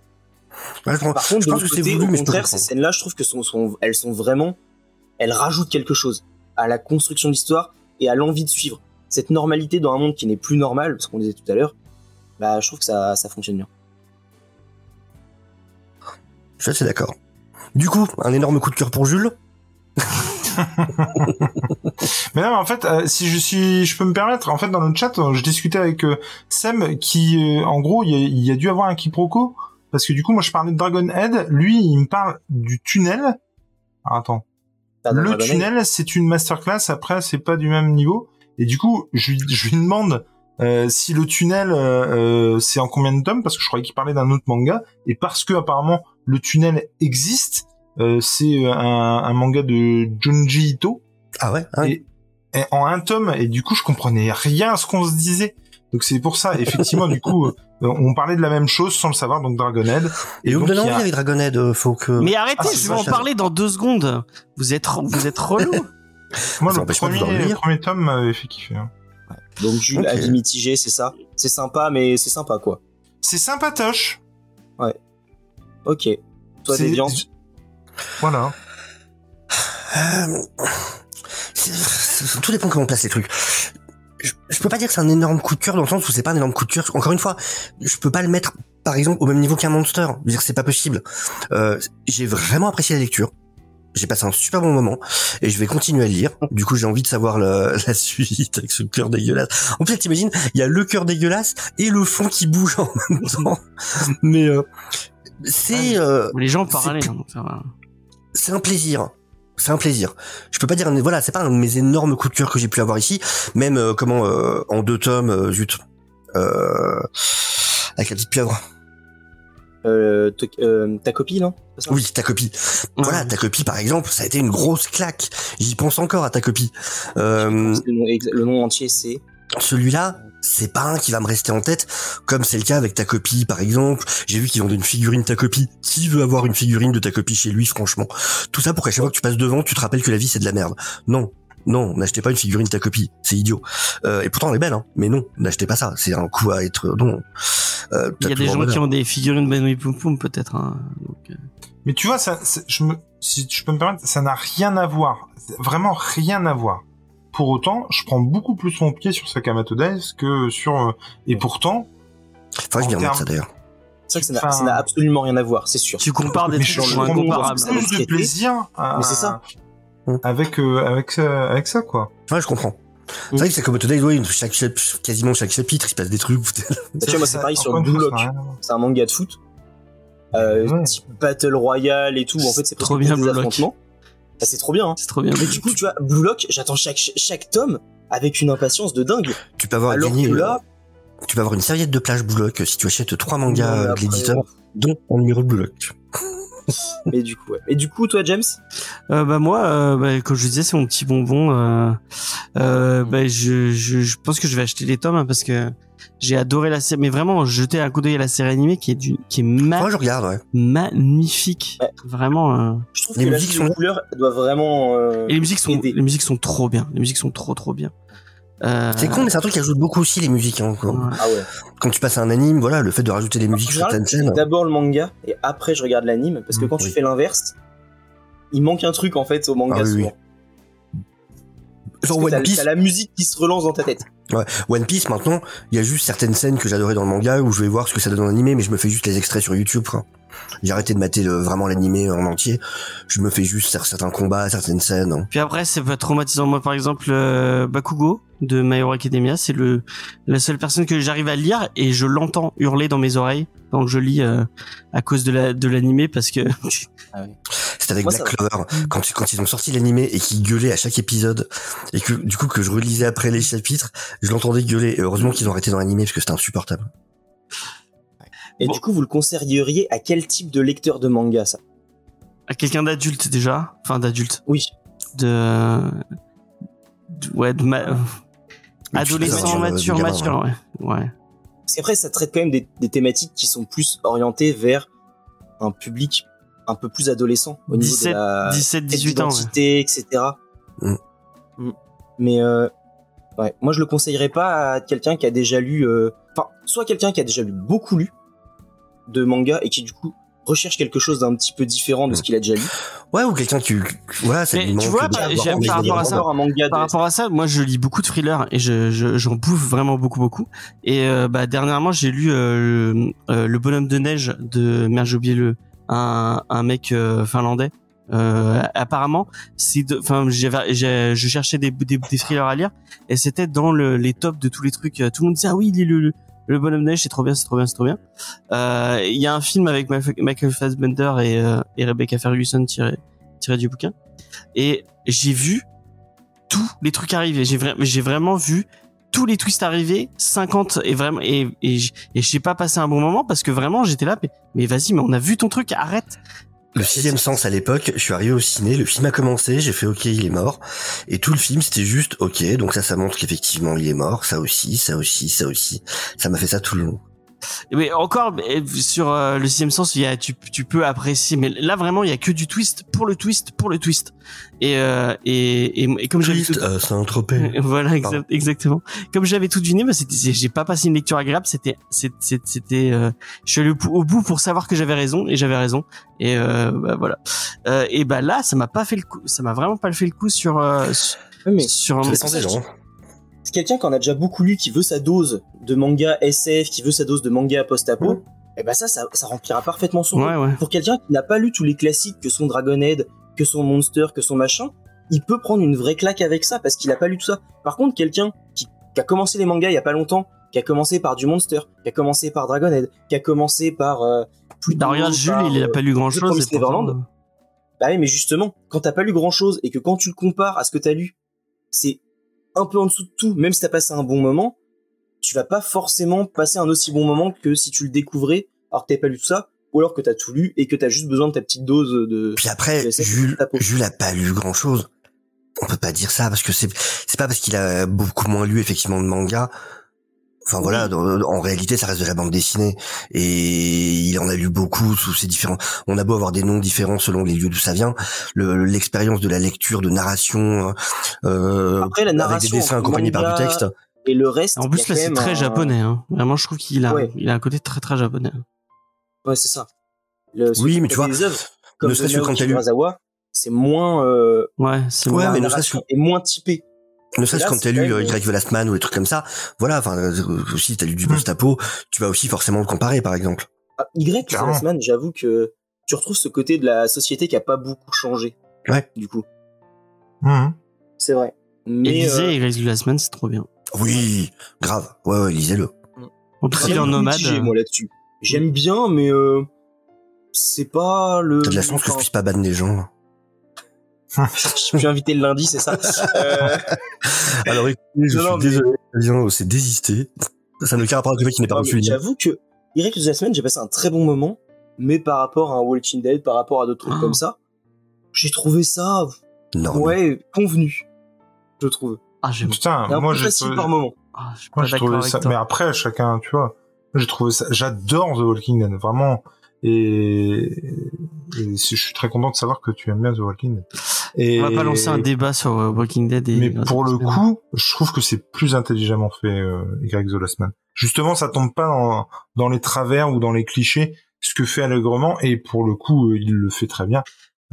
Ouais, je, Par contre, je de pense que c'est côté, voulu, au contraire, ces scènes-là, je trouve que sont, sont- elles sont vraiment, elles rajoutent quelque chose à la construction de l'histoire et à l'envie de suivre cette normalité dans un monde qui n'est plus normal, ce qu'on disait tout à l'heure. Bah, je trouve que ça, ça fonctionne bien. Je suis assez d'accord. Du coup, un énorme coup de cœur pour Jules. Mais non, en fait, euh, si je suis, je peux me permettre, en fait, dans le chat, euh, je discutais avec euh, Sam, qui, euh, en gros, il y, a, y a dû avoir un quiproquo, parce que du coup, moi, je parlais de Dragon Head, lui, il me parle du tunnel. Ah, attends. Le Dragon tunnel, c'est une masterclass. Après, c'est pas du même niveau. Et du coup, je lui, je lui demande euh, si le tunnel euh, euh, c'est en combien de tomes parce que je croyais qu'il parlait d'un autre manga et parce que apparemment le tunnel existe, c'est un, un manga de Junji Ito Ah ouais, ouais. et, et en un tome et du coup je comprenais rien à ce qu'on se disait. Donc c'est pour ça, effectivement, du coup, euh, on parlait de la même chose sans le savoir, donc Dragonhead. Et vous me donc, donnez il y a- envie avec Dragonhead, euh, faut que... Mais arrêtez, Ah, je vais en parler dans deux secondes. Vous êtes, vous êtes relou. Moi, Ça le premier, le premier tome m'avait fait kiffer. hein. Donc Jules, Ok. avis mitigé, c'est ça C'est sympa, mais c'est sympa quoi. C'est sympatoche. Ok. Toi, C'est- Déviance Voilà. Euh, tout dépend comment on place les trucs. Je, je peux pas dire que c'est un énorme coup de cœur dans le sens où c'est pas un énorme coup de cœur. Encore une fois, je peux pas le mettre, par exemple, au même niveau qu'un monster. Je veux dire, c'est pas possible. Euh, j'ai vraiment apprécié la lecture. J'ai passé un super bon moment et je vais continuer à lire. Du coup, j'ai envie de savoir la, la suite avec ce cœur dégueulasse. En plus, t'imagines, il y a le cœur dégueulasse et le fond qui bouge en même temps. Mais euh, c'est euh, Les gens hein, ça va. C'est un plaisir. C'est un plaisir. Je peux pas dire, voilà, c'est pas un de mes énormes coups de cœur que j'ai pu avoir ici. Même euh, comment euh, en deux tomes, euh, zut, euh, avec la petite pieuvre. euh, euh, Ta copie, non? Oui, ta copie. Voilà, ta copie par exemple, ça a été une grosse claque. J'y pense encore à ta copie. Euh, Le nom, exa- le nom entier, c'est. Celui-là, c'est pas un qui va me rester en tête, comme c'est le cas avec ta copie, par exemple. J'ai vu qu'ils vendent une figurine ta copie. Qui veut avoir une figurine de ta copie chez lui, franchement? Tout ça pour qu'à chaque fois que tu passes devant, tu te rappelles que la vie c'est de la merde. Non, non, n'achetez pas une figurine ta copie, c'est idiot. Euh, et pourtant elle est belle, hein. Mais non, n'achetez pas ça. C'est un coup à être non. Euh, Il y a des gens qui ont des figurines Benoît Poum Poum peut-être. hein. Donc, euh, Mais tu vois, ça, je me, si je peux me permettre, ça n'a rien à voir. Vraiment rien à voir. Pour autant, je prends beaucoup plus mon pied sur Sakamoto Days que sur, euh, et pourtant, que je termes- ça d'ailleurs. C'est vrai que ça n'a- Enfin- absolument rien à voir, c'est sûr. tu compares des trucs je, ça. plus de plaisir à- Mais c'est ça. avec, euh, avec ça, avec ça, quoi. Ouais, je comprends. C'est vrai que c'est comme Today, oui, chaque, quasiment chaque chapitre, il se passe des trucs. Tu vois, moi, c'est pareil sur Blue Lock. C'est un manga de foot. Euh, Ouais. type Battle Royale et tout. En fait, c'est Trop bien, des Blue Lock. affrontements. Ah, c'est trop bien. Hein. C'est trop bien. Mais du coup, tu vois, Blue Lock, j'attends chaque, chaque tome avec une impatience de dingue. tu peux avoir Alors gagné, que là, tu peux avoir une serviette de plage Blue Lock si tu achètes trois mangas de l'éditeur, dont un numéro de Blue Lock. Mais du coup, ouais. Et du coup, toi, James? Euh, bah moi, euh, bah, comme je disais, c'est mon petit bonbon. Euh, euh, bah, je, je, je pense que je vais acheter les tomes hein, parce que j'ai adoré la série. Mais vraiment, jeter un coup d'œil à la série animée qui est du, qui est ma- Moi, je regarde, ouais. magnifique. Ouais. Vraiment. euh. Je trouve Les que musiques musique sont- de couleur doit vraiment. euh, Et les musiques sont, aider. les musiques sont trop bien. Les musiques sont trop trop bien. Euh, C'est con, mais c'est un truc qui ajoute beaucoup aussi les musiques. Hein, quoi. ouais. Ah ouais. Quand tu passes à un anime, voilà, le fait de rajouter des musiques sur certaines scènes. D'abord le manga et après je regarde l'anime parce que Mm, quand tu oui. fais l'inverse, il manque un truc en fait au manga Ah oui, souvent. Parce Genre One t'as- Piece, T'as la musique qui se relance dans ta tête. One Piece, maintenant, il y a juste certaines scènes que j'adorais dans le manga où je vais voir ce que ça donne en animé, mais je me fais juste les extraits sur YouTube. J'ai arrêté de mater le- vraiment l'animé en entier. Je me fais juste cer- certains combats, certaines scènes. hein. Puis après, c'est pas traumatisant. Moi, par exemple, euh, Bakugo de My Hero Academia, c'est le la seule personne que j'arrive à lire et je l'entends hurler dans mes oreilles quand je lis euh, à cause de la de l'animé parce que C'est avec Moi, Black Clover. Quand, tu- quand ils ont sorti l'animé et qu'ils gueulaient à chaque épisode, et que du coup que je relisais après les chapitres, je l'entendais gueuler. Et heureusement qu'ils ont arrêté dans l'animé parce que c'était insupportable. Et Bon. du coup, vous le conseilleriez à quel type de lecteur de manga ça? À quelqu'un d'adulte déjà, enfin d'adulte, Oui. de, de- ouais, de ma- adolescent mature, mature, ouais, ouais. Parce qu'après, ça traite quand même des, des thématiques qui sont plus orientées vers un public un peu plus adolescent au niveau 17, de la 17, 18 ans. ouais. etc. Mm. Mm. Mais euh, ouais, moi je le conseillerais pas à quelqu'un qui a déjà lu, euh, enfin, soit quelqu'un qui a déjà lu beaucoup lu de manga et qui du coup recherche quelque chose d'un petit peu différent de ce qu'il a déjà lu. Ouais, ou quelqu'un qui, voilà, ça Mais lui tu vois, bah, par a rapport à ça. vraiment- un manga Par de- rapport à ça, moi je lis beaucoup de thrillers et je je- j'en bouffe vraiment beaucoup beaucoup. Et euh, bah dernièrement j'ai lu euh, le, euh, le bonhomme de neige de merde j'ai oublié le un un mec euh, finlandais. Euh, apparemment, c'est enfin je cherchais des, des des thrillers à lire et c'était dans le, les tops de tous les trucs. Tout le monde disait ah oui le le, le bonhomme neige c'est trop bien c'est trop bien c'est trop bien. Euh, Il y a un film avec Michael Fassbender et, euh, et Rebecca Ferguson tiré tiré du bouquin et j'ai vu tous les trucs arriver. J'ai vra- j'ai vraiment vu tous les twists arriver, 50 et vraiment et et j'ai pas passé un bon moment parce que vraiment j'étais là mais, mais vas-y mais on a vu ton truc arrête. Le sixième sens à l'époque, je suis arrivé au ciné, le film a commencé, j'ai fait ok il est mort, et tout le film c'était juste ok, donc ça ça montre qu'effectivement il est mort, ça aussi, ça aussi, ça aussi, ça m'a fait ça tout le long. Mais encore mais sur euh, le sixième sens il y a tu tu peux apprécier. Mais là vraiment il y a que du twist pour le twist pour le twist. Et euh, et, et et comme j'avais Twist, tout- euh, c'est un tropé. voilà exa- Pardon. exactement. Comme j'avais tout deviné bah c'était c'est- j'ai pas passé une lecture agréable. C'était c'était euh, je suis allé au, au bout pour savoir que j'avais raison et j'avais raison. Et euh, bah, voilà. Euh, et bah là ça m'a pas fait le coup ça m'a vraiment pas fait le coup sur euh, sur, Ouais, mais sur un- c'est quelqu'un qui en a déjà beaucoup lu, qui veut sa dose de manga SF, qui veut sa dose de manga post-apo, et ben ça, ça, ça remplira parfaitement son rôle. ouais ouais Pour quelqu'un qui n'a pas lu tous les classiques que sont Dragonhead, que son Monster, que son machin, il peut prendre une vraie claque avec ça parce qu'il a pas lu tout ça. Par contre, quelqu'un qui, qui a commencé les mangas il y a pas longtemps, qui a commencé par du Monster, qui a commencé par Dragonhead, qui a commencé par euh, bah, regarde Jules par, il a euh, pas lu grand The chose Promised Neverland. Bah oui, mais justement, quand t'as pas lu grand chose et que quand tu le compares à ce que t'as lu, c'est un peu en dessous de tout, même si t'as passé un bon moment, tu vas pas forcément passer un aussi bon moment que si tu le découvrais alors que t'avais pas lu tout ça, ou alors que t'as tout lu et que t'as juste besoin de ta petite dose de. Puis après, de Jules. Jules a pas lu grand chose. On peut pas dire ça parce que c'est c'est pas parce qu'il a beaucoup moins lu effectivement de manga. Enfin voilà, dans- en réalité, ça reste de la bande dessinée et il en a lu beaucoup sous ces différents. On a beau avoir des noms différents selon les lieux d'où ça vient, le- l'expérience de la lecture, de narration, euh, Après, la avec narration des dessins accompagnés par du texte. Et le reste. en y plus là c'est très un- japonais hein. vraiment je trouve qu'il a Ouais. il a un côté très très japonais Ouais, c'est ça. Le, Oui, mais tu vois, comme ne serait-ce que quand Urasawa, c'est moins. Euh, ouais c'est Ouais, la mais narration est moins typée. Ne serait-ce quand t'as lu quand euh, même- Y The Last Man ou des trucs comme ça, voilà, enfin euh, aussi t'as lu du post-apo, tu vas aussi forcément le comparer par exemple. Ah, y. Last Man, j'avoue que tu retrouves ce côté de la société qui a pas beaucoup changé. Ouais. Du coup, Mhm. c'est vrai. et Mais lisez euh, et du Last Man c'est trop bien Oui, grave. Ouais, ouais, lisez-le. il est en nomade mitigé, moi là-dessus. J'aime bien, mais euh, c'est pas le. T'as de la chance que je puisse pas ban les gens. je suis invité le lundi, c'est ça. Euh, Alors écoutez, je Non, suis mais- désolé, c'est désisté. Ça n'a aucun rapport avec le fait qu'il n'est pas reçu. J'avoue que Eric de la semaine, j'ai passé un très bon moment, mais par rapport à un Walking Dead, par rapport à d'autres trucs Ah. comme ça, j'ai trouvé ça, Non. ouais, convenu. Je trouve. Ah j'aime Putain, moi peu j'ai facile trouvé, par moment. ah, je moi j'ai trouvé avec ça. toi. Mais après, chacun, tu vois, j'ai trouvé ça. J'adore The Walking Dead, vraiment. Et, et je suis très content de savoir que tu aimes bien The Walking Dead. Et... On va pas lancer un débat sur euh, Walking Dead et Mais pour le coup, je trouve que c'est plus intelligemment fait, euh, Y The Last Man. Justement, ça tombe pas dans, dans les travers ou dans les clichés, ce que fait allègrement, et pour le coup, euh, il le fait très bien.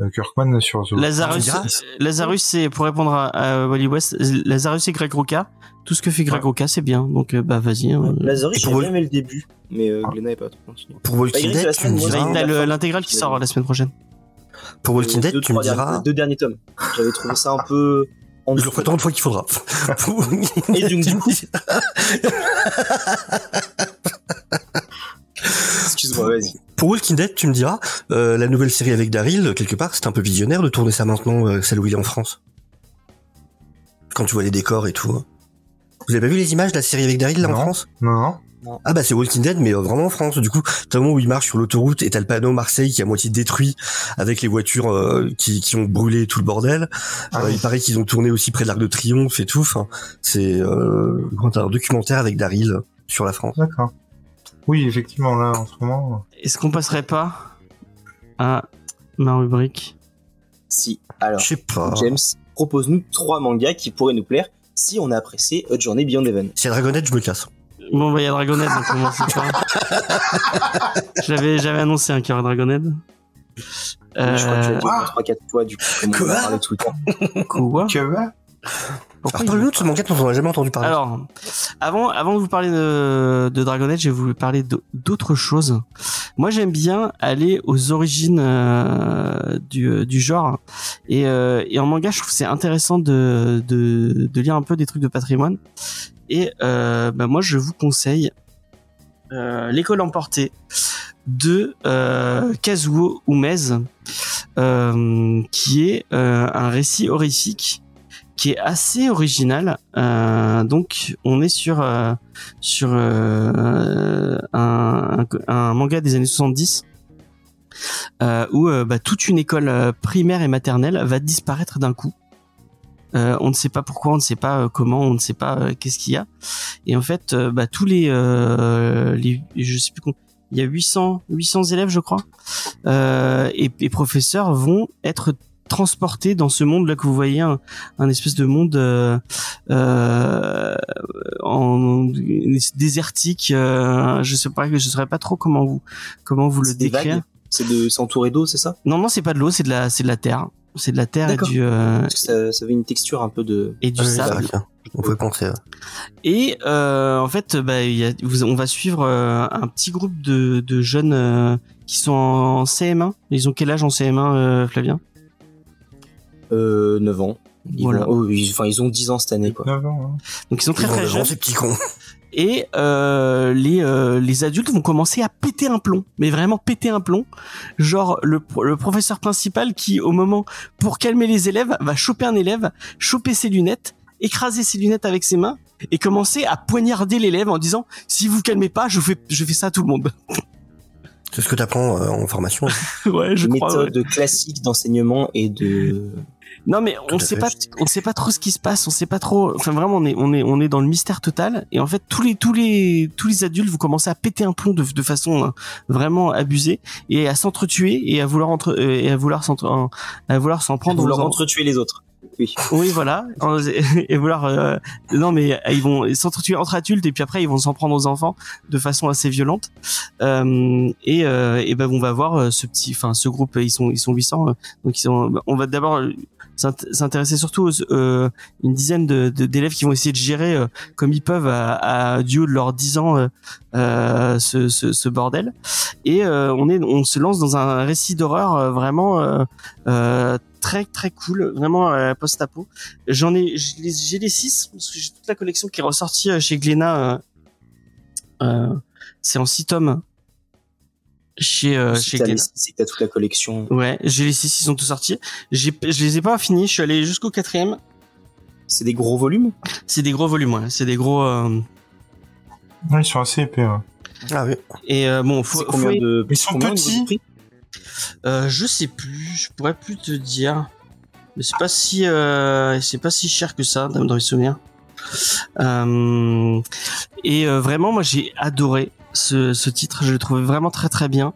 Euh, Kirkman sur The Lazarus, diras Lazarus, c'est pour répondre à, à Wally West. Lazarus et Greg Roca. Tout ce que fait Greg Ouais. Roca, c'est bien. Donc euh, bah vas-y. hein. Lazarus, j'ai pour bien aimé le début, mais euh, Ah. Glenn n'avait pas trop continué. Pour Walking Bah, Dead, tu me diras, l'intégrale qui sort la semaine prochaine. pour Walking Dead, deux, tu me diras, Deux derniers tomes. J'avais trouvé ça un peu. En je le ferai tant de fois qu'il faudra. Et donc, du coup- Excuse-moi, vas-y. Pour Walking Dead, tu me diras, euh, la nouvelle série avec Daryl, quelque part, c'est un peu visionnaire de tourner ça maintenant, euh, celle où il est en France. Quand tu vois les décors et tout. hein. Vous avez pas vu les images de la série avec Daryl là en. France? Non, non. Ah bah c'est Walking Dead mais euh, vraiment en France. Du coup, t'as le moment où il marche sur l'autoroute et t'as le panneau Marseille qui est à moitié détruit avec les voitures euh, qui, qui ont brûlé tout le bordel. Ah Euh, oui. il paraît qu'ils ont tourné aussi près de l'Arc de Triomphe et tout. Enfin, c'est euh, un documentaire avec Daryl sur la France. D'accord. Oui, effectivement, là, en ce moment. Est-ce qu'on passerait pas à ma rubrique Si. Alors, Je sais pas. James, propose-nous trois mangas qui pourraient nous plaire si on a apprécié Hot Journey Beyond Heaven. Si y a Dragonette, je me casse. Bon, bah, il y a Dragonhead, donc on m'en fout pas. J'avais, j'avais annoncé un cœur Dragonhead. Je crois que tu l'as Euh, dit 3-4 fois, du coup, comme on Quoi temps. quoi? Que va? Pourquoi Alors parle-nous de ce manga dont on n'a jamais entendu parler. Alors, avant, avant de vous parler de, de Dragonhead, je vais vous parler d'au- d'autres choses. Moi, j'aime bien aller aux origines euh, du, du genre. Et, euh, et en manga, je trouve que c'est intéressant de, de, de lire un peu des trucs de patrimoine. Et euh, bah, moi, je vous conseille euh, L'école emportée de euh, Kazuo Umez, euh, qui est euh, un récit horrifique qui est assez original. Euh, donc, on est sur euh, sur euh, un, manga des années 70 euh, où bah, toute une école primaire et maternelle va disparaître d'un coup. On ne sait pas pourquoi, on ne sait pas comment, on ne sait pas qu'est-ce qu'il y a. Et en fait, bah, tous les, je sais plus il y a 800, 800 élèves, je crois, et professeurs vont être transportés dans ce monde là que vous voyez, un, un espèce de monde euh, euh, en désertique. Euh, je sais pas, je saurais pas trop comment vous comment vous le décrire. C'est de s'entourer d'eau, c'est ça? Non, non, c'est pas de l'eau, c'est de la, c'est de la terre. C'est de la terre et du euh, Parce que ça, ça avait une texture un peu de. et du Ah sable. On peut penser. ouais. Et euh, en fait, bah, il y a, vous- on va suivre euh, un petit groupe de, de jeunes euh, qui sont en CM1. Ils ont quel âge en CM1, euh, Flavien? Euh, 9 ans. Ils, Voilà. vont- oh, ils- enfin, ils ont 10 ans cette année, quoi. 9 ans, hein. Donc ils sont très Ils très jeunes. ces petits cons. Et euh, les euh, les adultes vont commencer à péter un plomb, mais vraiment péter un plomb. Genre le pro- le professeur principal qui, au moment pour calmer les élèves, va choper un élève, choper ses lunettes, écraser ses lunettes avec ses mains et commencer à poignarder l'élève en disant si vous calmez pas, je fais je fais ça à tout le monde. C'est ce que t'apprends euh, en formation. ouais, je crois. ouais. Méthode classique d'enseignement et de. Non mais on à sait fait. pas, on sait pas trop ce qui se passe, on sait pas trop. Enfin vraiment, on est, on est, on est dans le mystère total. Et en fait, tous les, tous les, tous les adultes vont commencer à péter un plomb de, de façon hein, vraiment abusée et à s'entretuer et à vouloir entre, euh, et à vouloir s'entre, à vouloir s'en prendre aux en- entretuer les autres. Oui. Voilà. Et vouloir, euh, non mais euh, ils vont s'entretuer entre adultes et puis après ils vont s'en prendre aux enfants de façon assez violente. Euh, et, euh, et ben on va voir euh, ce petit, enfin ce groupe, ils sont, ils sont 800. euh, donc ils sont, on va d'abord s'int- s'intéresser surtout aux euh, une dizaine d'élèves qui vont essayer de gérer euh, comme ils peuvent à, à du haut de leurs 10 ans ce, ce, ce bordel et euh, on est on se lance dans un récit d'horreur euh, vraiment euh, euh, très très cool vraiment euh, post-apo j'en ai j'ai les, j'ai les six parce que j'ai toute la collection qui est ressortie euh, chez Glénat euh, euh, c'est en six tomes chez euh, Si chez Glénat c'est t'as toute la collection. Ouais, j'ai les six, ils sont tous sortis. J'ai, je les ai pas finis. Je suis allé jusqu'au quatrième. C'est des gros volumes? C'est des gros volumes, ouais. C'est des gros. Ouais, ils sont assez épais. ouais. Ah oui. Et euh, bon, faut, C'est faut- combien de. Ils sont combien petits. euh, je sais plus. Je pourrais plus te dire. Mais c'est pas si, euh, c'est pas si cher que ça dans mes souvenirs. Euh, et euh, vraiment, moi, j'ai adoré ce, ce titre. Je le trouvais vraiment très très bien.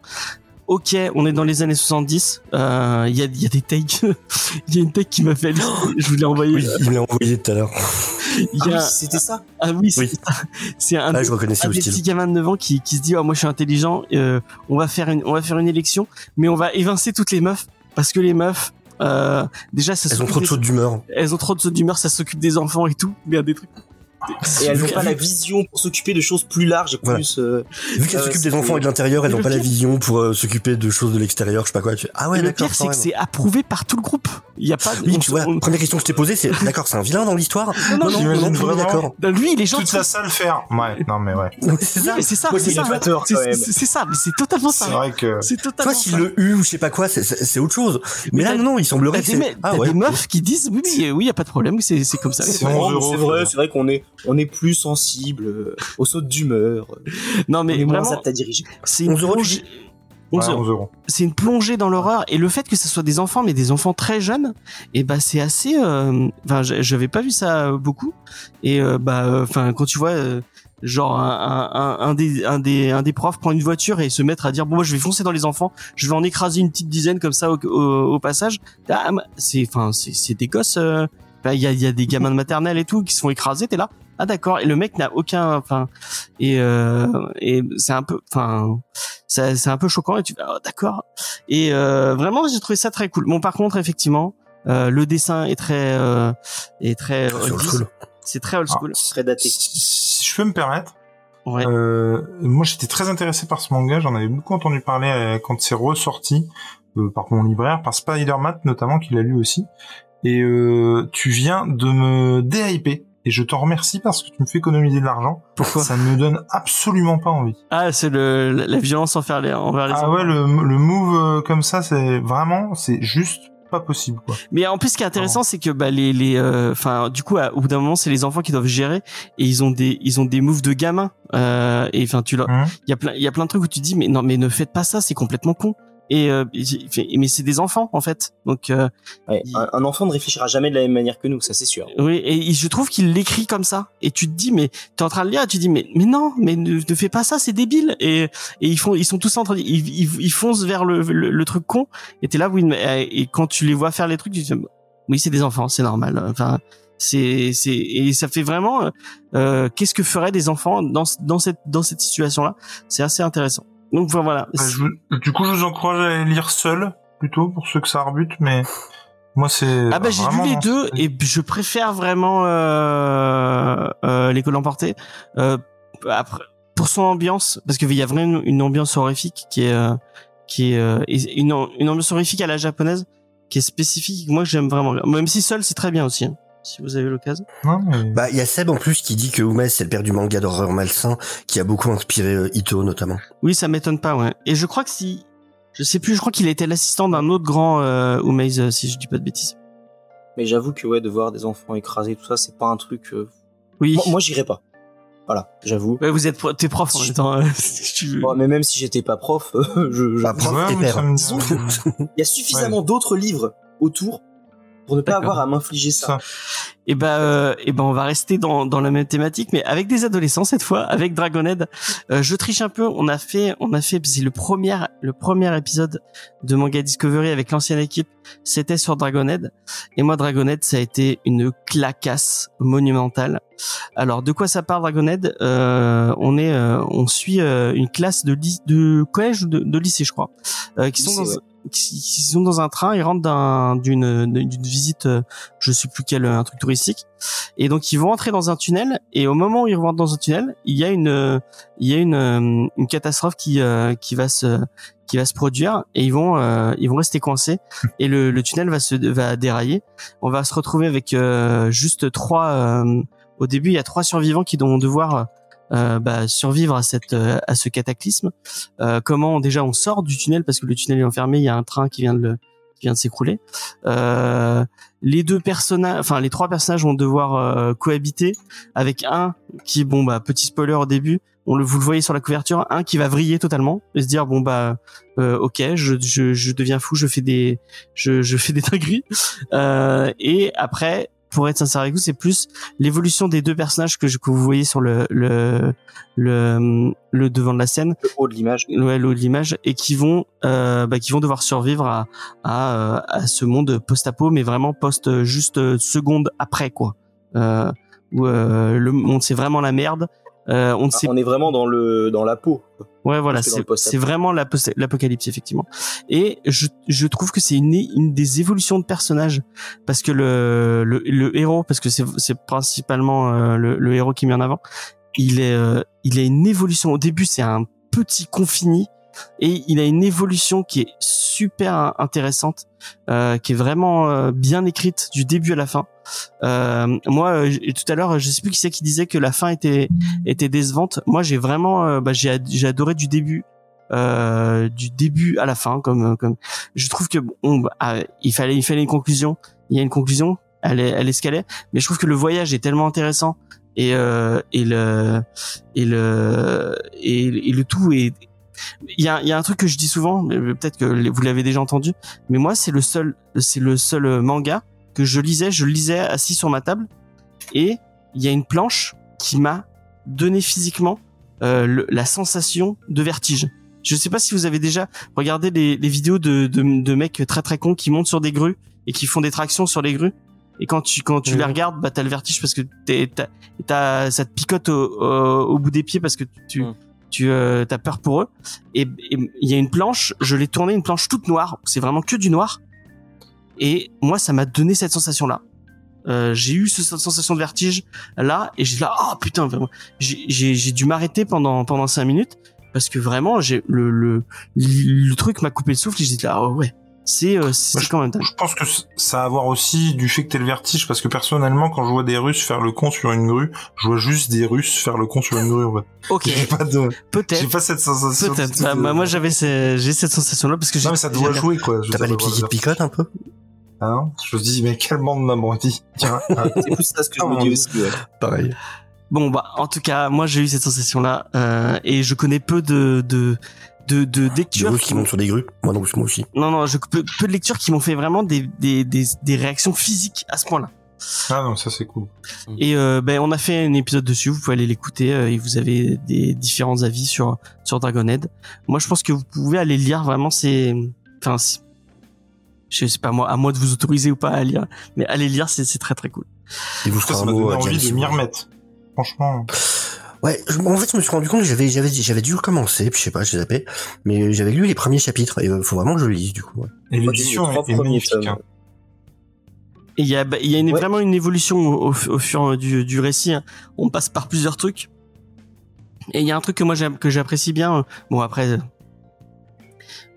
Ok, on est dans les années 70. Euh, Il y, a, il y a des takes. Il y a une take qui m'a fait. Je vous l'ai envoyé. Oui, il me l'a envoyé tout à l'heure. Il Ah y a- oui, c'était ça. Ah oui, c'est Oui. ça. C'est un, Ah, je un le des style. petits gamins de 9 ans qui, qui se dit oh, moi je suis intelligent, euh, on va faire une on va faire une élection, mais on va évincer toutes les meufs parce que les meufs euh, déjà ça Elles ont trop de sautes d'humeur. elles ont trop de sautes d'humeur, ça s'occupe des enfants et tout, mais des trucs. Et elles n'ont pas la vision pour s'occuper de choses plus larges et Voilà. plus. euh, Vu qu'elles s'occupent des c'est- enfants et de l'intérieur, elles n'ont pas la vision pour euh, s'occuper de choses de l'extérieur, je sais pas quoi. Tu Ah ouais, le pire c'est que c'est approuvé par tout le groupe. Il y a pas. Oui, tu vois, on- première question que je t'ai posée, c'est d'accord, c'est un vilain dans l'histoire Non, non, non, d'accord. Non, lui il est gentil. Toute la salle faire. Ouais, non mais ouais. Oui, c'est ça. mais c'est ça, c'est c'est ça. C'est c'est- c'est mais c'est totalement C'est ça. vrai que. C'est totalement vois, si le U ou je sais pas quoi, c'est- c'est c'est autre chose. Mais là, non, non, il semblerait T'as que des, c'est. Ah des meufs qui disent oui, oui, oui, y a pas de problème, c'est c'est comme ça. C'est non, 11 mais euros, c'est vrai, c'est vrai qu'on est, on est plus sensible euh, aux sautes d'humeur. euh, Non, on mais est moins vraiment, apte à diriger. c'est une 11 euros, tu plongée- dis 11 Ouais, euros. 11 euros. c'est une plongée dans l'horreur et le fait que ce soit des enfants mais des enfants très jeunes et bah c'est assez euh, enfin j'avais pas vu ça euh, beaucoup et euh, bah euh, enfin quand tu vois euh, genre un, un, un des un des un des profs prend une voiture et se mettre à dire bon moi je vais foncer dans les enfants je vais en écraser une petite dizaine comme ça au, au, au passage Ah, c'est enfin c'est c'est des gosses euh, bah, il y a il y a des gamins de maternelle et tout qui se font écraser t'es là ah d'accord. Et le mec n'a aucun enfin et euh, et c'est un peu enfin ça- c'est un peu choquant et tu fais ah, d'accord. Et euh, vraiment j'ai trouvé ça très cool. Bon par contre effectivement euh, le dessin est très euh, est très C'est old oldies. school. c'est très old Ah, school. Très daté. Si, si je peux me permettre, ouais. Euh, moi j'étais très intéressé par ce manga, j'en avais beaucoup entendu parler euh, quand c'est ressorti euh, par mon libraire, par Spider-Man notamment qui l'a lu aussi. Et euh, tu viens de me déhyper et je t'en remercie parce que tu me fais économiser de l'argent. pourquoi Ça ne me donne absolument pas envie. ah c'est le la violence envers les envers les Ah enfants. ouais, le, le move euh, comme ça, c'est vraiment, c'est juste pas possible quoi. Mais en plus, ce qui est intéressant, c'est que bah les les, euh, enfin, du coup, à- au bout d'un moment, c'est les enfants qui doivent gérer et ils ont des ils ont des moves de gamins. Euh, et enfin, tu Mhm. il y a plein il y a plein de trucs où tu dis mais non mais ne faites pas ça, c'est complètement con. Et euh, mais c'est des enfants en fait. Donc euh, Ouais, Il- un, enfant ne réfléchira jamais de la même manière que nous, ça c'est sûr. oui, et je trouve qu'il l'écrit comme ça. Et tu te dis mais t'es en train de lire, et tu te dis mais mais non, mais ne, ne fais pas ça, c'est débile. Et et ils font ils sont tous en train de, ils, ils, ils foncent vers le, le, le truc con. Et t'es là oui, mais- et quand tu les vois faire les trucs, tu te dis oui c'est des enfants, c'est normal. Enfin c'est c'est et ça fait vraiment euh, euh, qu'est-ce que feraient des enfants dans dans cette dans cette situation là. C'est assez intéressant. Donc voilà. Bah, vous- du coup, je vous encourage à les lire seul plutôt pour ceux que ça rebute, mais moi c'est. Ah bah j'ai lu les deux et je préfère vraiment euh, euh, l'école emportée euh, après pour son ambiance parce qu'il y a vraiment une, une ambiance horrifique qui est euh, qui est euh, une, une ambiance horrifique à la japonaise qui est spécifique moi j'aime vraiment même si seul c'est très bien aussi hein, si vous avez l'occasion Non, mais... Bah, il y a Seb en plus qui dit que Umes c'est le père du manga d'horreur malsain qui a beaucoup inspiré euh, Ito notamment. oui ça m'étonne pas ouais et je crois que si je sais plus je crois qu'il était l'assistant d'un autre grand euh, euh, si je dis pas de bêtises Mais j'avoue que ouais, de voir des enfants écrasés, tout ça, c'est pas un truc. euh, oui Moi, moi j'irais pas. Voilà, j'avoue. Ouais, vous êtes pro- t'es prof en même temps euh, si tu. Bon, mais même si j'étais pas prof, je, je- Bah, prof Ouais, mais père. il y a suffisamment d'autres livres autour pour ne pas avoir à m'infliger ça. Ça. Et ben, euh, et ben, on va rester dans, dans la même thématique, mais avec des adolescents cette fois, avec Dragonhead. Euh, je triche un peu. On a fait, on a fait, c'est le premier, le premier épisode de Manga Discovery avec l'ancienne équipe. C'était sur Dragonhead. Et moi, Dragonhead, ça a été une clacasse monumentale. Alors, de quoi ça parle Dragonhead? Euh, On est, euh, on suit euh, une classe de, de collège ou de, de lycée, je crois, euh, qui sont dans, qui sont dans un train. Ils rentrent d'un- d'une d'une visite, euh, je sais plus quel, un truc touristique. Et donc ils vont entrer dans un tunnel et au moment où ils rentrent dans un tunnel, il y a une euh, il y a une euh, une catastrophe qui euh, qui va se qui va se produire et ils vont euh, ils vont rester coincés et le, le tunnel va se va dérailler. On va se retrouver avec euh, juste trois euh, au début, il y a trois survivants qui vont devoir euh, bah, survivre à cette euh, à ce cataclysme. Euh, comment déjà on sort du tunnel parce que le tunnel est enfermé, il y a un train qui vient de le qui vient de s'écrouler. Euh, les deux personnages, enfin les trois personnages vont devoir cohabiter avec un qui, bon bah petit spoiler au début, on le vous le voyez sur la couverture, un qui va vriller totalement et se dire bon bah euh, ok je, je je deviens fou, je fais des je je fais des dingueries euh, et après pour être sincère avec vous, c'est plus l'évolution des deux personnages que, je, que vous voyez sur le, le le le devant de la scène. Le haut de l'image. ouais, le haut de l'image et qui vont euh, bah, qui vont devoir survivre à à, euh, à ce monde post-apo mais vraiment post juste euh, seconde après quoi. Euh, où euh, le monde c'est vraiment la merde euh, on ne sait On est vraiment dans le dans la peau. ouais voilà c'est vraiment l'apocalypse effectivement. Et je je trouve que c'est une une des évolutions de personnages parce que le le, le héros parce que c'est c'est principalement euh, le, le héros qui met en avant il est euh, il a une évolution. Au début c'est un petit confini et il a une évolution qui est super intéressante euh, qui est vraiment euh, bien écrite du début à la fin. Euh, moi euh, tout à l'heure je sais plus qui c'est qui disait que la fin était était décevante. Moi j'ai vraiment euh, bah, j'ai j'ai adoré du début euh, du début à la fin comme comme je trouve que bon bah, ah, il fallait il fallait une conclusion. Il y a une conclusion elle est elle est ce qu'elle est. Mais je trouve que le voyage est tellement intéressant et euh, et le et le et le tout est il y a y a un truc que je dis souvent peut-être que vous l'avez déjà entendu mais moi c'est le seul c'est le seul manga que je lisais je lisais assis sur ma table et il y a une planche qui m'a donné physiquement euh, le- la sensation de vertige je sais pas si vous avez déjà regardé les, les vidéos de, de, de mecs très très cons qui montent sur des grues et qui font des tractions sur les grues et quand tu quand tu les regardes bah t'as le vertige parce que t'es t'as, t'as- ça te picote au, au, au bout des pieds parce que tu. Tu euh, t'as peur pour eux. Et il y a une planche je l'ai tournée une planche toute noire. C'est vraiment que du noir. Et moi ça m'a donné cette sensation là euh, j'ai eu ce- cette sensation de vertige là et j'ai là oh putain j'ai dû m'arrêter pendant pendant cinq minutes parce que vraiment j'ai le le le truc m'a coupé le souffle dit là oh ouais c'est euh, c'est je- quand même dingue Je pense que ça a à voir aussi du fait que t'es le vertige, parce que personnellement, quand je vois des Russes faire le con sur une grue, je vois juste des Russes faire le con sur une grue, en fait. ok J'ai pas de, peut-être j'ai pas cette sensation. peut-être Bah, bah, moi j'avais ces- j'ai cette sensation là parce que j'ai Non, mais ça doit jouer, quoi. Je T'as pas les pieds qui te picotent un peu? Hein? Je me dis, mais quelle bande m'abrutit. Tiens, C'est plus ça ce que je Ah, me dis aussi. ouais. Pareil. Bon bah en tout cas moi j'ai eu cette sensation là euh, et je connais peu de de de, de Des lectures qui montent sur des grues. Moi non, moi aussi. non non je peu, peu de lectures qui m'ont fait vraiment des, des des des réactions physiques à ce point-là ah non, ça c'est cool. et euh, ben on a fait un épisode dessus vous pouvez aller l'écouter euh, et vous avez des différents avis sur sur Dragonhead moi je pense que vous pouvez aller lire vraiment c'est enfin c'est- je sais pas moi à moi de vous autoriser ou pas à lire mais allez lire c'est c'est très très cool Et vous Ça, ferez ça un m'a donné envie de m'y remettre. Franchement. Ouais, je- en fait, je me suis rendu compte que j'avais, j'avais, j'avais dû commencer, puis je sais pas, j'ai zappé, mais j'avais lu les premiers chapitres, et euh, faut vraiment que je le lise, du coup. ouais. Et l'édition est, magnifique. hein. Et il y a, bah, il y a une, Ouais. vraiment une évolution au, au- au fur du, du récit. hein. On passe par plusieurs trucs. Et il y a un truc que moi que j'apprécie bien. euh, Bon après,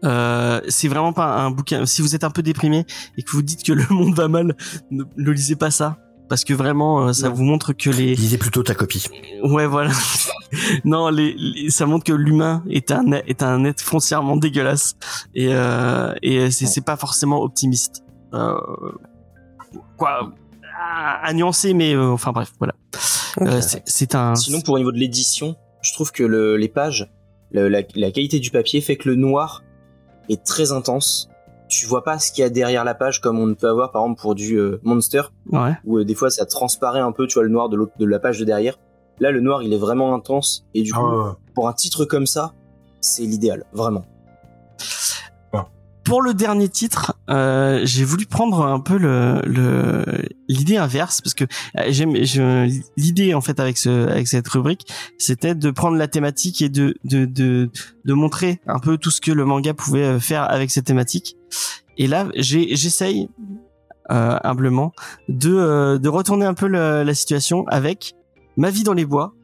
euh, c'est vraiment pas un bouquin. Si vous êtes un peu déprimé et que vous dites que le monde va mal, ne, ne lisez pas ça. Parce que vraiment, euh, ça Non. vous montre que les, Lisez plutôt ta copie. ouais voilà, non les, les- ça montre que l'humain est un est un être foncièrement dégueulasse et euh, et c'est c'est pas forcément optimiste. Euh, quoi à, à nuancer mais euh, enfin bref voilà. Euh, c'est- c'est un Sinon, pour au niveau de l'édition, je trouve que le- les pages, le- la, la qualité du papier fait que le noir est très intense. Tu vois pas ce qu'il y a derrière la page comme on peut avoir par exemple pour du euh, Monster, ouais où euh, des fois ça transparaît un peu, tu vois le noir de, l'autre- de la page de derrière. Là, le noir il est vraiment intense et du Ah coup, ouais. pour un titre comme ça, c'est l'idéal, vraiment. Pour le dernier titre, euh, j'ai voulu prendre un peu l'idée inverse parce que euh, j'aime l'idée en fait avec ce avec cette rubrique, c'était de prendre la thématique et de de de de montrer un peu tout ce que le manga pouvait euh, faire avec cette thématique. Et là, j'essaye euh, humblement de euh, de retourner un peu le- la situation avec ma vie dans les bois,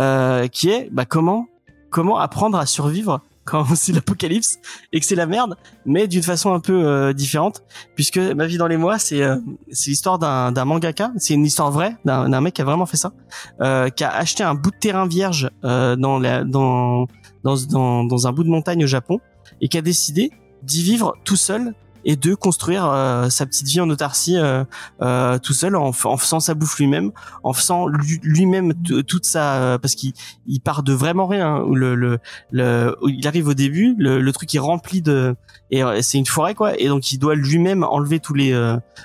euh, qui est bah comment comment apprendre à survivre quand c'est l'apocalypse et que c'est la merde, mais d'une façon un peu euh, différente, puisque ma vie dans les mois, c'est euh, c'est l'histoire d'un d'un mangaka, c'est une histoire vraie d'un d'un mec qui a vraiment fait ça, euh, qui a acheté un bout de terrain vierge euh, dans la dans dans dans dans un bout de montagne au Japon et qui a décidé d'y vivre tout seul et de construire euh, sa petite vie en autarcie euh, euh, tout seul en, faisant sa bouffe lui-même en faisant lui- lui-même toute sa euh, parce qu'il il part de vraiment rien hein, le, le, le il arrive au début le, le truc est rempli de et euh, c'est une forêt quoi. Et donc il doit lui-même enlever tous les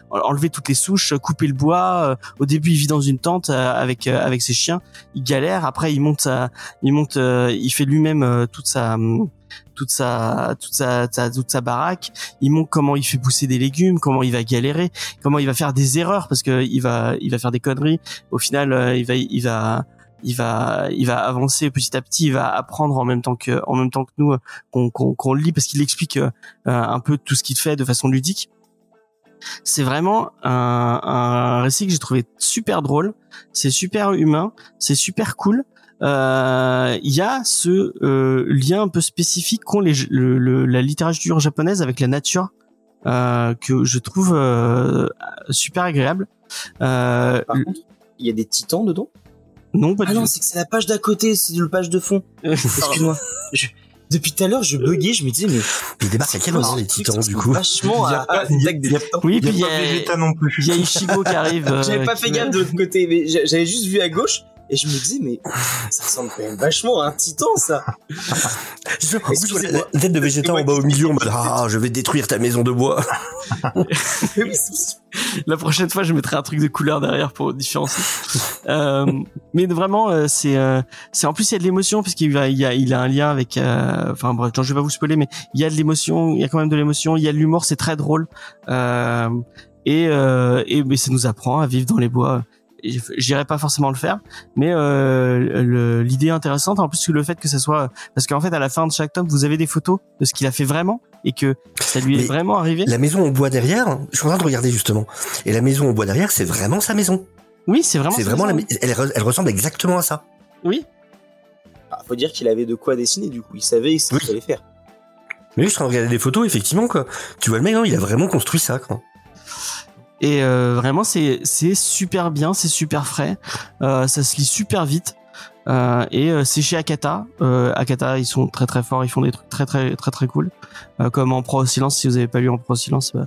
enlever toutes les souches couper le bois au début il vit dans une tente avec avec ses chiens. Il galère. Après il monte il monte il fait lui-même toute sa hum, toute sa toute sa, toute sa baraque. Il montre comment il fait pousser des légumes comment il va galérer comment il va faire des erreurs parce que il va il va faire des conneries. Au final euh, il va il va il va il va avancer petit à petit il va apprendre en même temps que en même temps que nous euh, qu'on qu'on le lit parce qu'il explique euh, un peu tout ce qu'il fait de façon ludique. C'est vraiment un, un récit que j'ai trouvé super drôle. C'est super humain. C'est super cool il y a ce euh, lien un peu spécifique qu'ont les le, le- la littérature japonaise avec la nature euh, que je trouve euh, super agréable euh, Par contre, il y a des titans dedans? non pas Ah du non, c'est que c'est la page d'à côté, c'est le page de fond. Excuse-moi. Je- Depuis tout à l'heure, je buguais, je me disais, mais. Il débarque à quel moment les titans, du coup? Vachement y a à, à y a- l'attaque des y a- titans. oui Il puis y il y a pas a Vegeta non plus. il y a Ichigo qui arrive euh, J'avais pas fait gaffe de l'autre côté, mais j'a- j'avais juste vu à gauche et je me disais, mais ça ressemble quand même vachement à un titan, ça. Je- la, la tête de Vegeta en bas au milieu en mode Ah, je vais détruire ta maison de bois. La prochaine fois, je mettrai un truc de couleur derrière pour différencier. euh, mais vraiment, euh, c'est, euh, c'est en plus il y a de l'émotion puisqu'il va, il y a, il a un lien avec. euh, Enfin bref, non, je vais pas vous spoiler, mais il y a de l'émotion, il y a quand même de l'émotion, il y a de l'humour, c'est très drôle. Euh, et euh, et mais ça nous apprend à vivre dans les bois. J'irai pas forcément le faire, mais euh, l'idée est intéressante. En plus, le fait que ça soit, parce qu'en fait, à la fin de chaque tome, vous avez des photos de ce qu'il a fait vraiment et que ça lui est vraiment arrivé. La maison au bois derrière, je suis en train de regarder justement. Et la maison au bois derrière, c'est vraiment sa maison. Oui, c'est vraiment. C'est vraiment la, elle, re- elle ressemble exactement à ça. Oui, Ah, faut dire qu'il avait de quoi dessiner, du coup. Il savait ce qu'il Oui. fallait faire. Mais oui, je suis en train de regarder des photos, effectivement, quoi. Tu vois le mec, non, il a vraiment construit ça, quoi. Et euh, vraiment, c'est super bien, c'est super frais, euh, ça se lit super vite. Euh, et euh, c'est chez Akata. Euh, Akata, ils sont très très forts, ils font des trucs très très très très cool. Euh, comme en Pro Silence, si vous avez pas lu en Pro Silence, bah,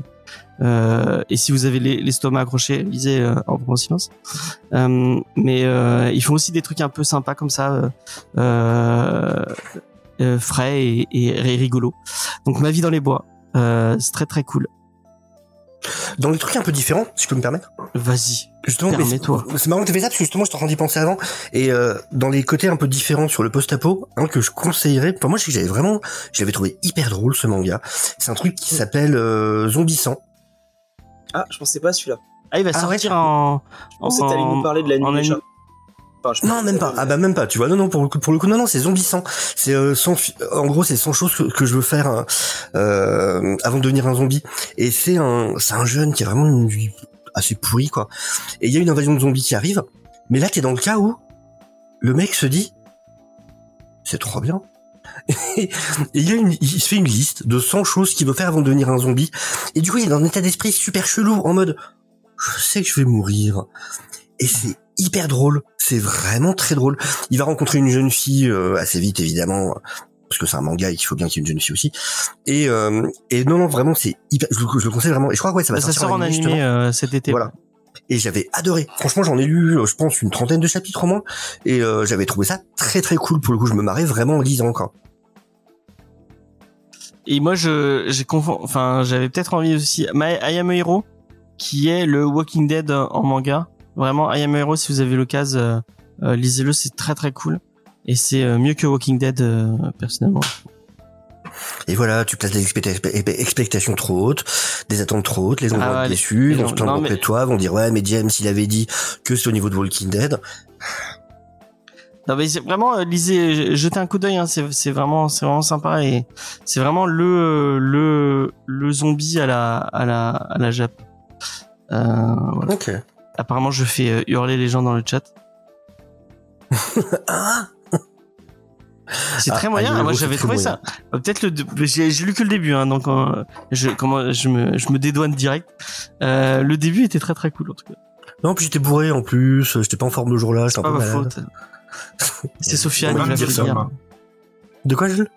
et si vous avez les- l'estomac accroché, lisez en grand silence. Mais ils font aussi des trucs un peu sympas comme ça, frais et, et rigolo. Donc ma vie dans les bois, c'est très très cool. Dans les trucs un peu différents, si je peux me permettre. Vas-y. Justement, mais c'est marrant que tu fais ça parce que justement, j'étais en train d'y penser avant. Et euh, dans les côtés un peu différents sur le post-apo, un que je conseillerais. Enfin, moi, je sais que j'avais vraiment, je l'avais trouvé hyper drôle ce manga. C'est un truc qui s'appelle euh, Zombie 100. Ah, je pensais pas à celui-là. Ah, il va Ah sortir ouais. en. Je pensais que t'allais nous parler de la en je Non, même pas. Ah bah même pas. Tu vois, non, non, pour le coup, pour le coup, non, non, c'est Zombie 100. C'est euh, 100 fi- en gros, c'est 100 choses que, que je veux faire hein, euh, avant de devenir un zombie. Et c'est un, c'est un jeune qui a vraiment une vie assez pourrie, quoi. Et il y a une invasion de zombies qui arrive. Mais là, t'es dans le cas où le mec se dit, c'est trop bien. Et il, y a une, il se fait une liste de 100 choses qu'il veut faire avant de devenir un zombie. Et du coup, il est dans un état d'esprit super chelou, en mode, je sais que je vais mourir. Et c'est hyper drôle. C'est vraiment très drôle. Il va rencontrer une jeune fille euh, assez vite, évidemment, parce que c'est un manga et qu'il faut bien qu'il y ait une jeune fille aussi. Et, euh, et non, non, vraiment, c'est hyper. Je, le- je le conseille vraiment. Et je crois que ouais, ça va ça sortir sort en animé, animé euh, cet été. Voilà. Et j'avais adoré. Franchement, j'en ai lu, euh, je pense, une trentaine de chapitres au moins. Et euh, j'avais trouvé ça très très cool. Pour le coup, je me marrais vraiment en lisant quoi. Et moi, je, j'ai confond, enfin, j'avais peut-être envie aussi. My, I Am a Hero, qui est le Walking Dead en manga. Vraiment, I Am a Hero, si vous avez l'occasion, euh, euh, lisez-le, c'est très très cool. Et c'est euh, mieux que Walking Dead, personnellement. Et voilà, tu places des expecta- expectations trop hautes, des attentes trop hautes, les gens Ah vont ouais, être déçus, vont se plaindre mais- de toi, vont dire ouais mais James il avait dit que c'est au niveau de Walking Dead. Non mais c'est vraiment lisez, jetez un coup d'œil. Hein, c'est c'est vraiment c'est vraiment sympa et c'est vraiment le le le zombie à la à la à la Jap. Euh, voilà. Ok. Apparemment, je fais euh, hurler les gens dans le chat. Ah C'est Ah, très moyen. ah, Moi, c'est j'avais trouvé moyen. ça. Euh, Peut-être le. J'ai lu que le début, hein, donc euh, je comment je me je me dédouane direct. Euh, le début était très très cool en tout cas. Non, puis j'étais bourré en plus, j'étais pas en forme le jour-là, j'étais C'est un pas peu ma faute. C'est Sofiane qui l'a fait moi. De quoi Jules?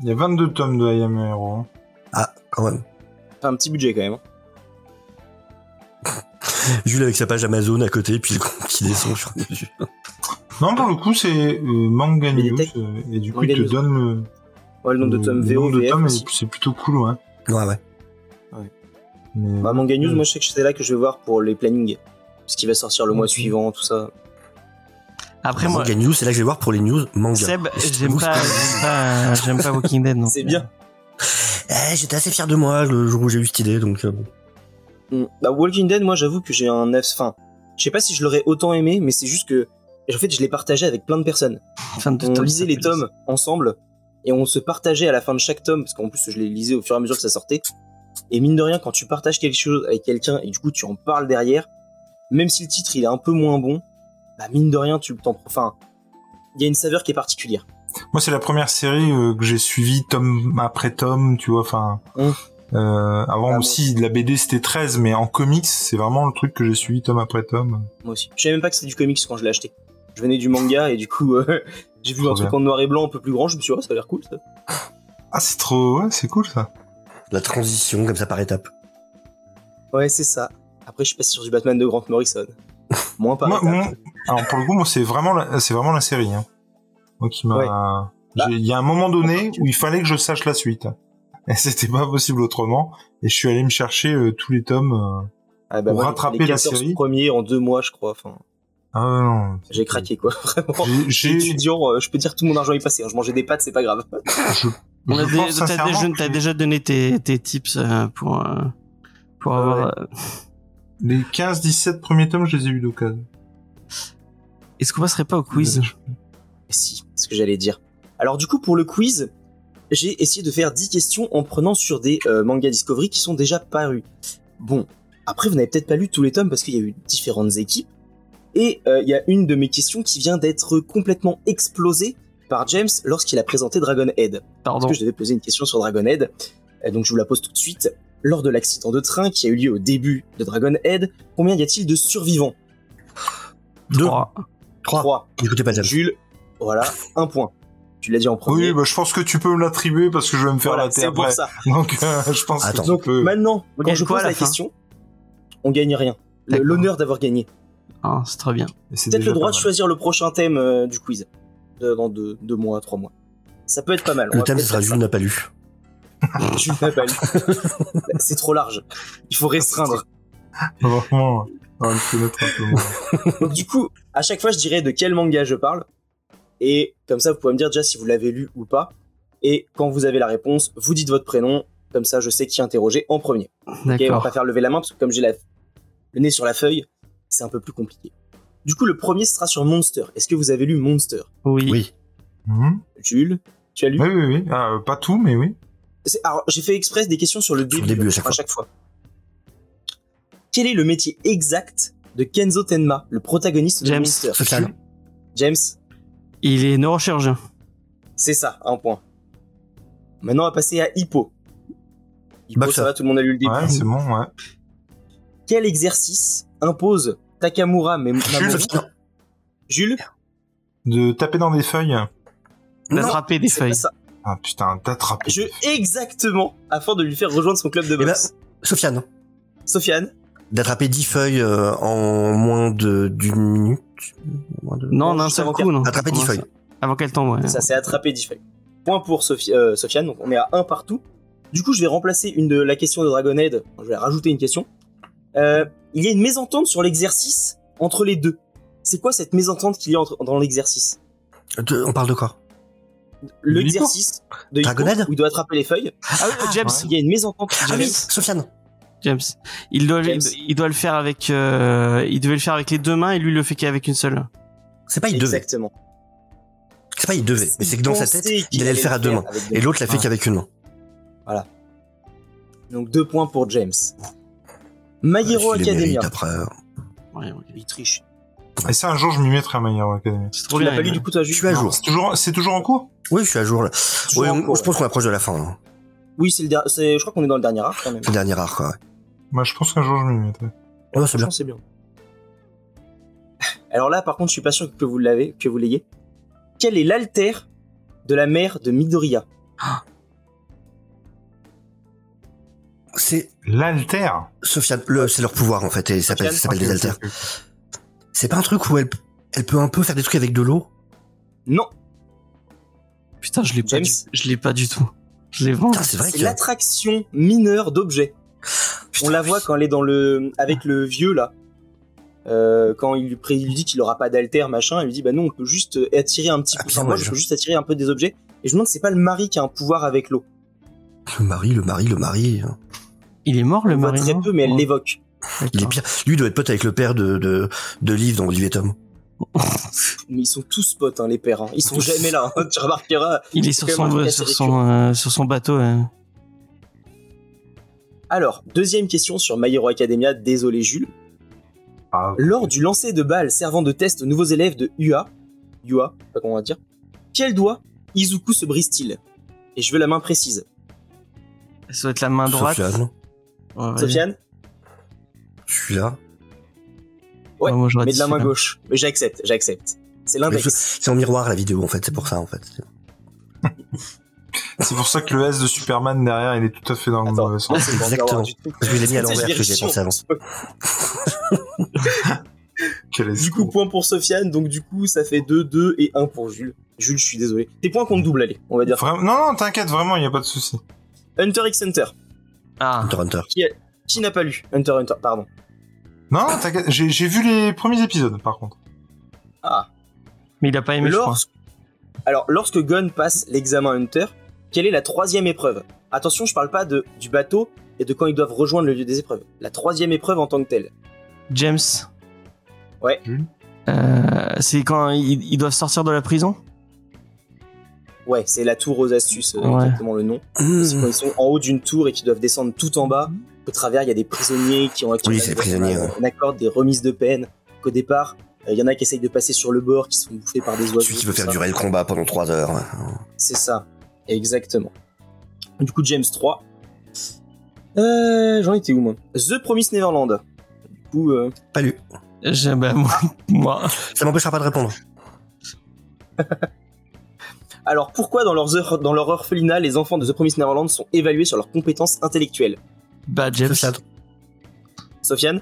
Il y a 22 tomes de I Am a Hero. hein. Ah, quand même. T'as un petit budget quand même. Jules avec sa page Amazon à côté, puis le qui descend mesure. Non, pour le coup, c'est euh, Manga News. euh, et du coup, il te News. donne le, Ouais, le nombre de le VO, de tomes, aussi. et c'est plutôt cool, ouais. Ouais, ouais. Mais, Bah, Manga News, Mm. moi je sais que c'est là que je vais voir pour les plannings. Ce qui va sortir le mois suivant, tout ça. Après moi, Manga News, c'est là que je vais voir pour les news manga. Seb, j'aime pas pas Walking Dead. donc, C'est euh, bien. Eh, j'étais assez fier de moi le jour où j'ai eu cette idée, donc euh, bon. Mm. Bah, Walking Dead, moi j'avoue que j'ai un 9. Enfin, je sais pas si je l'aurais autant aimé, mais c'est juste que. En fait, je l'ai partagé avec plein de personnes. fin de On tome, lisait les tomes ensemble et on se partageait à la fin de chaque tome, parce qu'en plus je les lisais au fur et à mesure que ça sortait. Et mine de rien, quand tu partages quelque chose avec quelqu'un et du coup tu en parles derrière, même si le titre il est un peu moins bon, bah mine de rien tu t'en. Enfin, il y a une saveur qui est particulière. Moi, c'est la première série euh, que j'ai suivie tome après tome, tu vois, enfin... Hum. Euh, avant Ah, aussi, la BD c'était 13, mais en comics, c'est vraiment le truc que j'ai suivi tome après tome. Moi aussi. Je savais même pas que c'était du comics quand je l'ai acheté. Je venais du manga et du coup euh, j'ai vu un truc en noir et blanc un peu plus grand, je me suis dit, oh, ça a l'air cool ça. Ah, c'est trop... Ouais, c'est cool, ça. la transition comme ça par étapes. Ouais, c'est ça. Après, je suis passé sur du Batman de Grant Morrison. Moins par Moi, étapes. moi- alors, pour le coup, moi, c'est vraiment la, c'est vraiment la série, hein. Moi qui m'a... Ouais. J'ai- Il y a un moment donné où il fallait que je sache la suite. Et c'était pas possible autrement. Et je suis allé me chercher euh, tous les tomes. euh. Ah, bah, pour moi, rattraper les la 14 série. premiers en deux mois, je crois. Enfin, Ah non. j'ai craqué quoi. Vraiment. J'ai- étudiant, euh, je peux dire tout mon argent est passé. hein. Je mangeais des pâtes, c'est pas grave. Je, On a je des- pense t'as sincèrement déjà, que t'as déjà donné tes, tes tips euh, pour, euh, pour Ouais, avoir. ouais. Les 15-17 premiers tomes, je les ai eu d'occasion. Est-ce qu'on passerait pas au quiz? Si, c'est ce que j'allais dire. Alors du coup, pour le quiz, j'ai essayé de faire 10 questions en prenant sur des euh, mangas Discovery qui sont déjà parus. Bon, après, vous n'avez peut-être pas lu tous les tomes parce qu'il y a eu différentes équipes. Et euh, il y a une de mes questions qui vient d'être complètement explosée par James lorsqu'il a présenté Dragon Head. Parce Pardon. que je devais poser une question sur Dragon Head. Euh, donc je vous la pose tout de suite. Lors de l'accident de train qui a eu lieu au début de Dragon Head, combien y a-t-il de survivants? Deux, Trois. trois. Trois. Écoutez pas James. Jules, voilà, un point. Tu l'as dit en premier. Oui, bah, je pense que tu peux me l'attribuer parce que je vais me faire voilà, la c'est terre pour ça. Donc, euh, je pense Attends. que tu Donc peux. maintenant, quand gagne je pose la question, on gagne rien. L'honneur d'avoir gagné. Ah, c'est très bien. C'est Peut-être le droit de choisir le prochain thème euh, du quiz. De- dans deux, deux mois, trois mois. Ça peut être pas mal. Le thème, sera Jules n'a pas lu. Jules n'a pas lu. C'est trop large. Il faut restreindre. Vraiment, on va le connaître un peu moins. Donc du coup, à chaque fois, je dirais de quel manga je parle. Et comme ça, vous pouvez me dire déjà si vous l'avez lu ou pas. Et quand vous avez la réponse, vous dites votre prénom. Comme ça, je sais qui interroger en premier. Ok, on va pas faire lever la main parce que comme j'ai la... le nez sur la feuille, c'est un peu plus compliqué. Du coup, le premier ce sera sur Monster. Est-ce que vous avez lu Monster? Oui. Oui. Mhm. Jules, tu as lu? Oui, oui, oui. Ah, euh, pas tout, mais oui. Alors, j'ai fait express des questions sur le Sur début, le début, à chaque fois. Quel est le métier exact de Kenzo Tenma, le protagoniste de James. Monster? Social. James, Il est neurochirurgien. c'est ça, un point. Maintenant, on va passer à Hippo. Hippo, Boxer. ça va, tout le monde a lu le début. Ouais, c'est bon, ouais. Quel exercice impose Takamura mais Jules. Jules De taper dans des feuilles. D'attraper des feuilles. ça. Ah putain, d'attraper. Je exactement afin de lui faire rejoindre son club de Eh ben, boxe. Sofiane. Sofiane, D'attraper 10 feuilles euh, en moins de d'une minute. Non, Non, d'un juste seul avant coup, non. Attraper 10 Avant feuilles. Avant qu'elle tombe, ouais. ça s'est attrapé 10 feuilles. Point pour Sophie, euh, Sofiane, donc on est à 1 partout. Du coup, je vais remplacer une de la question de Dragonhead. Je vais rajouter une question. Euh, il y a une mésentente sur l'exercice entre les deux. C'est quoi cette mésentente qu'il y a entre- dans l'exercice? On parle de quoi? L'exercice de Dragonhead où il doit attraper les feuilles. Ah oui, James. Il y a une mésentente. Ah oui, Sofiane. James. Il doit, James. il doit le faire avec, euh, il devait le faire avec les deux mains et lui il le fait qu'avec une seule. C'est pas il devait. Exactement. C'est pas il devait. Mais c'est que dans sa tête, il allait le faire à deux mains. Et l'autre l'a fait Ah. qu'avec une main. Donc deux points pour James. My Ouais, Hero Academia. après. Ouais. Il triche. Et ça, un jour, je m'y mettrai à My Hero Academy. C'est trop Tu l'as bien. pas lu il- du coup toi Je suis à jour. C'est toujours, en cours? Oui, je suis à jour là. Toujours Ouais, en on- cours, je pense qu'on approche de la fin. hein. Oui, c'est le der- je crois qu'on est dans le dernier arc quand même. Le dernier arc, quoi. ouais. Moi, je pense qu'un jour, je m'y mettrai. Ouais, c'est bien. Franchement, c'est bien. Alors là, par contre, je suis pas sûr que vous l'avez, que vous l'ayez. Quel est l'alter de la mère de Midoriya? C'est L'alter? Sofiane, le, c'est leur pouvoir en fait, et ça s'appelle Sofiane, ça s'appelle des alters. C'est pas un truc où elle, elle peut un peu faire des trucs avec de l'eau? Non, Putain, je l'ai pas du, je l'ai pas du tout. Je l'ai c'est vrai c'est que l'attraction mineure d'objets. Putain, On la voit quand elle est dans le avec le vieux là. Euh, quand il lui, pré- il lui dit qu'il aura pas d'alter machin, il lui dit bah non on peut juste attirer un petit Ah, peu. putain, moi je peux juste attirer un peu des objets. Et je me demande c'est pas le mari qui a un pouvoir avec l'eau. le mari, le mari, le mari. hein. Il est mort le On voit mari. très non peu mais elle Ouais, l'évoque. Il est pire. Lui doit être pote avec le père de de, de Liv dans Olivier Tom. Mais ils sont tous potes hein, les pères. hein. Ils sont jamais là. hein. tu remarqueras. Il est sur son, truc sur son, euh, sur son bateau. Alors deuxième question sur My Hero Academia. Désolé Jules. Ah, Lors du lancer de balles servant de test aux nouveaux élèves de UA, UA, pas comment on va dire, quel doigt Izuku se brise-t-il? Et je veux la main précise. Ça doit être la main droite. Sofiane, Ouais. Sofiane? Je suis là. Ouais, moi, j'aurais Mais de la main gauche. Mais j'accepte, j'accepte. C'est l'index. C'est en miroir la vidéo en fait, c'est pour ça en fait. C'est pour ça que le S de Superman derrière, il est tout à fait dans le Attends, mauvais sens. Exactement. je l'ai mis à l'envers je que j'ai pensé avant. Quel Du coup, point pour Sofiane, donc du coup, ça fait 2, 2 et 1 pour Jules. Jules, je suis désolé. Tes points comptent double, allez, on va dire. Non, non, t'inquiète, vraiment, il n'y a pas de souci. Hunter x Hunter. Ah, Hunter x Hunter. Qui n'a pas lu Hunter x Hunter, pardon. Non, non, t'inquiète, j'ai vu les premiers épisodes, par contre. Ah. mais il a pas aimé, je crois. Lorsque... Alors, lorsque Gon passe l'examen Hunter, quelle est la troisième épreuve? Attention, je parle pas de, du bateau et de quand ils doivent rejoindre le lieu des épreuves. La troisième épreuve en tant que telle. James. Ouais. Euh, c'est quand ils, ils doivent sortir de la prison? Ouais, c'est la tour aux astuces, euh, Ouais. exactement le nom. C'est quand ils sont en haut d'une tour et qu'ils doivent descendre tout en bas. Au travers, il y a des prisonniers qui ont qui Oui, prisonniers, ouais. On accorde des remises de peine. Qu'au départ, euh, il y en a qui essayent de passer sur le bord, qui sont bouffés par des oiseaux. Celui qui veut faire ça. durer le combat pendant 3 heures. C'est ça, exactement. Du coup, James 3. Euh, J'en étais où moi? The Promised Neverland. Du coup, euh, Pas lu. Bah, moi, moi. Ça m'empêchera pas de répondre. Alors pourquoi dans, leurs heures- dans leur orphelinat, les enfants de The Promised Neverland sont évalués sur leurs compétences intellectuelles? Bah, James. Sofiane?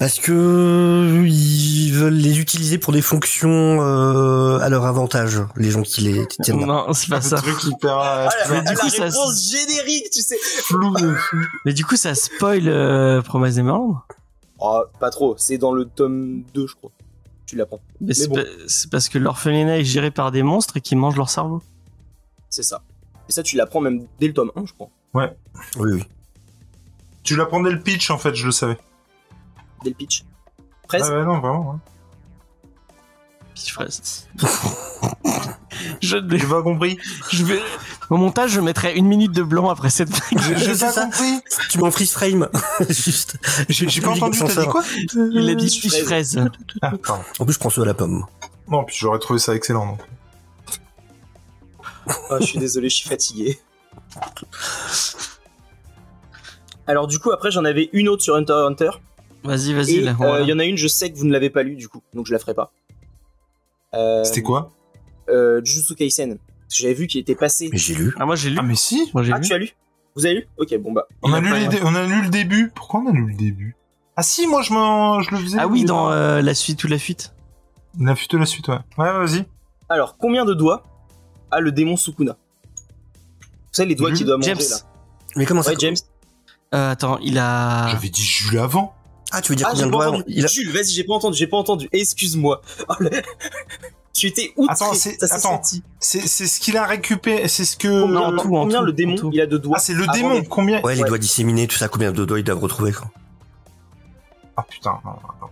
Parce que ils veulent les utiliser pour des fonctions euh, à leur avantage, les gens qui les tiennent. là. Non, c'est pas Le ça. truc hyper euh, Ah, la, Mais du la coup, ça- réponse générique, tu sais flou. fou. Mais du coup, ça spoil euh, Promise Neverland. Oh, pas trop, c'est dans le tome 2, je crois. Tu l'apprends, Mais c'est bon. pas- c'est parce que l'orphelinat est géré par des monstres et qui mangent leur cerveau. c'est ça. Et ça, tu l'apprends même dès le tome 1, je crois. Oui, oui. Tu l'apprenais le pitch en fait, je le savais. Dès le pitch. Presque. Ah ouais, non, vraiment. hein. Petite fraise. je, ne- J'ai pas compris. je vais... Au montage, je mettrai une minute de blanc après cette blague. Pas ça. compris. Tu m'en freeze frame. Juste. J'ai pas entendu. T'as dit quoi Il a dit fiche fraise. Ah, pardon. En plus, je prends ceux à la pomme. Non, puis j'aurais trouvé ça excellent. Donc. Ah, je suis désolé, je suis fatigué. Alors du coup, après, j'en avais une autre sur Hunter x Hunter. Vas-y, vas-y. Euh, il voilà. y en a une, je sais que vous ne l'avez pas lu du coup, donc je la ferai pas. Euh, C'était quoi? euh, Jujutsu Kaisen. J'avais vu qu'il était passé. Mais j'ai lu. Ah, moi j'ai lu. Ah mais si. Moi j'ai Ah, lu. tu as lu? Vous avez lu? Ok, bon bah. On a, lu les on a lu le début. Pourquoi on a lu le début? Ah si, moi je, je le faisais. Ah oui, dans euh, la suite ou la fuite. La fuite, la suite, ouais. Ouais, vas-y. Alors, combien de doigts a le démon Sukuna? Vous savez, les doigts qu'il doit manger James. là. Mais comment ça Ouais, James. Euh, attends, il a. J'avais dit Jules avant. Ah, tu veux dire Ah, combien de doigts il a... Jules, vas-y, j'ai pas entendu, j'ai pas entendu. Excuse-moi. Oh, le- tu étais outré. Attends, c'est- attends. C'est c'est ce qu'il a récupéré. C'est ce que. Combien, en tout, en combien tout, le en démon tout. il a de doigts Ah, c'est le démon. Combien Ouais, les Ouais. doigts disséminés, tout ça, combien de doigts ils doivent retrouver quoi Ah putain. non, attends.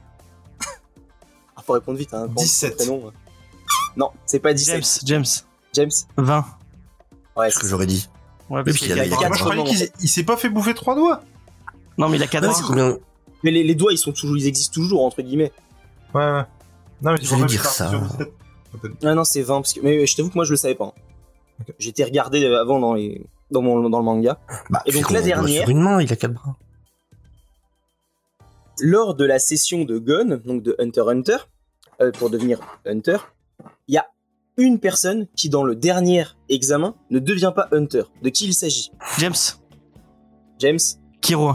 Ah, faut répondre vite, hein. quand on dit 17. son prénom. Non, c'est pas 17. James, James James. 20. Ouais, Ce que j'aurais dit. Ouais, parce puis qu'il il a- a il a quatre moi je quatre croyais doigts, qu'il il s'est pas fait bouffer trois doigts. Non, mais il a 4 Non, c'est combien mais les, les doigts, ils sont toujours, ils existent toujours entre guillemets. Ouais, ouais. Non, mais tu vas dire ça. sur 17. Ah non, c'est 20 parce que mais je t'avoue que moi je le savais pas. hein. J'étais regardé avant dans les dans mon dans le manga. Bah, Et donc la dernière- Sur une main, il a quatre bras. Lors de la session de Gon, donc de Hunter x Hunter, euh, pour devenir Hunter, il y a une personne qui dans le dernier examen ne devient pas Hunter. De qui il s'agit? James. James? Kiro.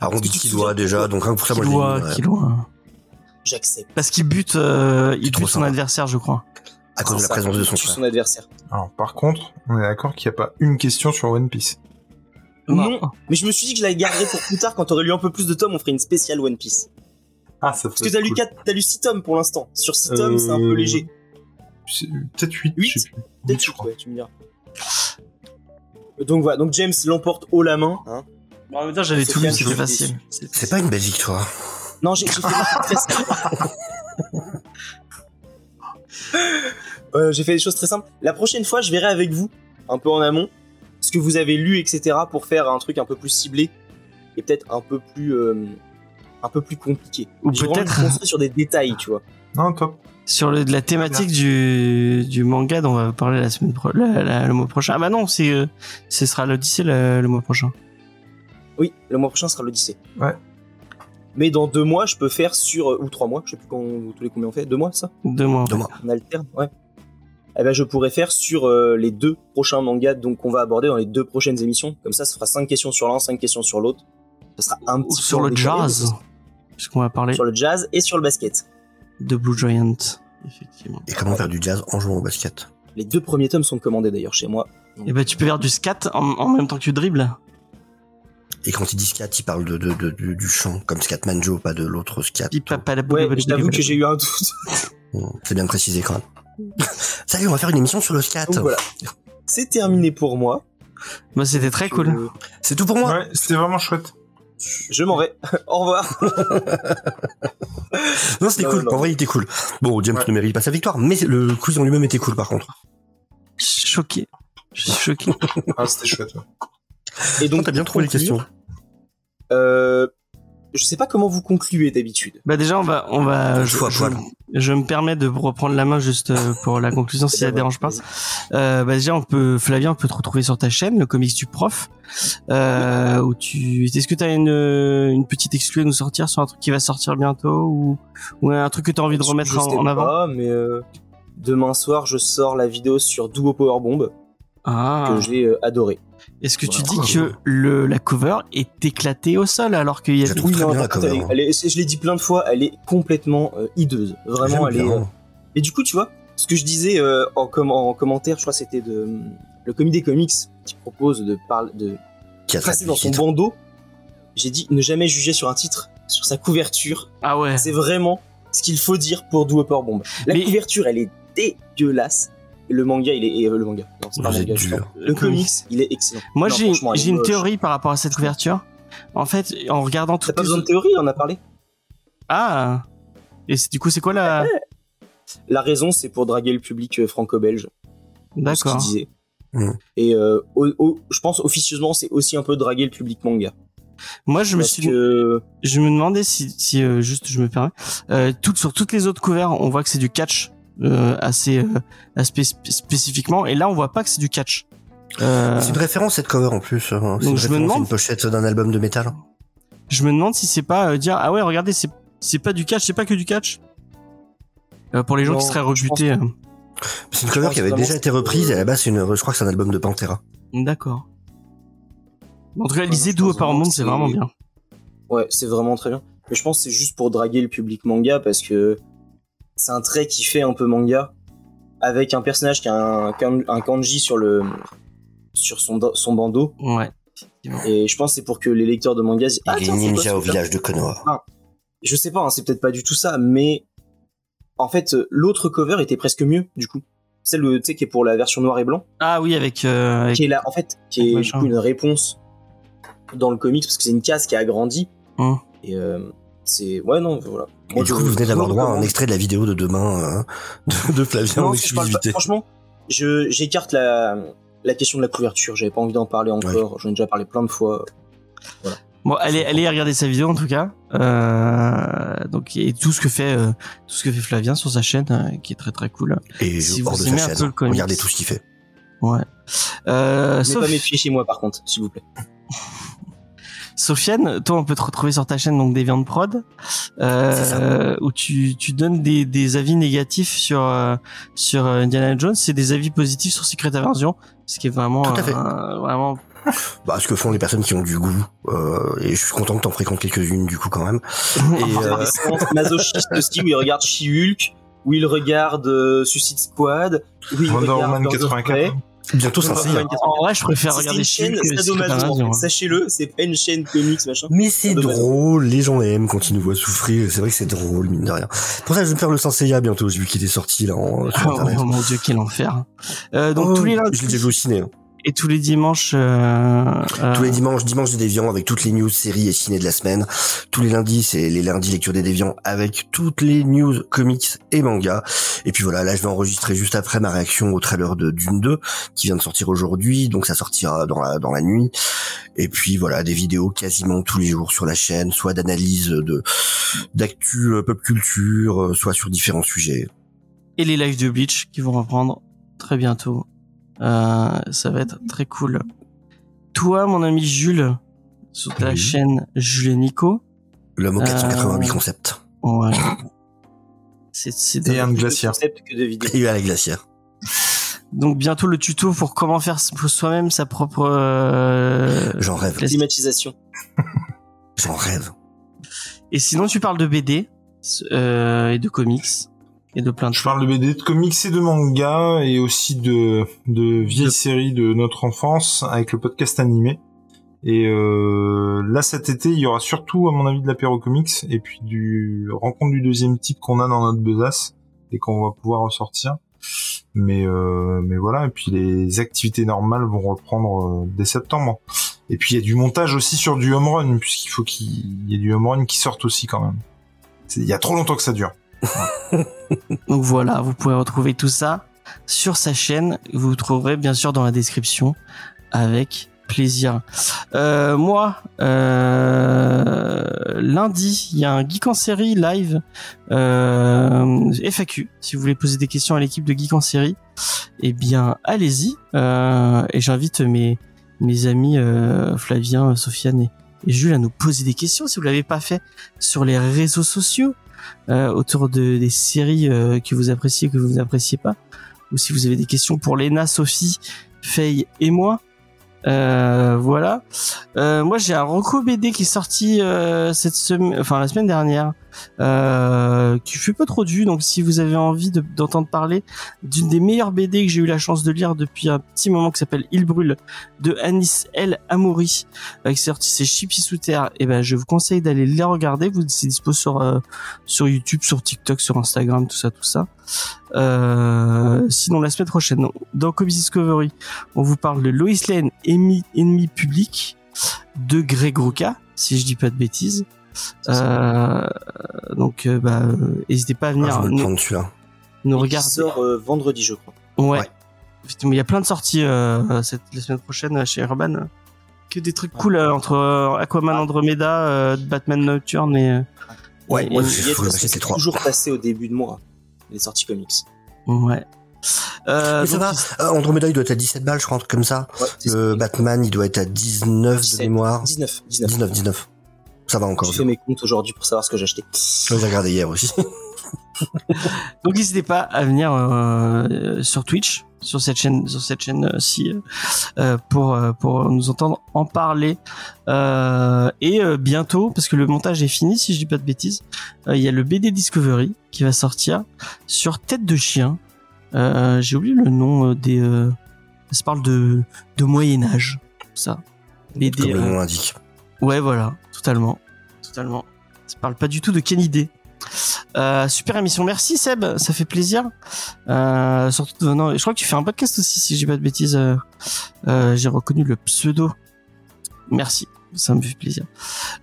Alors, on Est-ce dit qu'il doit déjà, donc rien que pour ça, moi je ouais. J'accepte. Parce qu'il bute, euh, il bute son sympa. adversaire, je crois. À cause de la Ça, présence de son frère. son adversaire. Alors, par contre, on est d'accord qu'il n'y a pas une question sur One Piece. Non. Mais je me suis dit que je la garderais pour plus tard quand t'aurais lu un peu plus de tomes, on ferait une spéciale One Piece. Ah, ça Parce que t'as lu, quatre- t'as lu 6 tomes pour l'instant. Sur 6 tomes, c'est un peu Euh, léger. Peut-être 8. Huit je sais plus. Peut-être Huit, je huit, crois. ouais, tu me diras. Donc voilà, donc James l'emporte haut la main. Hein. Bon, en même temps, j'avais C'est tout lu, c'était facile. C'est pas une belle victoire. Non, j'ai fait des trucs très simples. Euh, j'ai fait des choses très simples. La prochaine fois, je verrai avec vous, un peu en amont, ce que vous avez lu, etc., pour faire un truc un peu plus ciblé et peut-être un peu plus, euh, un peu plus compliqué. Ou peut-être- sur des détails, tu vois. Non, top. Sur le, de la thématique du, du manga dont on va parler la semaine pro- la- la- le mois prochain. Ah bah non, c'est, euh, ce sera l'Odyssée le, le mois prochain. Oui, le mois prochain sera l'Odyssée. Ouais. Mais dans deux mois, je peux faire sur ou trois mois, je sais plus quand, tous les combien on fait, deux mois ça Deux mois. Deux mois. On alterne, ouais. Eh ben, je pourrais faire sur euh, les deux prochains mangas donc qu'on va aborder dans les deux prochaines émissions. Comme ça, ça fera cinq questions sur l'un, cinq questions sur l'autre. Ce sera un Ou petit peu sur le décalé, jazz. Puisqu'on va parler sur le jazz et sur le basket. de Blue Giant. Effectivement. Et comment faire du jazz en jouant au basket? Les deux premiers tomes sont commandés d'ailleurs chez moi. Et bah tu peux faire du scat en, en même temps que tu dribbles. Et quand il dit scat, il parle de, de, de- du, du chant, comme Scatman Joe, pas de l'autre scat. Pipa, pala, Ouais, boula, je t'avoue que j'ai eu un doute. Bon, C'est bien précisé quand même. Salut, on va faire une émission sur le scat. Donc voilà. C'est terminé pour moi. Moi c'était très cool. Je, C'est tout pour moi. Ouais, c'était vraiment chouette. je m'en vais. Au revoir. Non, c'était cool. non. En vrai, il était cool. Bon, James Ouais. ne mérite pas sa victoire, mais le quiz en lui-même était cool par contre. Choqué. Je suis choqué. Ah, c'était chouette. ouais. Et donc, t'as bien trouvé les questions. Euh, je sais pas comment vous concluez d'habitude. Bah déjà on va on va je, me permets de reprendre la main juste euh, pour la conclusion si Eh ben ça dérange pas. Euh, bah déjà on peut Flavien on peut te retrouver sur ta chaîne le comics du prof euh, où tu est-ce que tu as une une petite exclue à nous sortir sur un truc qui va sortir bientôt ou ou un truc que tu as envie de remettre Je en, en avant? pas, mais euh, demain soir, je sors la vidéo sur Duo Power Bomb Ah. que j'ai euh, adoré. Est-ce que tu dis que le, la cover est éclatée au sol alors qu'il y a Je Oui, non, bien la par contre, elle cover, est- hein. elle est- je l'ai dit plein de fois, elle est complètement euh, hideuse. Vraiment, elle est. bien. euh, Et du coup, tu vois, ce que je disais euh, en, com- en commentaire, je crois que c'était de euh, le comité comics qui propose de parler de Qui a tracer dans son bandeau. J'ai dit ne jamais juger sur un titre, sur sa couverture. Ah ouais. C'est vraiment ce qu'il faut dire pour Do Bomb. La Mais- couverture, elle est dégueulasse. Le manga, il est et, euh, le manga. Non, c'est pas manga. Le comics, il est excellent. Moi Non, j'ai une moche. théorie par rapport à cette couverture. En fait, en regardant T'as toutes pas les besoin de théorie, on en a parlé. Ah. Et c'est- du coup c'est quoi la La raison, c'est pour draguer le public euh, franco-belge. ce qu'il D'accord. disait. Mm. Et euh, au- au- je pense officieusement, c'est aussi un peu draguer le public manga. Moi je me Parce suis que je me demandais si, si euh, juste je me permets euh, sur toutes les autres couverts on voit que c'est du catch assez euh, assez spé- spécifiquement et là on voit pas que c'est du catch Euh, C'est une référence cette cover en plus. hein. C'est Donc une je me demande- une pochette d'un album de métal. je me demande si c'est pas euh, dire ah ouais regardez c'est c'est pas du catch c'est pas que du catch Euh, pour les gens Non, qui seraient rebutés euh, C'est une cover qui avait déjà été reprise et à la base, c'est une, je crois que c'est un album de Pantera. d'accord en tout cas Ouais, lisez d'où pense par vraiment monde que c'est c'est- vraiment bien ouais, c'est vraiment très bien. Mais je pense que c'est juste pour draguer le public manga parce que c'est un trait qui fait un peu manga avec un personnage qui a un, kan- un kanji sur le sur son son bandeau ouais et je pense que c'est pour que les lecteurs de manga disent Il ah est tiens, c'est quoi ninja au village de Konoha. je sais pas, hein, c'est peut-être pas du tout ça, mais en fait, l'autre cover était presque mieux, du coup. Celle, tu sais, qui est pour la version noir et blanc, ah oui avec, euh, avec- qui est là, en fait, qui est du coup une réponse dans le comics, parce que c'est une case qui a agrandi. Hum. Et euh, c'est, ouais, non, voilà. Et Moi, du coup, vous venez d'avoir droit à un extrait de la vidéo de demain euh, de, de Flavien en Non, je parle pas- exclusivité. franchement, je, j'écarte la, la question de la couverture, j'avais pas envie d'en parler encore, j'en ai déjà parlé plein de fois. Bon, allez, allez regarder sa vidéo en tout cas. Euh, donc et tout ce que fait euh, tout ce que fait Flavien sur sa chaîne, euh, qui est très très cool. Et si vous de aimez sa un peu le comics. regardez tout ce qu'il fait. Ouais. Euh, Ne Soph- pas méfier chez moi, par contre, s'il vous plaît. Sofiane, toi on peut te retrouver sur ta chaîne donc Deviant Prod, euh, où tu, tu donnes des, des avis négatifs sur euh, sur euh, Indiana Jones, c'est des avis positifs sur Secret Invasion, ce qui est vraiment Tout à fait. euh, vraiment Bah, ce que font les personnes qui ont du goût. Euh, et je suis content que t'en fréquentes quelques-unes du coup quand même. Et euh, masochistes aussi où il regarde She-Hulk, où il regarde euh, Suicide Squad, où il Wonder regarde of 84. Bientôt ça en vrai je préfère regarder chaîne hein. Sachez-le, c'est pas une chaîne comics, machin. Mais c'est drôle, les gens aiment quand ils nous voient souffrir, c'est vrai que c'est drôle, mine de rien. Pour ça, je vais me faire le Senseiya bientôt, j'ai vu qu'il était sorti là en, sur Oh, internet. oh mon dieu quel enfer. Euh, donc Oh, tous les je l'ai lundis déjà vu au ciné. Et tous les dimanches euh, euh, Tous les dimanches, dimanche des déviants avec toutes les news, séries et ciné de la semaine. Tous les lundis, c'est les lundis lecture des déviants avec toutes les news, comics et mangas. Et puis voilà, là je vais enregistrer juste après ma réaction au trailer de Dune 2 qui vient de sortir aujourd'hui, donc ça sortira dans la dans la nuit. Et puis voilà, des vidéos quasiment tous les jours sur la chaîne, soit d'analyse de d'actu euh, pop culture, euh, soit sur différents sujets. et les lives de Bleach qui vont reprendre très bientôt. Euh, ça va être très cool. Toi, mon ami Jules, sur ta Oui. chaîne Jules et Nico, L'homme aux 488 Euh, concepts. ouais. C'est, un glaciaire. concept que de vidéos. Et eu à la glacière. donc bientôt le tuto pour comment faire soi-même sa propre. euh, J'en rêve. Climatisation. J'en rêve. Et sinon, tu parles de BD euh, et de comics et de plein de Je parle de BD, de comics et de manga, et aussi de, de vieilles séries de notre enfance avec le podcast animé. Et euh, là, cet été, il y aura surtout, à mon avis, de l'apéro comics, et puis du rencontre du deuxième type qu'on a dans notre besace, et qu'on va pouvoir ressortir. Mais, euh, mais voilà, et puis les activités normales vont reprendre euh, dès septembre. Et puis il y a du montage aussi sur du home run, puisqu'il faut qu'il y ait du home run qui sorte aussi quand même. Il y a trop longtemps que ça dure. Donc voilà, vous pouvez retrouver tout ça sur sa chaîne. Vous trouverez bien sûr dans la description avec plaisir. Euh, moi, euh, lundi, il y a un Geek en série live euh, FAQ. Si vous voulez poser des questions à l'équipe de Geek en série, eh bien allez-y. Euh, et j'invite mes amis Flavien, Sofiane et, et Jules à nous poser des questions si vous l'avez pas fait sur les réseaux sociaux euh, autour de des séries euh, que vous appréciez que vous n'appréciez pas ou si vous avez des questions pour Léna, Sophie, Faye et moi. Euh, voilà. Euh, moi, j'ai un Rocco BD qui est sorti euh, cette semaine, enfin la semaine dernière, euh, qui fait pas trop du. Donc, si vous avez envie de- d'entendre parler d'une des meilleures BD que j'ai eu la chance de lire depuis un petit moment, qui s'appelle Il brûle, de Anis El Amouri, euh, qui est sorti c'est Chippy sous terre. Et ben, je vous conseille d'aller les regarder. Vous c'est dispo sur sur YouTube, sur TikTok, sur Instagram, tout ça, tout ça. Euh, sinon, la semaine prochaine, dans Comics Discovery, on vous parle de Lois Lane, ennemi, ennemi public, de Greg Rucka, si je dis pas de bêtises. Euh, donc, euh, bah, n'hésitez pas à Ah, venir je vais le nous, prendre celui-là. nous regarder. sort euh, vendredi, je crois. Ouais. Ouais. Effectivement, il y a plein de sorties euh, cette, la semaine prochaine chez Urban. Que des trucs cool euh, entre euh, Aquaman Andromeda, euh, Batman Nocturne et. euh, Ouais, et- et- je- Il toujours passé au début de mois, les sorties comics. ouais. Euh, Mais ça va, euh, Andromeda il doit être à 17 balles, je crois, un truc comme ça. Ouais. Batman il doit être à 19 de 17, mémoire. 19, 19. 19, 19. Ça va encore. J'ai fait mes comptes aujourd'hui pour savoir ce que j'ai acheté. Je l'ai regardé hier aussi. Donc n'hésitez pas à venir euh, sur Twitch, sur cette chaîne, sur cette chaîne ci euh, pour euh, pour nous entendre en parler. Euh, et euh, bientôt, parce que le montage est fini, si je dis pas de bêtises, euh, il y a le BD Discovery qui va sortir sur Tête de chien. Euh, J'ai oublié le nom euh, des. euh, ça parle de de Moyen Âge, ça. BD. Comme le euh, nom l'indique. Ouais, voilà, totalement, totalement. Ça parle pas du tout de quelle idée. Euh, super émission, merci Seb, ça fait plaisir. Euh, surtout venant, je crois que tu fais un podcast aussi, si j'ai pas de bêtises. Euh, euh, j'ai reconnu le pseudo. Merci, ça me fait plaisir.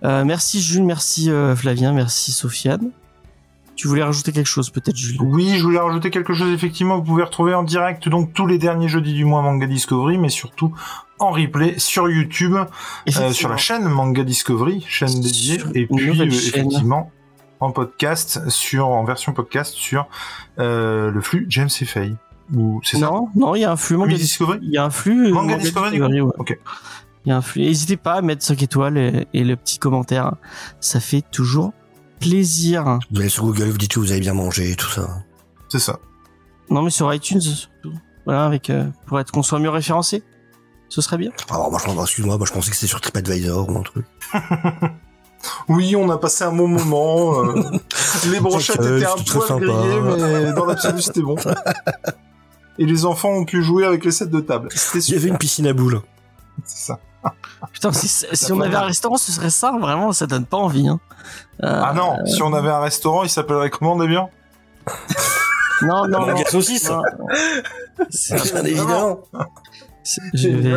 Euh, merci Jules, merci euh, Flavien, merci Sofiane. Tu voulais rajouter quelque chose, peut-être Jules Oui, je voulais rajouter quelque chose. Effectivement, vous pouvez retrouver en direct donc tous les derniers jeudis du mois Manga Discovery, mais surtout en replay sur YouTube, euh, sur la chaîne Manga Discovery, chaîne dédiée, et puis euh, effectivement en podcast sur en version podcast sur euh, le flux James et Faye. Ou c'est ça? Non, non, il y a un flux manga Discovery? Il y a un flux euh, Manga Discovery, ouais. Ok. Il y a un flux. N'hésitez pas à mettre 5 étoiles et, et le petit commentaire. Ça fait toujours plaisir. Vous allez sur Google, vous dites que vous avez bien mangé, tout ça. C'est ça. Non, mais sur iTunes, surtout. Voilà, avec, euh, pour être qu'on soit mieux référencé. Ce serait bien. Alors, moi, je excuse-moi, moi, je pensais que c'était sur TripAdvisor ou un truc. Oui, on a passé un bon moment. euh, les brochettes étaient un poil sympa. grillées, mais dans l'absolu, c'était bon. Et les enfants ont pu jouer avec les sets de table. C'était Il y avait une piscine à boules. C'est ça. Putain, si, on avait un restaurant, ce serait ça. Vraiment, ça donne pas envie. Hein. Euh, Ah non, si on avait un restaurant, il s'appellerait comment Damien? Non, non, non. Saucisse. C'est- Bien évidemment. c'est- Je vais,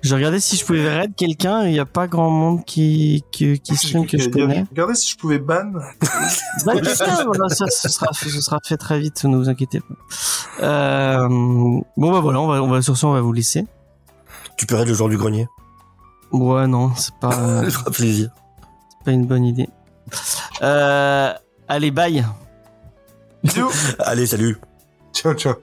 je regardais si je pouvais raid quelqu'un. Il n'y a pas grand monde qui, qui, qui stream que je connais. Regardez si je pouvais ban. Bah, quelqu'un, voilà, ça, ce, sera, fait- ce sera fait très vite, ne vous inquiétez pas. Euh, bon bah voilà, on va, on va sur ça, on va vous laisser. Tu peux raid le jour du grenier. Ouais non, c'est pas, euh, plaisir. c'est pas une bonne idée. Euh, allez bye. Allez, salut. ciao, ciao.